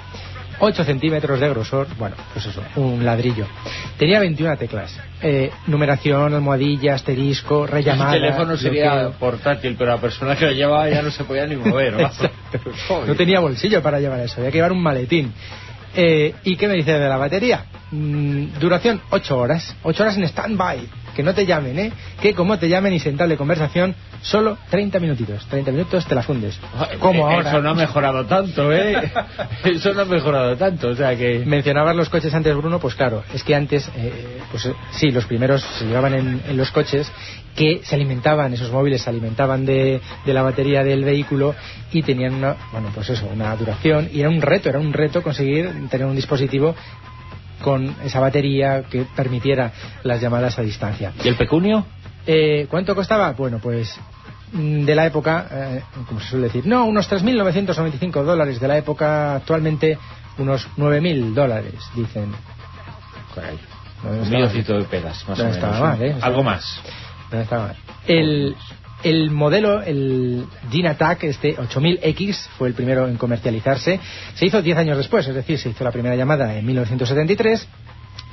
8 centímetros de grosor, bueno, pues eso, un ladrillo. Tenía 21 teclas. Eh, numeración, almohadilla, asterisco, rellamada... El teléfono sería bloqueo. portátil, pero la persona que lo llevaba ya no se podía ni mover. No tenía bolsillo para llevar eso, había que llevar un maletín. Eh, ¿Y qué me dice de la batería? Mm, duración 8 horas, 8 horas en stand-by, que no te llamen, ¿eh? Que como te llamen y se entable conversación, solo 30 minutitos, 30 minutos te la fundes. Como Eh, ahora. Eso no ha mejorado tanto, ¿eh? Eso no ha mejorado tanto, o sea que... Mencionabas los coches antes, Bruno, pues claro, es que antes, eh, pues eh, sí, los primeros se llevaban en, en los coches que se alimentaban, esos móviles se alimentaban de, de la batería del vehículo y tenían una, bueno, pues eso, una duración y era un reto, era un reto conseguir tener un dispositivo con esa batería que permitiera las llamadas a distancia. ¿Y el pecunio? Eh, ¿Cuánto costaba? Bueno, pues mm, de la época, eh, como se suele decir, no, unos 3.995 dólares de la época, actualmente unos 9.000 dólares, dicen. Caray. No Un de pedas, más No o estaba menos. mal, ¿eh? Algo más. No estaba mal. El, el modelo, el Dynatac, este 8000X, fue el primero en comercializarse. Se hizo 10 años después, es decir, se hizo la primera llamada en 1973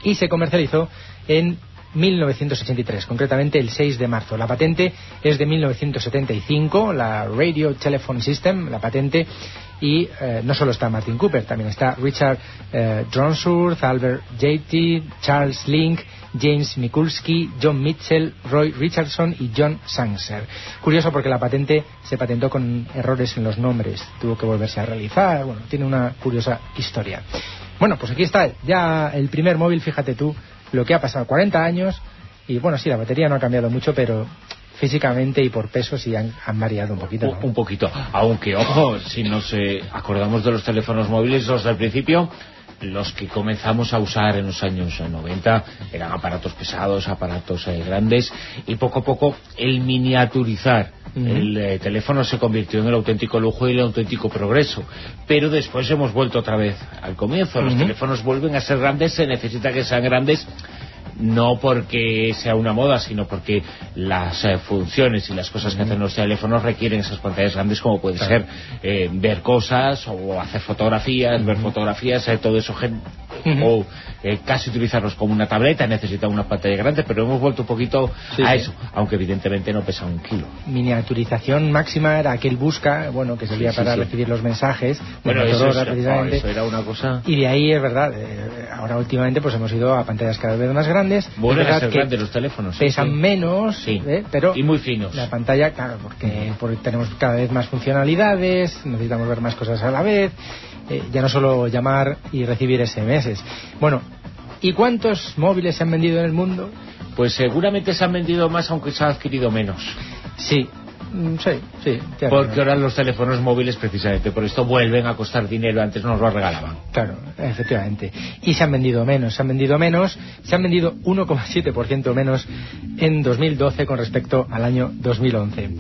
y se comercializó en 1983, concretamente el 6 de marzo. La patente es de 1975, la Radio Telephone System, la patente, y eh, no solo está Martin Cooper, también está Richard eh, Dronsworth, Albert Jayty, Charles Link, James Mikulski, John Mitchell, Roy Richardson y John Sanser. Curioso porque la patente se patentó con errores en los nombres, tuvo que volverse a realizar, bueno, tiene una curiosa historia. Bueno, pues aquí está ya el primer móvil, fíjate tú lo que ha pasado, 40 años, y bueno, sí, la batería no ha cambiado mucho, pero físicamente y por peso sí han, han variado un poquito. ¿no? Un, un poquito. Aunque, ojo, si nos eh, acordamos de los teléfonos móviles, los del principio, los que comenzamos a usar en los años eh, 90 eran aparatos pesados, aparatos eh, grandes, y poco a poco el miniaturizar el eh, teléfono se convirtió en el auténtico lujo y el auténtico progreso. Pero después hemos vuelto otra vez al comienzo. Los teléfonos vuelven a ser grandes, se necesita que sean grandes no porque sea una moda, sino porque las eh, funciones y las cosas que hacen los teléfonos requieren esas pantallas grandes como puede ser eh, ver cosas o hacer fotografías, ver fotografías, eh, todo eso, o eh, casi utilizarlos como una tableta, necesita una pantalla grande, pero hemos vuelto un poquito Sí, a sí. eso, aunque evidentemente no pesa un kilo. Miniaturización máxima era aquel busca, bueno, que servía Sí, para recibir los mensajes Bueno, eso, precisamente. oh, eso era una cosa... Y de ahí es verdad, eh, ahora últimamente pues hemos ido a pantallas cada vez más grandes. Vuelven Es verdad que grandes los teléfonos. pesan menos, Sí. ¿eh? pero Y muy finos. la pantalla, claro, porque, porque tenemos cada vez más funcionalidades, necesitamos ver más cosas a la vez, eh, ya no solo llamar y recibir SMS. Bueno, ¿y cuántos móviles se han vendido en el mundo? Pues seguramente se han vendido más aunque se ha adquirido menos. Sí, sí, sí. tiene Porque ahora los teléfonos móviles precisamente por esto vuelven a costar dinero, antes nos lo regalaban. Claro, efectivamente. Y se han vendido menos, se han vendido menos, se han vendido 1,7% menos en 2012 con respecto al año 2011.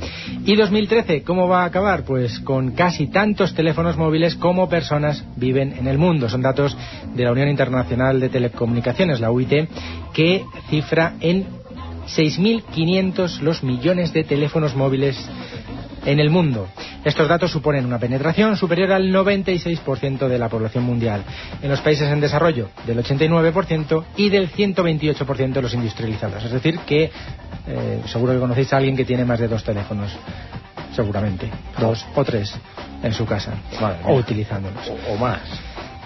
¿Y 2013 cómo va a acabar? Pues con casi tantos teléfonos móviles como personas viven en el mundo. Son datos de la Unión Internacional de Telecomunicaciones, la UIT, que cifra en 6.500 los millones de teléfonos móviles en el mundo. Estos datos suponen una penetración superior al 96% de la población mundial. En los países en desarrollo, del 89% y del 128% de los industrializados. Es decir, que eh, seguro que conocéis a alguien que tiene más de dos teléfonos. Seguramente. Dos o tres en su casa. O utilizándolos. O, o más.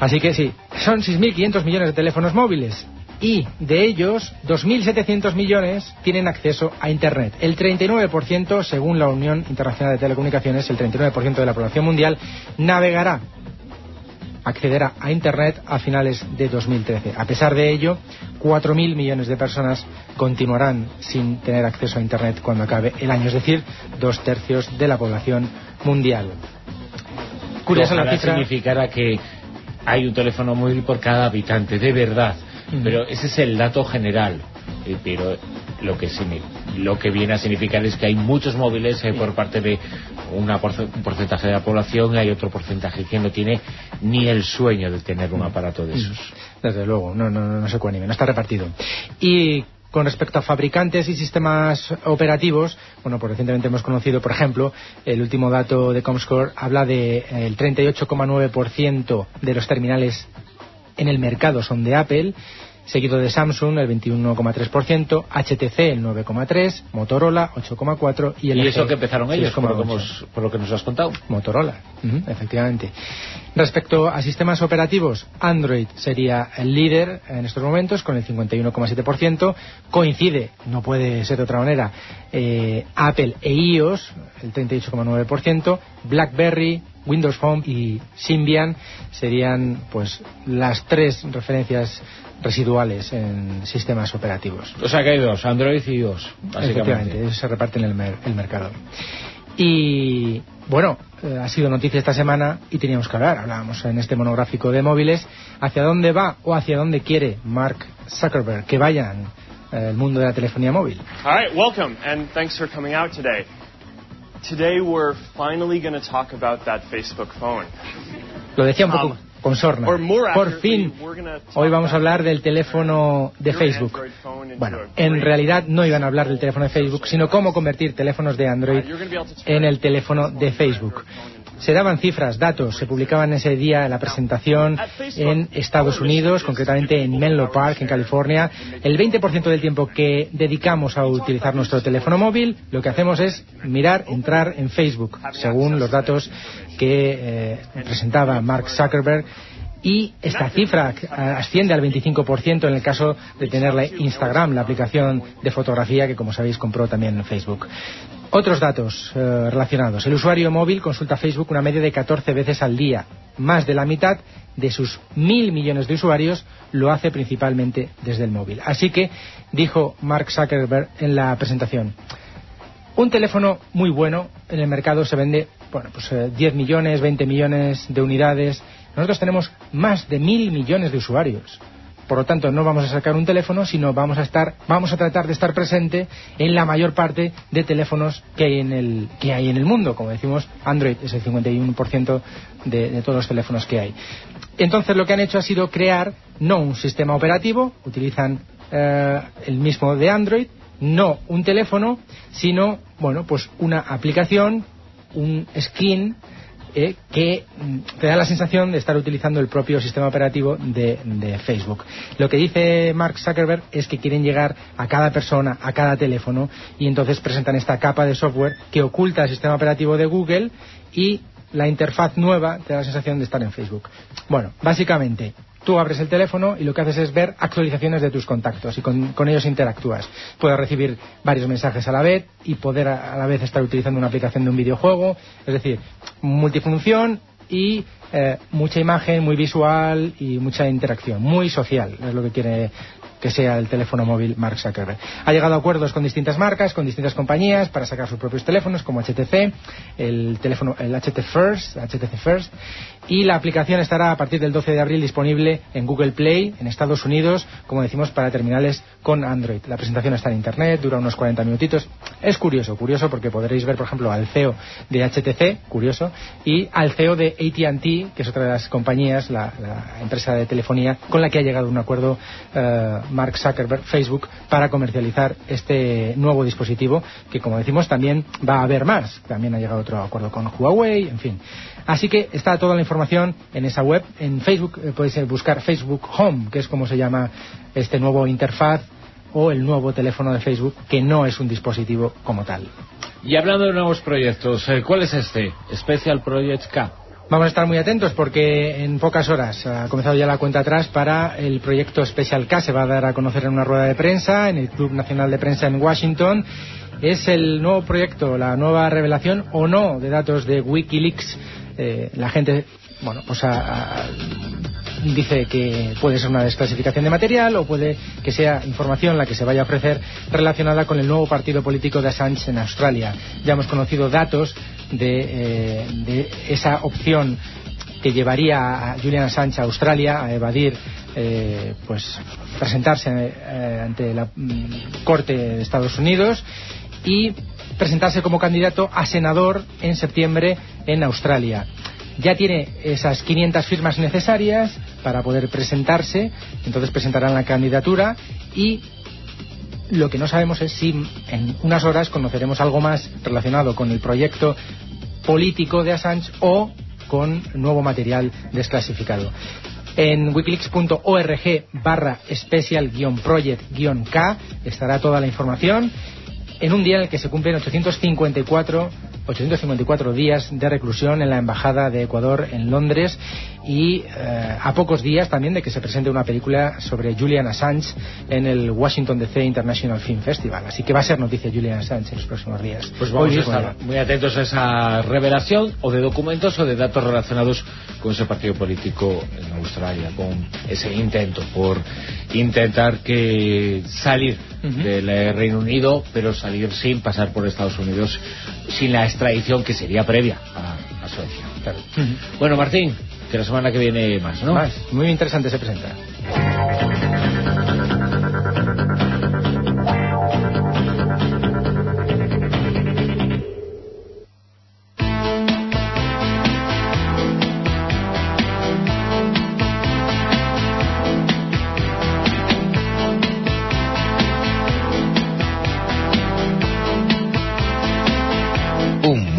Así que sí, son 6.500 millones de teléfonos móviles y de ellos 2.700 millones tienen acceso a Internet. El 39%, según la Unión Internacional de Telecomunicaciones, el 39% de la población mundial navegará, accederá a Internet a finales de 2013. A pesar de ello, 4.000 millones de personas continuarán sin tener acceso a Internet cuando acabe el año, es decir, dos tercios de la población mundial. Curiosa la cifra. significara que hay un teléfono móvil por cada habitante, de verdad. Pero ese es el dato general. Eh, pero lo que, lo que viene a significar es que hay muchos móviles eh, por parte de una porce- un porcentaje de la población y hay otro porcentaje que no tiene ni el sueño de tener un aparato de esos. Desde luego, no, no, no, no se cuánime, no está repartido. Y Con respecto a fabricantes y sistemas operativos, bueno, pues recientemente hemos conocido, por ejemplo, el último dato de Comscore habla de eh, el 38,9% de los terminales en el mercado son de Apple seguido de Samsung el 21,3%, HTC el 9,3%, Motorola 8,4% y el ¿Y eso que empezaron ellos, por lo que, hemos, por lo que nos has contado? Motorola, efectivamente. Respecto a sistemas operativos, Android sería el líder en estos momentos con el 51,7%. Coincide, no puede ser de otra manera, eh, Apple e iOS, el 38,9%. BlackBerry, Windows Phone y Symbian serían pues las tres referencias residuales en sistemas operativos. O sea que hay dos, Android y iOS, básicamente. Efectivamente, eso se reparten el, mer- el mercado. Y bueno, eh, ha sido noticia esta semana y teníamos que hablar, hablábamos en este monográfico de móviles, hacia dónde va o hacia dónde quiere Mark Zuckerberg que vayan eh, el mundo de la telefonía móvil. All right, welcome, and thanks for coming out today. Today we're finally going to talk about that Facebook phone. Lo decía un poco Um, con sorna. Por fin, hoy vamos a hablar del teléfono de Facebook. Bueno, en realidad no iban a hablar del teléfono de Facebook, sino cómo convertir teléfonos de Android en el teléfono de Facebook. Se daban cifras, datos, se publicaban ese día en la presentación en Estados Unidos, concretamente en Menlo Park, en California. El 20% del tiempo que dedicamos a utilizar nuestro teléfono móvil, lo que hacemos es mirar, entrar en Facebook, según los datos que eh, presentaba Mark Zuckerberg. Y esta cifra asciende al 25% en el caso de tenerla Instagram, la aplicación de fotografía que, como sabéis, compró también Facebook. Otros datos eh, relacionados. El usuario móvil consulta Facebook una media de 14 veces al día. Más de la mitad de sus mil millones de usuarios lo hace principalmente desde el móvil. Así que, dijo Mark Zuckerberg en la presentación, un teléfono muy bueno en el mercado se vende, bueno, pues eh, 10 millones, 20 millones de unidades. Nosotros tenemos más de mil millones de usuarios. Por lo tanto, no vamos a sacar un teléfono, sino vamos a estar, vamos a tratar de estar presente en la mayor parte de teléfonos que hay en el, que hay en el mundo. Como decimos, Android es el 51% de, de todos los teléfonos que hay. Entonces, lo que han hecho ha sido crear no un sistema operativo, utilizan eh, el mismo de Android, no un teléfono, sino, bueno, pues una aplicación, un skin eh, que te da la sensación de estar utilizando el propio sistema operativo de, Facebook. Lo que dice Mark Zuckerberg es que quieren llegar a cada persona, a cada teléfono, y entonces presentan esta capa de software que oculta el sistema operativo de Google y la interfaz nueva te da la sensación de estar en Facebook. Bueno, básicamente, tú abres el teléfono y lo que haces es ver actualizaciones de tus contactos y con, con ellos interactúas. Puedes recibir varios mensajes a la vez y poder a, a la vez estar utilizando una aplicación de un videojuego. Es decir, multifunción y eh, mucha imagen, muy visual y mucha interacción, muy social, es lo que quiere que sea el teléfono móvil Mark Zuckerberg. Ha llegado a acuerdos con distintas marcas, con distintas compañías para sacar sus propios teléfonos, como HTC, el teléfono, el HT First, HTC First, y la aplicación estará a partir del 12 de abril disponible en Google Play, en Estados Unidos, como decimos, para terminales con Android. La presentación está en Internet, dura unos 40 minutitos. Es curioso, curioso porque podréis ver, por ejemplo, al CEO de HTC, curioso, y al CEO de AT&T, que es otra de las compañías, la, empresa de telefonía, con la que ha llegado un acuerdo eh, Mark Zuckerberg, Facebook, para comercializar este nuevo dispositivo, que como decimos también va a haber más. También ha llegado otro acuerdo con Huawei, en fin. Así que está toda la información en esa web. En Facebook eh, podéis eh, buscar Facebook Home, que es como se llama este nuevo interfaz o el nuevo teléfono de Facebook, que no es un dispositivo como tal. Y hablando de nuevos proyectos, eh, ¿cuál es este? Special Project K. Vamos a estar muy atentos porque en pocas horas ha comenzado ya la cuenta atrás para el proyecto Special K. Se va a dar a conocer en una rueda de prensa en el Club Nacional de Prensa en Washington. Es el nuevo proyecto, la nueva revelación o no de datos de Wikileaks. Eh, la gente, bueno, pues a- dice que puede ser una desclasificación de material o puede que sea información la que se vaya a ofrecer relacionada con el nuevo partido político de Assange en Australia. Ya hemos conocido datos de, eh, esa opción que llevaría a Julian Assange a Australia a evadir eh, pues presentarse ante la mm, Corte de Estados Unidos y presentarse como candidato a senador en septiembre en Australia. Ya tiene esas 500 firmas necesarias para poder presentarse, entonces presentarán la candidatura y Lo que no sabemos es si en unas horas conoceremos algo más relacionado con el proyecto político de Assange o con nuevo material desclasificado. En wikileaks.org barra special-project-k estará toda la información en un día en el que se cumplen 854 854 días de reclusión en la Embajada de Ecuador en Londres y eh, a pocos días también de que se presente una película sobre Julian Assange en el Washington DC International Film Festival. Así que va a ser noticia Julian Assange en los próximos días. Pues vamos a estar muy atentos a esa revelación o de documentos o de datos relacionados con ese partido político en Australia, con ese intento por intentar que salir del eh, Reino Unido, pero salir sin pasar por Estados Unidos, sin la extradición que sería previa a, a Suecia. Bueno, Martín, que la semana que viene más, ¿no? Más. Muy interesante se presenta.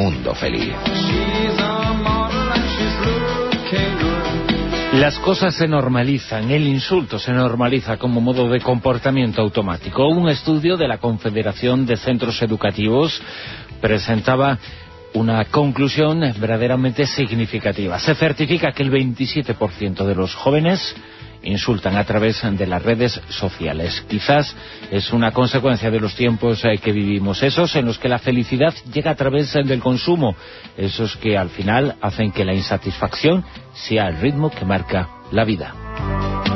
Mundo feliz. Las cosas se normalizan, el insulto se normaliza como modo de comportamiento automático. Un estudio de la Confederación de Centros Educativos presentaba una conclusión verdaderamente significativa. Se certifica que el 27% de los jóvenes insultan a través de las redes sociales. Quizás es una consecuencia de los tiempos eh, que vivimos, esos en los que la felicidad llega a través del consumo, esos que al final hacen que la insatisfacción sea el ritmo que marca la vida.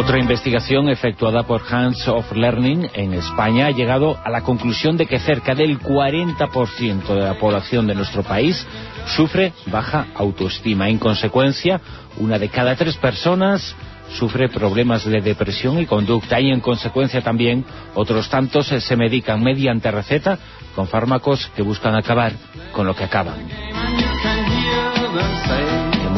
Otra investigación efectuada por Hands of Learning en España ha llegado a la conclusión de que cerca del 40% de la población de nuestro país sufre baja autoestima. En consecuencia, una de cada tres personas sufre problemas de depresión y conducta y en consecuencia también otros tantos se medican mediante receta con fármacos que buscan acabar con lo que acaban.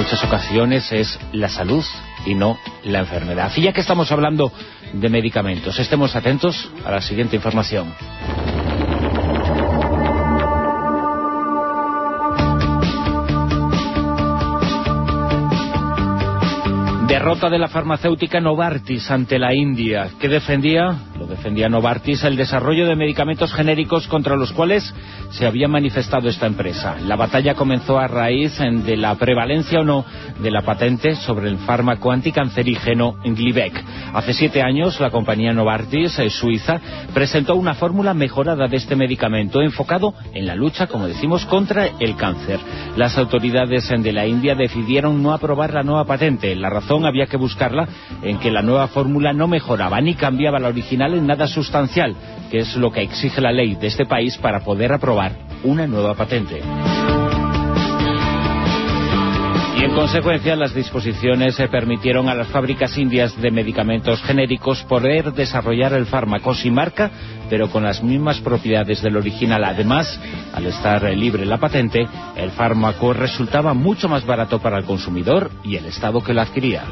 Muchas ocasiones es la salud y no la enfermedad. Y ya que estamos hablando de medicamentos, estemos atentos a la siguiente información. Derrota de la farmacéutica Novartis ante la India. ¿Qué defendía? Defendía Novartis, el desarrollo de medicamentos genéricos contra los cuales se había manifestado esta empresa. La batalla comenzó a raíz de la prevalencia o no de la patente sobre el fármaco anticancerígeno Glivec. Hace siete años, la compañía Novartis, eh, suiza, presentó una fórmula mejorada de este medicamento enfocado en la lucha, como decimos, contra el cáncer. Las autoridades de la India decidieron no aprobar la nueva patente. La razón había que buscarla en que la nueva fórmula no mejoraba ni cambiaba la original nada sustancial, que es lo que exige la ley de este país para poder aprobar una nueva patente. Y en consecuencia las disposiciones se permitieron a las fábricas indias de medicamentos genéricos poder desarrollar el fármaco sin marca, pero con las mismas propiedades del original. Además, al estar libre la patente, el fármaco resultaba mucho más barato para el consumidor y el Estado que lo adquiría.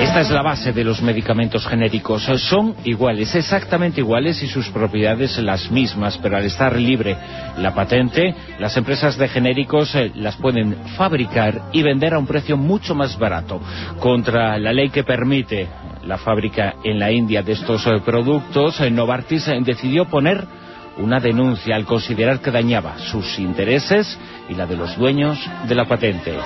Esta es la base de los medicamentos genéricos. Son iguales, exactamente iguales y sus propiedades las mismas, pero al estar libre la patente, las empresas de genéricos eh, las pueden fabricar y vender a un precio mucho más barato. Contra la ley que permite la fábrica en la India de estos eh, productos, eh, Novartis decidió poner una denuncia al considerar que dañaba sus intereses y la de los dueños de la patente.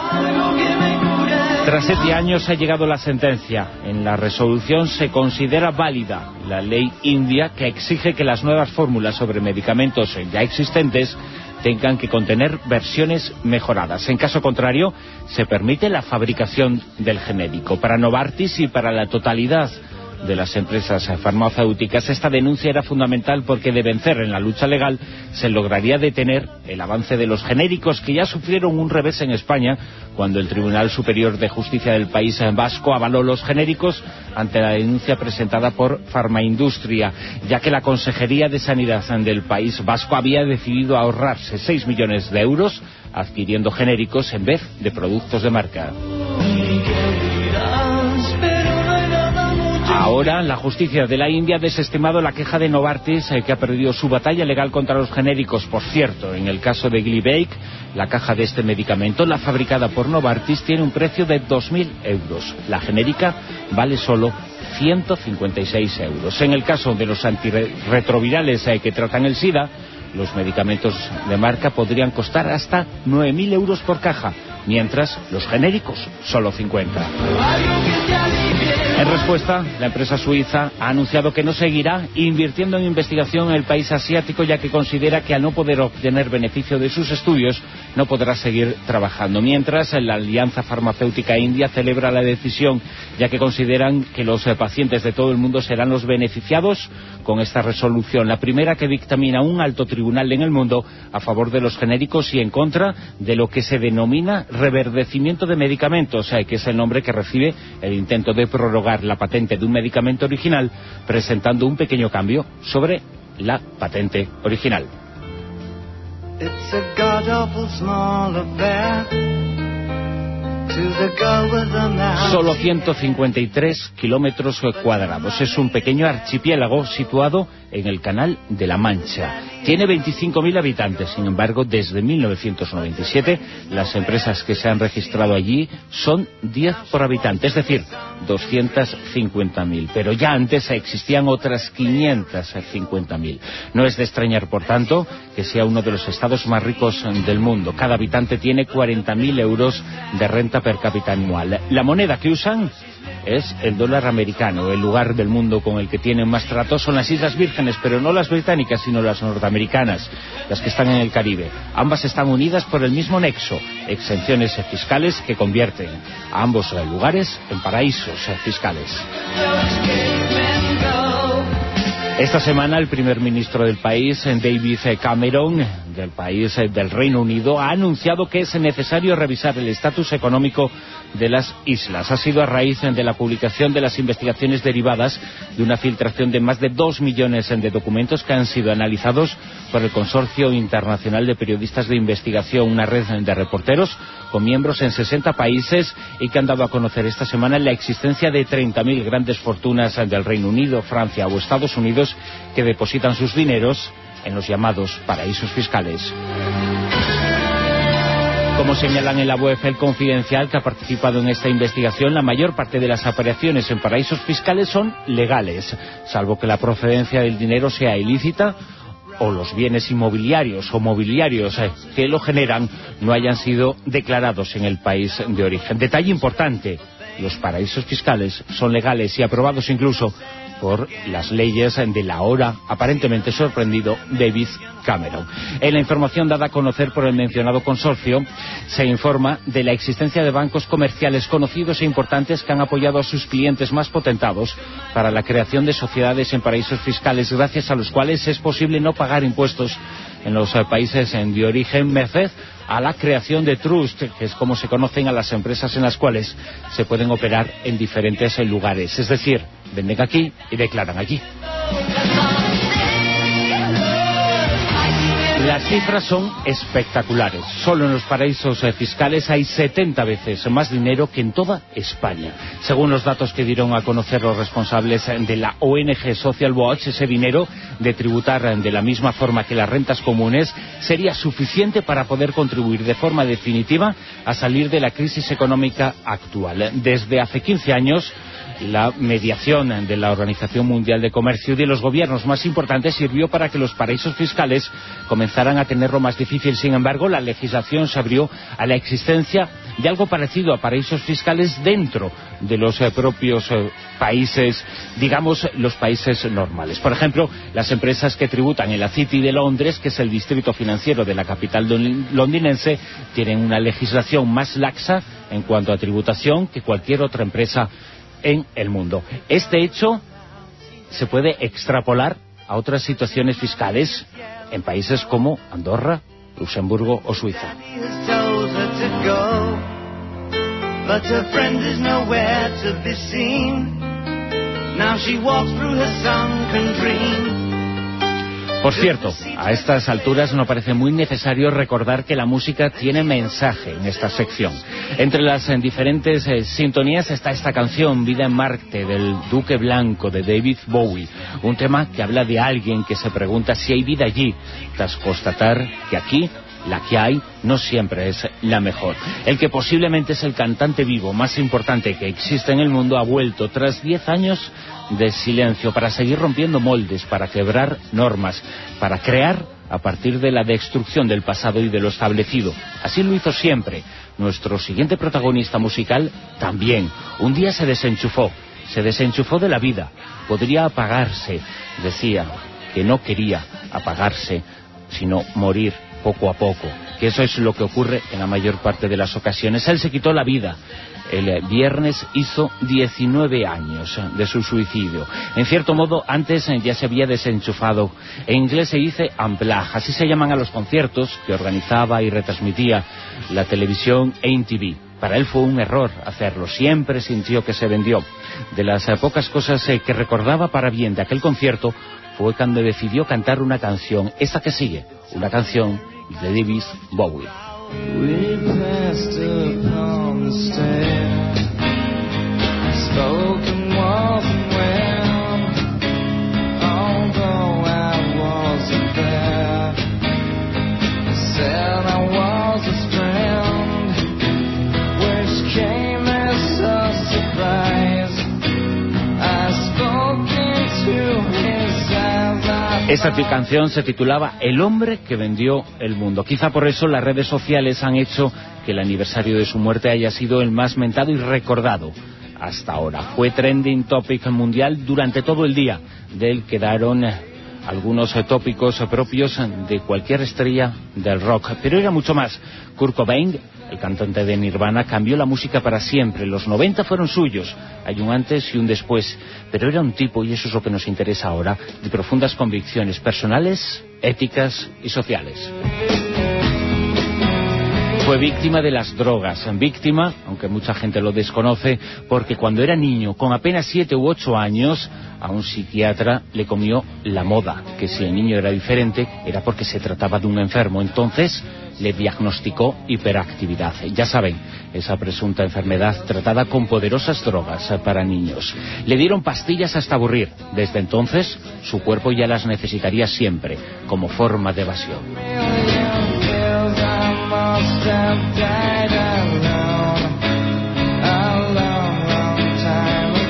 Tras siete años ha llegado la sentencia. En la resolución se considera válida la ley india que exige que las nuevas fórmulas sobre medicamentos ya existentes tengan que contener versiones mejoradas. En caso contrario, se permite la fabricación del genérico. Para Novartis y para la totalidad de las empresas farmacéuticas. Esta denuncia era fundamental porque de vencer en la lucha legal se lograría detener el avance de los genéricos que ya sufrieron un revés en España cuando el Tribunal Superior de Justicia del país vasco avaló los genéricos ante la denuncia presentada por Farmaindustria, ya que la Consejería de Sanidad del país vasco había decidido ahorrarse 6 millones de euros adquiriendo genéricos en vez de productos de marca. Ahora, la justicia de la India ha desestimado la queja de Novartis, eh, que ha perdido su batalla legal contra los genéricos. Por cierto, en el caso de Glibake, la caja de este medicamento, la fabricada por Novartis, tiene un precio de 2.000 euros. La genérica vale solo 156 euros. En el caso de los antirretrovirales eh, que tratan el SIDA, los medicamentos de marca podrían costar hasta 9.000 euros por caja, mientras los genéricos solo 50. En respuesta, la empresa suiza ha anunciado que no seguirá invirtiendo en investigación en el país asiático ya que considera que al no poder obtener beneficio de sus estudios no podrá seguir trabajando. Mientras, la Alianza Farmacéutica India celebra la decisión ya que consideran que los eh, pacientes de todo el mundo serán los beneficiados con esta resolución. La primera que dictamina un alto tribunal en el mundo a favor de los genéricos y en contra de lo que se denomina reverdecimiento de medicamentos, que es el nombre que recibe el intento de prorrogar la patente de un medicamento original presentando un pequeño cambio sobre la patente original. Solo 153 kilómetros cuadrados. Es un pequeño archipiélago situado en el Canal de la Mancha. Tiene 25.000 habitantes, sin embargo, desde 1997 las empresas que se han registrado allí son 10 por habitante, es decir, 250.000. Pero ya antes existían otras 550.000. No es de extrañar, por tanto, que sea uno de los estados más ricos del mundo. Cada habitante tiene 40.000 euros de renta per cápita anual. La moneda que usan es el dólar americano. El lugar del mundo con el que tienen más trato son las Islas Vírgenes, pero no las británicas, sino las norteamericanas, las que están en el Caribe. Ambas están unidas por el mismo nexo, exenciones fiscales que convierten a ambos lugares en paraísos fiscales. Esta semana el primer ministro del país, David Cameron, del país del Reino Unido, ha anunciado que es necesario revisar el estatus económico de las islas. Ha sido a raíz de la publicación de las investigaciones derivadas de una filtración de más de dos millones de documentos que han sido analizados por el Consorcio Internacional de Periodistas de Investigación, una red de reporteros con miembros en 60 países y que han dado a conocer esta semana la existencia de 30.000 grandes fortunas del Reino Unido, Francia o Estados Unidos que depositan sus dineros en los llamados paraísos fiscales. Como señalan en la web El Confidencial, que ha participado en esta investigación, la mayor parte de las apariciones en paraísos fiscales son legales, salvo que la procedencia del dinero sea ilícita o los bienes inmobiliarios o mobiliarios eh, que lo generan no hayan sido declarados en el país de origen. Detalle importante, los paraísos fiscales son legales y aprobados incluso por las leyes de la ahora aparentemente sorprendido David Cameron. En la información dada a conocer por el mencionado consorcio, se informa de la existencia de bancos comerciales conocidos e importantes que han apoyado a sus clientes más potentados para la creación de sociedades en paraísos fiscales, gracias a los cuales es posible no pagar impuestos en los países de origen merced a la creación de trust, que es como se conocen a las empresas en las cuales se pueden operar en diferentes lugares. Es decir, venden aquí y declaran allí. Las cifras son espectaculares. Solo en los paraísos eh, fiscales hay 70 veces más dinero que en toda España. Según los datos que dieron a conocer los responsables de la ONG Social Watch, ese dinero de tributar de la misma forma que las rentas comunes sería suficiente para poder contribuir de forma definitiva a salir de la crisis económica actual. Desde hace 15 años la mediación de la Organización Mundial de Comercio y de los gobiernos más importantes sirvió para que los paraísos fiscales comenzaran a tenerlo más difícil. Sin embargo, la legislación se abrió a la existencia de algo parecido a paraísos fiscales dentro de los eh, propios eh, países, digamos, los países normales. Por ejemplo, las empresas que tributan en la City de Londres, que es el distrito financiero de la capital londinense, tienen una legislación más laxa en cuanto a tributación que cualquier otra empresa en el mundo. Este hecho se puede extrapolar a otras situaciones fiscales en países como Andorra, Luxemburgo o Suiza. Por cierto, a estas alturas no parece muy necesario recordar que la música tiene mensaje en esta sección. Entre las eh, diferentes eh, sintonías está esta canción, Vida en Marte, del Duque Blanco, de David Bowie. Un tema que habla de alguien que se pregunta si hay vida allí, tras constatar que aquí la que hay no siempre es la mejor. El que posiblemente es el cantante vivo más importante que existe en el mundo ha vuelto tras 10 años de silencio para seguir rompiendo moldes, para quebrar normas, para crear a partir de la destrucción del pasado y de lo establecido. Así lo hizo siempre. Nuestro siguiente protagonista musical también. Un día se desenchufó, se desenchufó de la vida. Podría apagarse, decía, que no quería apagarse, sino morir poco a poco, que eso es lo que ocurre en la mayor parte de las ocasiones. Él se quitó la vida. El viernes hizo 19 años de su suicidio. En cierto modo, antes ya se había desenchufado. En inglés se dice unplug, así se llaman a los conciertos que organizaba y retransmitía la televisión AIM-TV. Para él fue un error hacerlo, siempre sintió que se vendió. De las pocas cosas eh, que recordaba para bien de aquel concierto fue cuando decidió cantar una canción, esa que sigue, una canción de Davis Bowie. Eyes. Esta canción se titulaba El hombre que vendió el mundo. Quizá por eso las redes sociales han hecho que el aniversario de su muerte haya sido el más mentado y recordado hasta ahora. Fue trending topic mundial durante todo el día. De él quedaron algunos tópicos propios de cualquier estrella del rock. Pero era mucho más. Kurt Cobain, el cantante de Nirvana, cambió la música para siempre. Los 90 fueron suyos. Hay un antes y un después. Pero era un tipo, y eso es lo que nos interesa ahora, de profundas convicciones personales, éticas y sociales fue víctima de las drogas. Víctima, aunque mucha gente lo desconoce, porque cuando era niño, con apenas siete u ocho años, a un psiquiatra le comió la moda, que si el niño era diferente era porque se trataba de un enfermo. Entonces le diagnosticó hiperactividad. Ya saben, esa presunta enfermedad tratada con poderosas drogas para niños. Le dieron pastillas hasta aburrir. Desde entonces, su cuerpo ya las necesitaría siempre, como forma de evasión.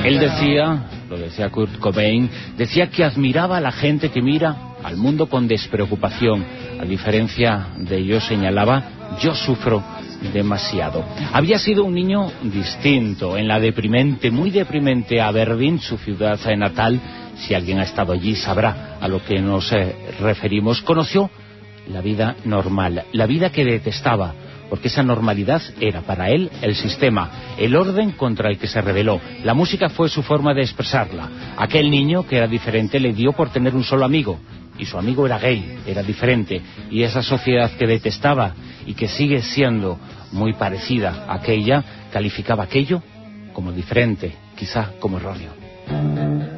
Él decía, lo decía Kurt Cobain, decía que admiraba a la gente que mira al mundo con despreocupación. A diferencia de ellos señalaba, yo sufro demasiado. Había sido un niño distinto en la deprimente, muy deprimente Aberdeen, su ciudad natal. Si alguien ha estado allí sabrá a lo que nos eh, referimos. Conoció la vida normal, la vida que detestaba, porque esa normalidad era para él el sistema, el orden contra el que se rebeló. La música fue su forma de expresarla. Aquel niño que era diferente le dio por tener un solo amigo, y su amigo era gay, era diferente, y esa sociedad que detestaba y que sigue siendo muy parecida a aquella, calificaba aquello como diferente, quizá como erróneo.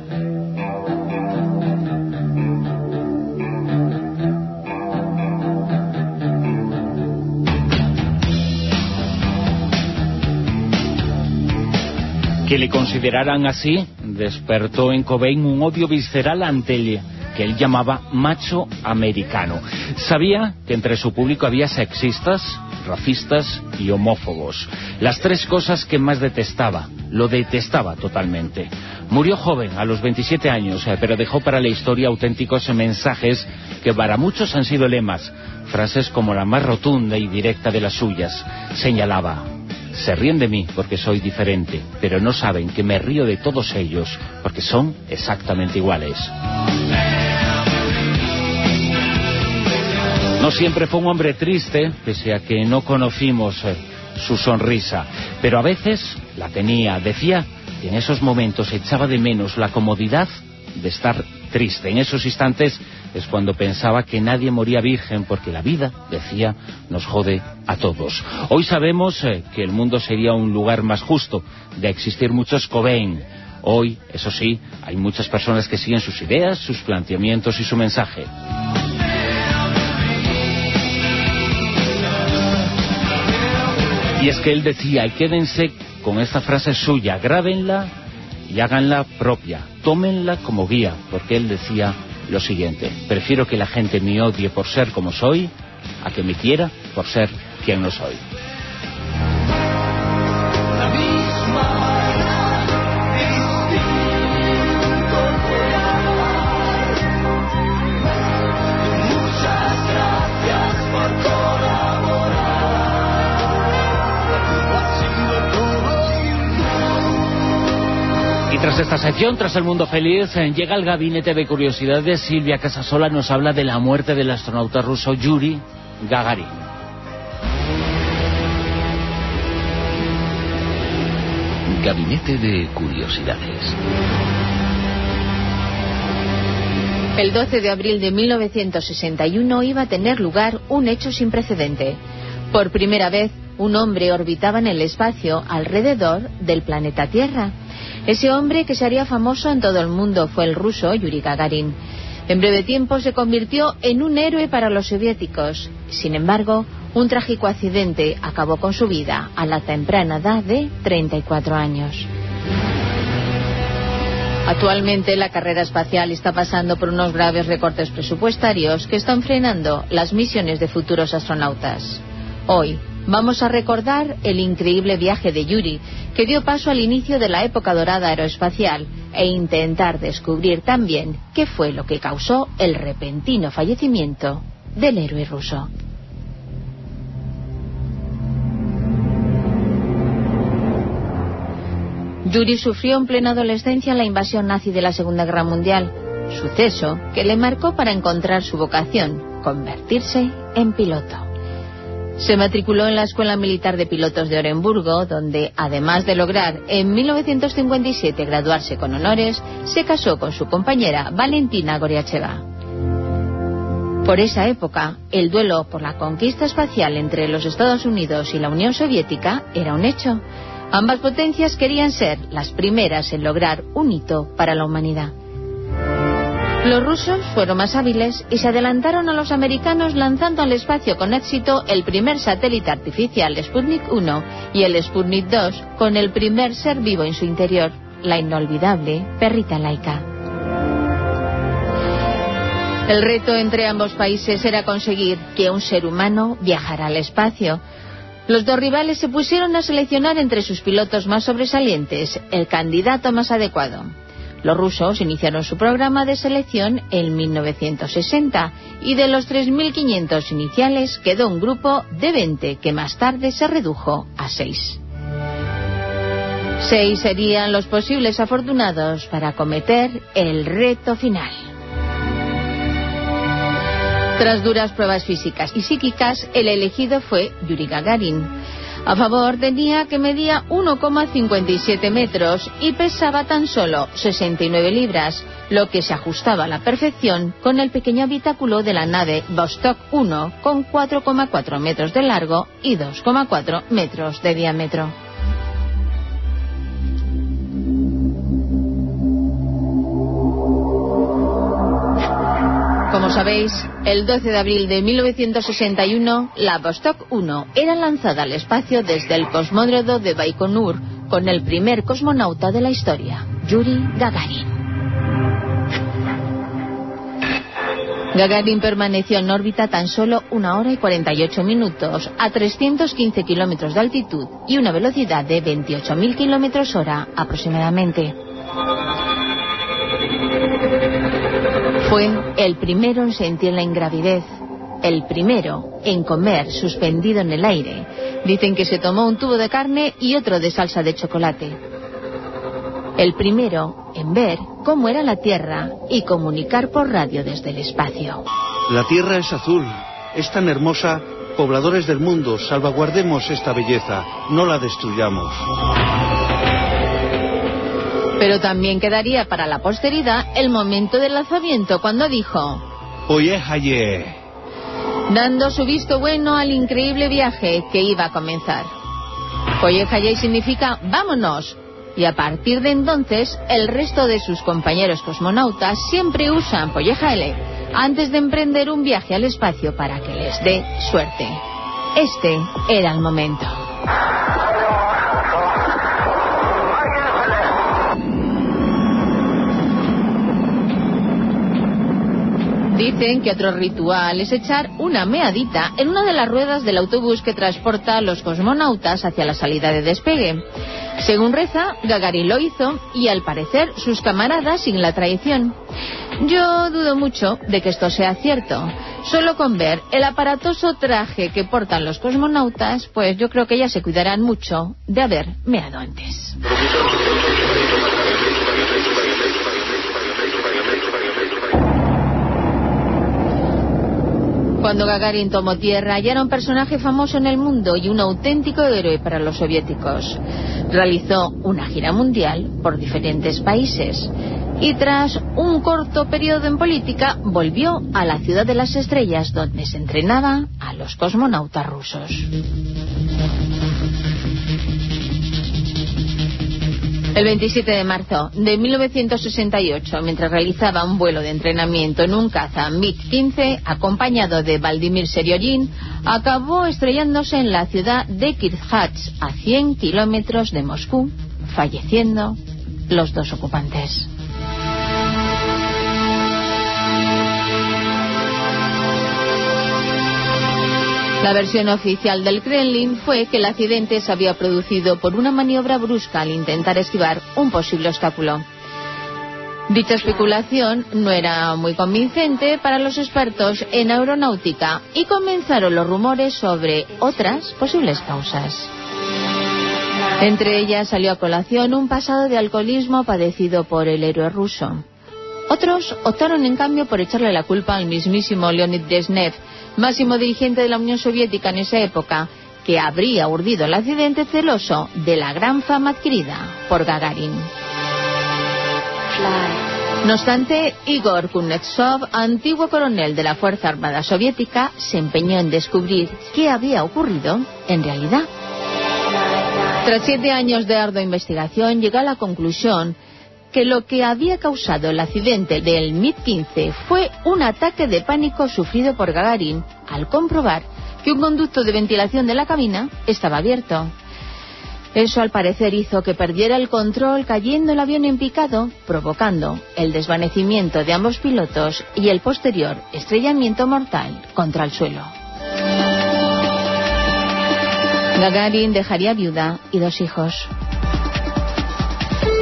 Que le consideraran así despertó en Cobain un odio visceral ante el que él llamaba macho americano. Sabía que entre su público había sexistas, racistas y homófobos. Las tres cosas que más detestaba. Lo detestaba totalmente. Murió joven, a los 27 años, eh, pero dejó para la historia auténticos mensajes que para muchos han sido lemas. Frases como la más rotunda y directa de las suyas. Señalaba, se ríen de mí porque soy diferente, pero no saben que me río de todos ellos porque son exactamente iguales. No siempre fue un hombre triste, pese a que no conocimos eh, su sonrisa, pero a veces la tenía. Decía que en esos momentos echaba de menos la comodidad de estar triste. En esos instantes es cuando pensaba que nadie moría virgen porque la vida, decía, nos jode a todos. Hoy sabemos eh, que el mundo sería un lugar más justo, de existir muchos Cobain. Hoy, eso sí, hay muchas personas que siguen sus ideas, sus planteamientos y su mensaje. Y es que él decía, y quédense con esta frase suya, grábenla y háganla propia, tómenla como guía, porque él decía lo siguiente, prefiero que la gente me odie por ser como soy, a que me quiera por ser quien no soy. Y tras esta sección, tras el mundo feliz, eh, llega el gabinete de curiosidades. Silvia Casasola nos habla de la muerte del astronauta ruso Yuri Gagarin. Gabinete de Curiosidades. El 12 de abril de 1961 iba a tener lugar un hecho sin precedente. Por primera vez, un hombre orbitaba en el espacio alrededor del planeta Tierra. Ese hombre que se haría famoso en todo el mundo fue el ruso Yuri Gagarin. En breve tiempo se convirtió en un héroe para los soviéticos. Sin embargo, un trágico accidente acabó con su vida a la temprana edad de 34 años. Actualmente la carrera espacial está pasando por unos graves recortes presupuestarios que están frenando las misiones de futuros astronautas. Hoy vamos a recordar el increíble viaje de Yuri, que dio paso al inicio de la época dorada aeroespacial, e intentar descubrir también qué fue lo que causó el repentino fallecimiento del héroe ruso. Yuri sufrió en plena adolescencia la invasión nazi de la Segunda Guerra Mundial, suceso que le marcó para encontrar su vocación, convertirse en piloto. Se matriculó en la Escuela Militar de Pilotos de Orenburgo, donde, además de lograr en 1957 graduarse con honores, se casó con su compañera Valentina Goriacheva. Por esa época, el duelo por la conquista espacial entre los Estados Unidos y la Unión Soviética era un hecho. Ambas potencias querían ser las primeras en lograr un hito para la humanidad. Los rusos fueron más hábiles y se adelantaron a los americanos lanzando al espacio con éxito el primer satélite artificial Sputnik 1 y el Sputnik 2 con el primer ser vivo en su interior, la inolvidable perrita laica. El reto entre ambos países era conseguir que un ser humano viajara al espacio. Los dos rivales se pusieron a seleccionar entre sus pilotos más sobresalientes el candidato más adecuado. Los rusos iniciaron su programa de selección en 1960 y de los 3.500 iniciales quedó un grupo de 20 que más tarde se redujo a 6. Seis serían los posibles afortunados para acometer el reto final. Tras duras pruebas físicas y psíquicas, el elegido fue Yuri Gagarin. A favor tenía que medía 1,57 metros y pesaba tan solo 69 libras, lo que se ajustaba a la perfección con el pequeño habitáculo de la nave Vostok 1 con 4,4 metros de largo y 2,4 metros de diámetro. Sabéis, el 12 de abril de 1961, la Vostok 1 era lanzada al espacio desde el cosmódromo de Baikonur con el primer cosmonauta de la historia, Yuri Gagarin. Gagarin permaneció en órbita tan solo una hora y 48 minutos a 315 kilómetros de altitud y una velocidad de 28.000 kilómetros hora aproximadamente. Fue el primero en sentir la ingravidez, el primero en comer suspendido en el aire. Dicen que se tomó un tubo de carne y otro de salsa de chocolate. El primero en ver cómo era la Tierra y comunicar por radio desde el espacio. La Tierra es azul, es tan hermosa. Pobladores del mundo, salvaguardemos esta belleza, no la destruyamos. Pero también quedaría para la posteridad el momento del lanzamiento cuando dijo... Haye. Dando su visto bueno al increíble viaje que iba a comenzar. Oye, Haye significa vámonos. Y a partir de entonces, el resto de sus compañeros cosmonautas siempre usan Poyejale antes de emprender un viaje al espacio para que les dé suerte. Este era el momento. Dicen que otro ritual es echar una meadita en una de las ruedas del autobús que transporta a los cosmonautas hacia la salida de despegue. Según reza, Gagarin lo hizo y al parecer sus camaradas sin la traición. Yo dudo mucho de que esto sea cierto. Solo con ver el aparatoso traje que portan los cosmonautas, pues yo creo que ya se cuidarán mucho de haber meado antes. Cuando Gagarin tomó tierra ya era un personaje famoso en el mundo y un auténtico héroe para los soviéticos. Realizó una gira mundial por diferentes países y tras un corto periodo en política volvió a la ciudad de las estrellas donde se entrenaba a los cosmonautas rusos. El 27 de marzo de 1968, mientras realizaba un vuelo de entrenamiento en un caza MiG-15, acompañado de Vladimir Serioyin, acabó estrellándose en la ciudad de Kirchhats, a 100 kilómetros de Moscú, falleciendo los dos ocupantes. La versión oficial del Kremlin fue que el accidente se había producido por una maniobra brusca al intentar esquivar un posible obstáculo. Dicha especulación no era muy convincente para los expertos en aeronáutica y comenzaron los rumores sobre otras posibles causas. Entre ellas salió a colación un pasado de alcoholismo padecido por el héroe ruso. Otros optaron en cambio por echarle la culpa al mismísimo Leonid Desnev, máximo dirigente de la Unión Soviética en esa época, que habría urdido el accidente celoso de la gran fama adquirida por Gagarin. No obstante, Igor Kuznetsov, antiguo coronel de la Fuerza Armada Soviética, se empeñó en descubrir qué había ocurrido en realidad. Tras siete años de ardua investigación, llegó a la conclusión que lo que había causado el accidente del MiG-15 fue un ataque de pánico sufrido por Gagarin al comprobar que un conducto de ventilación de la cabina estaba abierto. Eso al parecer hizo que perdiera el control cayendo el avión en picado, provocando el desvanecimiento de ambos pilotos y el posterior estrellamiento mortal contra el suelo. Gagarin dejaría viuda y dos hijos.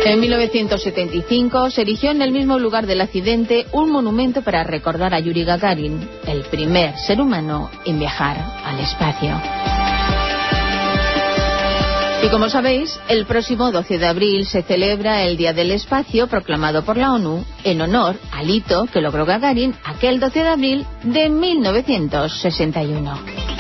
En 1975 se erigió en el mismo lugar del accidente un monumento para recordar a Yuri Gagarin, el primer ser humano en viajar al espacio. Y como sabéis, el próximo 12 de abril se celebra el Día del Espacio proclamado por la ONU en honor al hito que logró Gagarin aquel 12 de abril de 1961.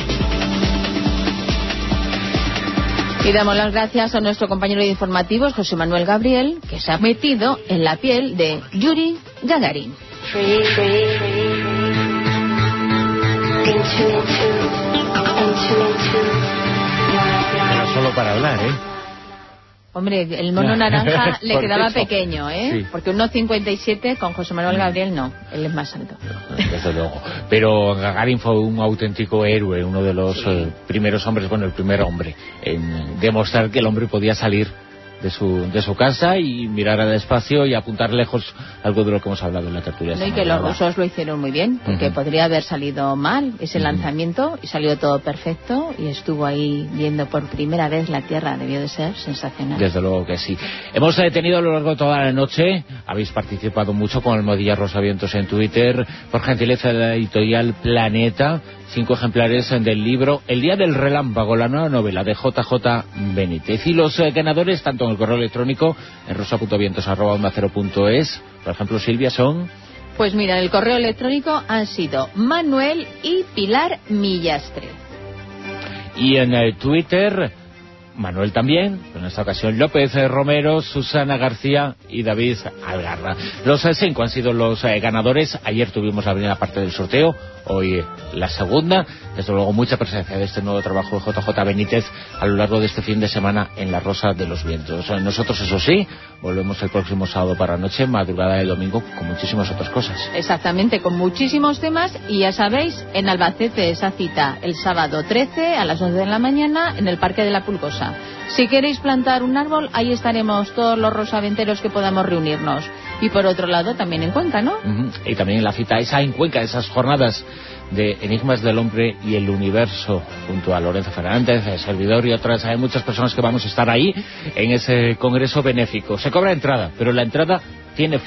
Y damos las gracias a nuestro compañero de informativos, José Manuel Gabriel, que se ha metido en la piel de Yuri Gagarin. Solo para hablar, ¿eh? Hombre, el mono naranja le quedaba eso. pequeño, ¿eh? Sí. Porque 1,57 con José Manuel Gabriel no, él es más alto. Desde luego. Pero Gagarin fue un auténtico héroe, uno de los eh, primeros hombres, bueno, el primer hombre, en demostrar que el hombre podía salir de su, de su casa y mirar al espacio y apuntar lejos algo de lo que hemos hablado en la tertulia. No, y que los rusos lo hicieron muy bien, porque podría haber salido mal ese lanzamiento y salió todo perfecto y estuvo ahí viendo por primera vez la Tierra, debió de ser sensacional. Desde luego que sí. Hemos eh, tenido a lo largo de toda la noche, habéis participado mucho con el Modilla Rosavientos en Twitter, por gentileza de la editorial Planeta, cinco ejemplares eh, del libro El Día del Relámpago, la nueva novela de JJ Benítez. Y los eh, ganadores, tanto en el correo electrónico, en rosa.vientos.es, por ejemplo, Silvia, son... Pues mira, en el correo electrónico han sido Manuel y Pilar Millastre. Y en eh, Twitter, Manuel también, en esta ocasión López Romero, Susana García y David Algarra. Los cinco han sido los eh, ganadores. Ayer tuvimos la primera parte del sorteo, hoy la segunda. Desde luego mucha presencia de este nuevo trabajo de JJ Benítez a lo largo de este fin de semana en La Rosa de los Vientos. Nosotros, eso sí, volvemos el próximo sábado para noche, madrugada de domingo, con muchísimas otras cosas. Exactamente, con muchísimos temas y ya sabéis, en Albacete esa cita el sábado 13 a las 11 de la mañana en el Parque de la Pulgosa. Si queréis plantar un árbol, ahí estaremos todos los rosaventeros que podamos reunirnos. Y por otro lado, también en Cuenca, ¿no? Y también en la cita esa en Cuenca, esas jornadas de Enigmas del Hombre y el Universo, junto a Lorenzo Fernández, el servidor y otras. Hay muchas personas que vamos a estar ahí en ese congreso benéfico. Se cobra entrada, pero la entrada tiene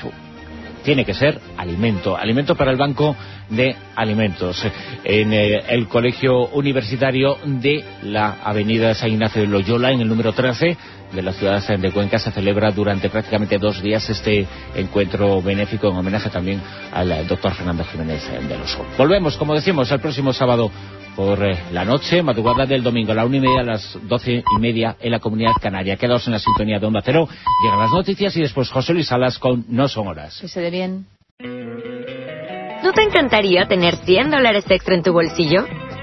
tiene que ser alimento, alimento para el Banco de Alimentos. En eh, el Colegio Universitario de la Avenida San Ignacio de Loyola, en el número 13 de la ciudad de Cuenca, se celebra durante prácticamente dos días este encuentro benéfico en homenaje también al doctor Fernando Jiménez de los Volvemos, como decimos, el próximo sábado por eh, la noche, madrugada del domingo, a la una y media a las doce y media en la Comunidad Canaria. Quedaos en la sintonía de Onda Cero, llegan las noticias y después José Luis Salas con No Son Horas. Que se dé bien. ¿No te encantaría tener 100 dólares extra en tu bolsillo?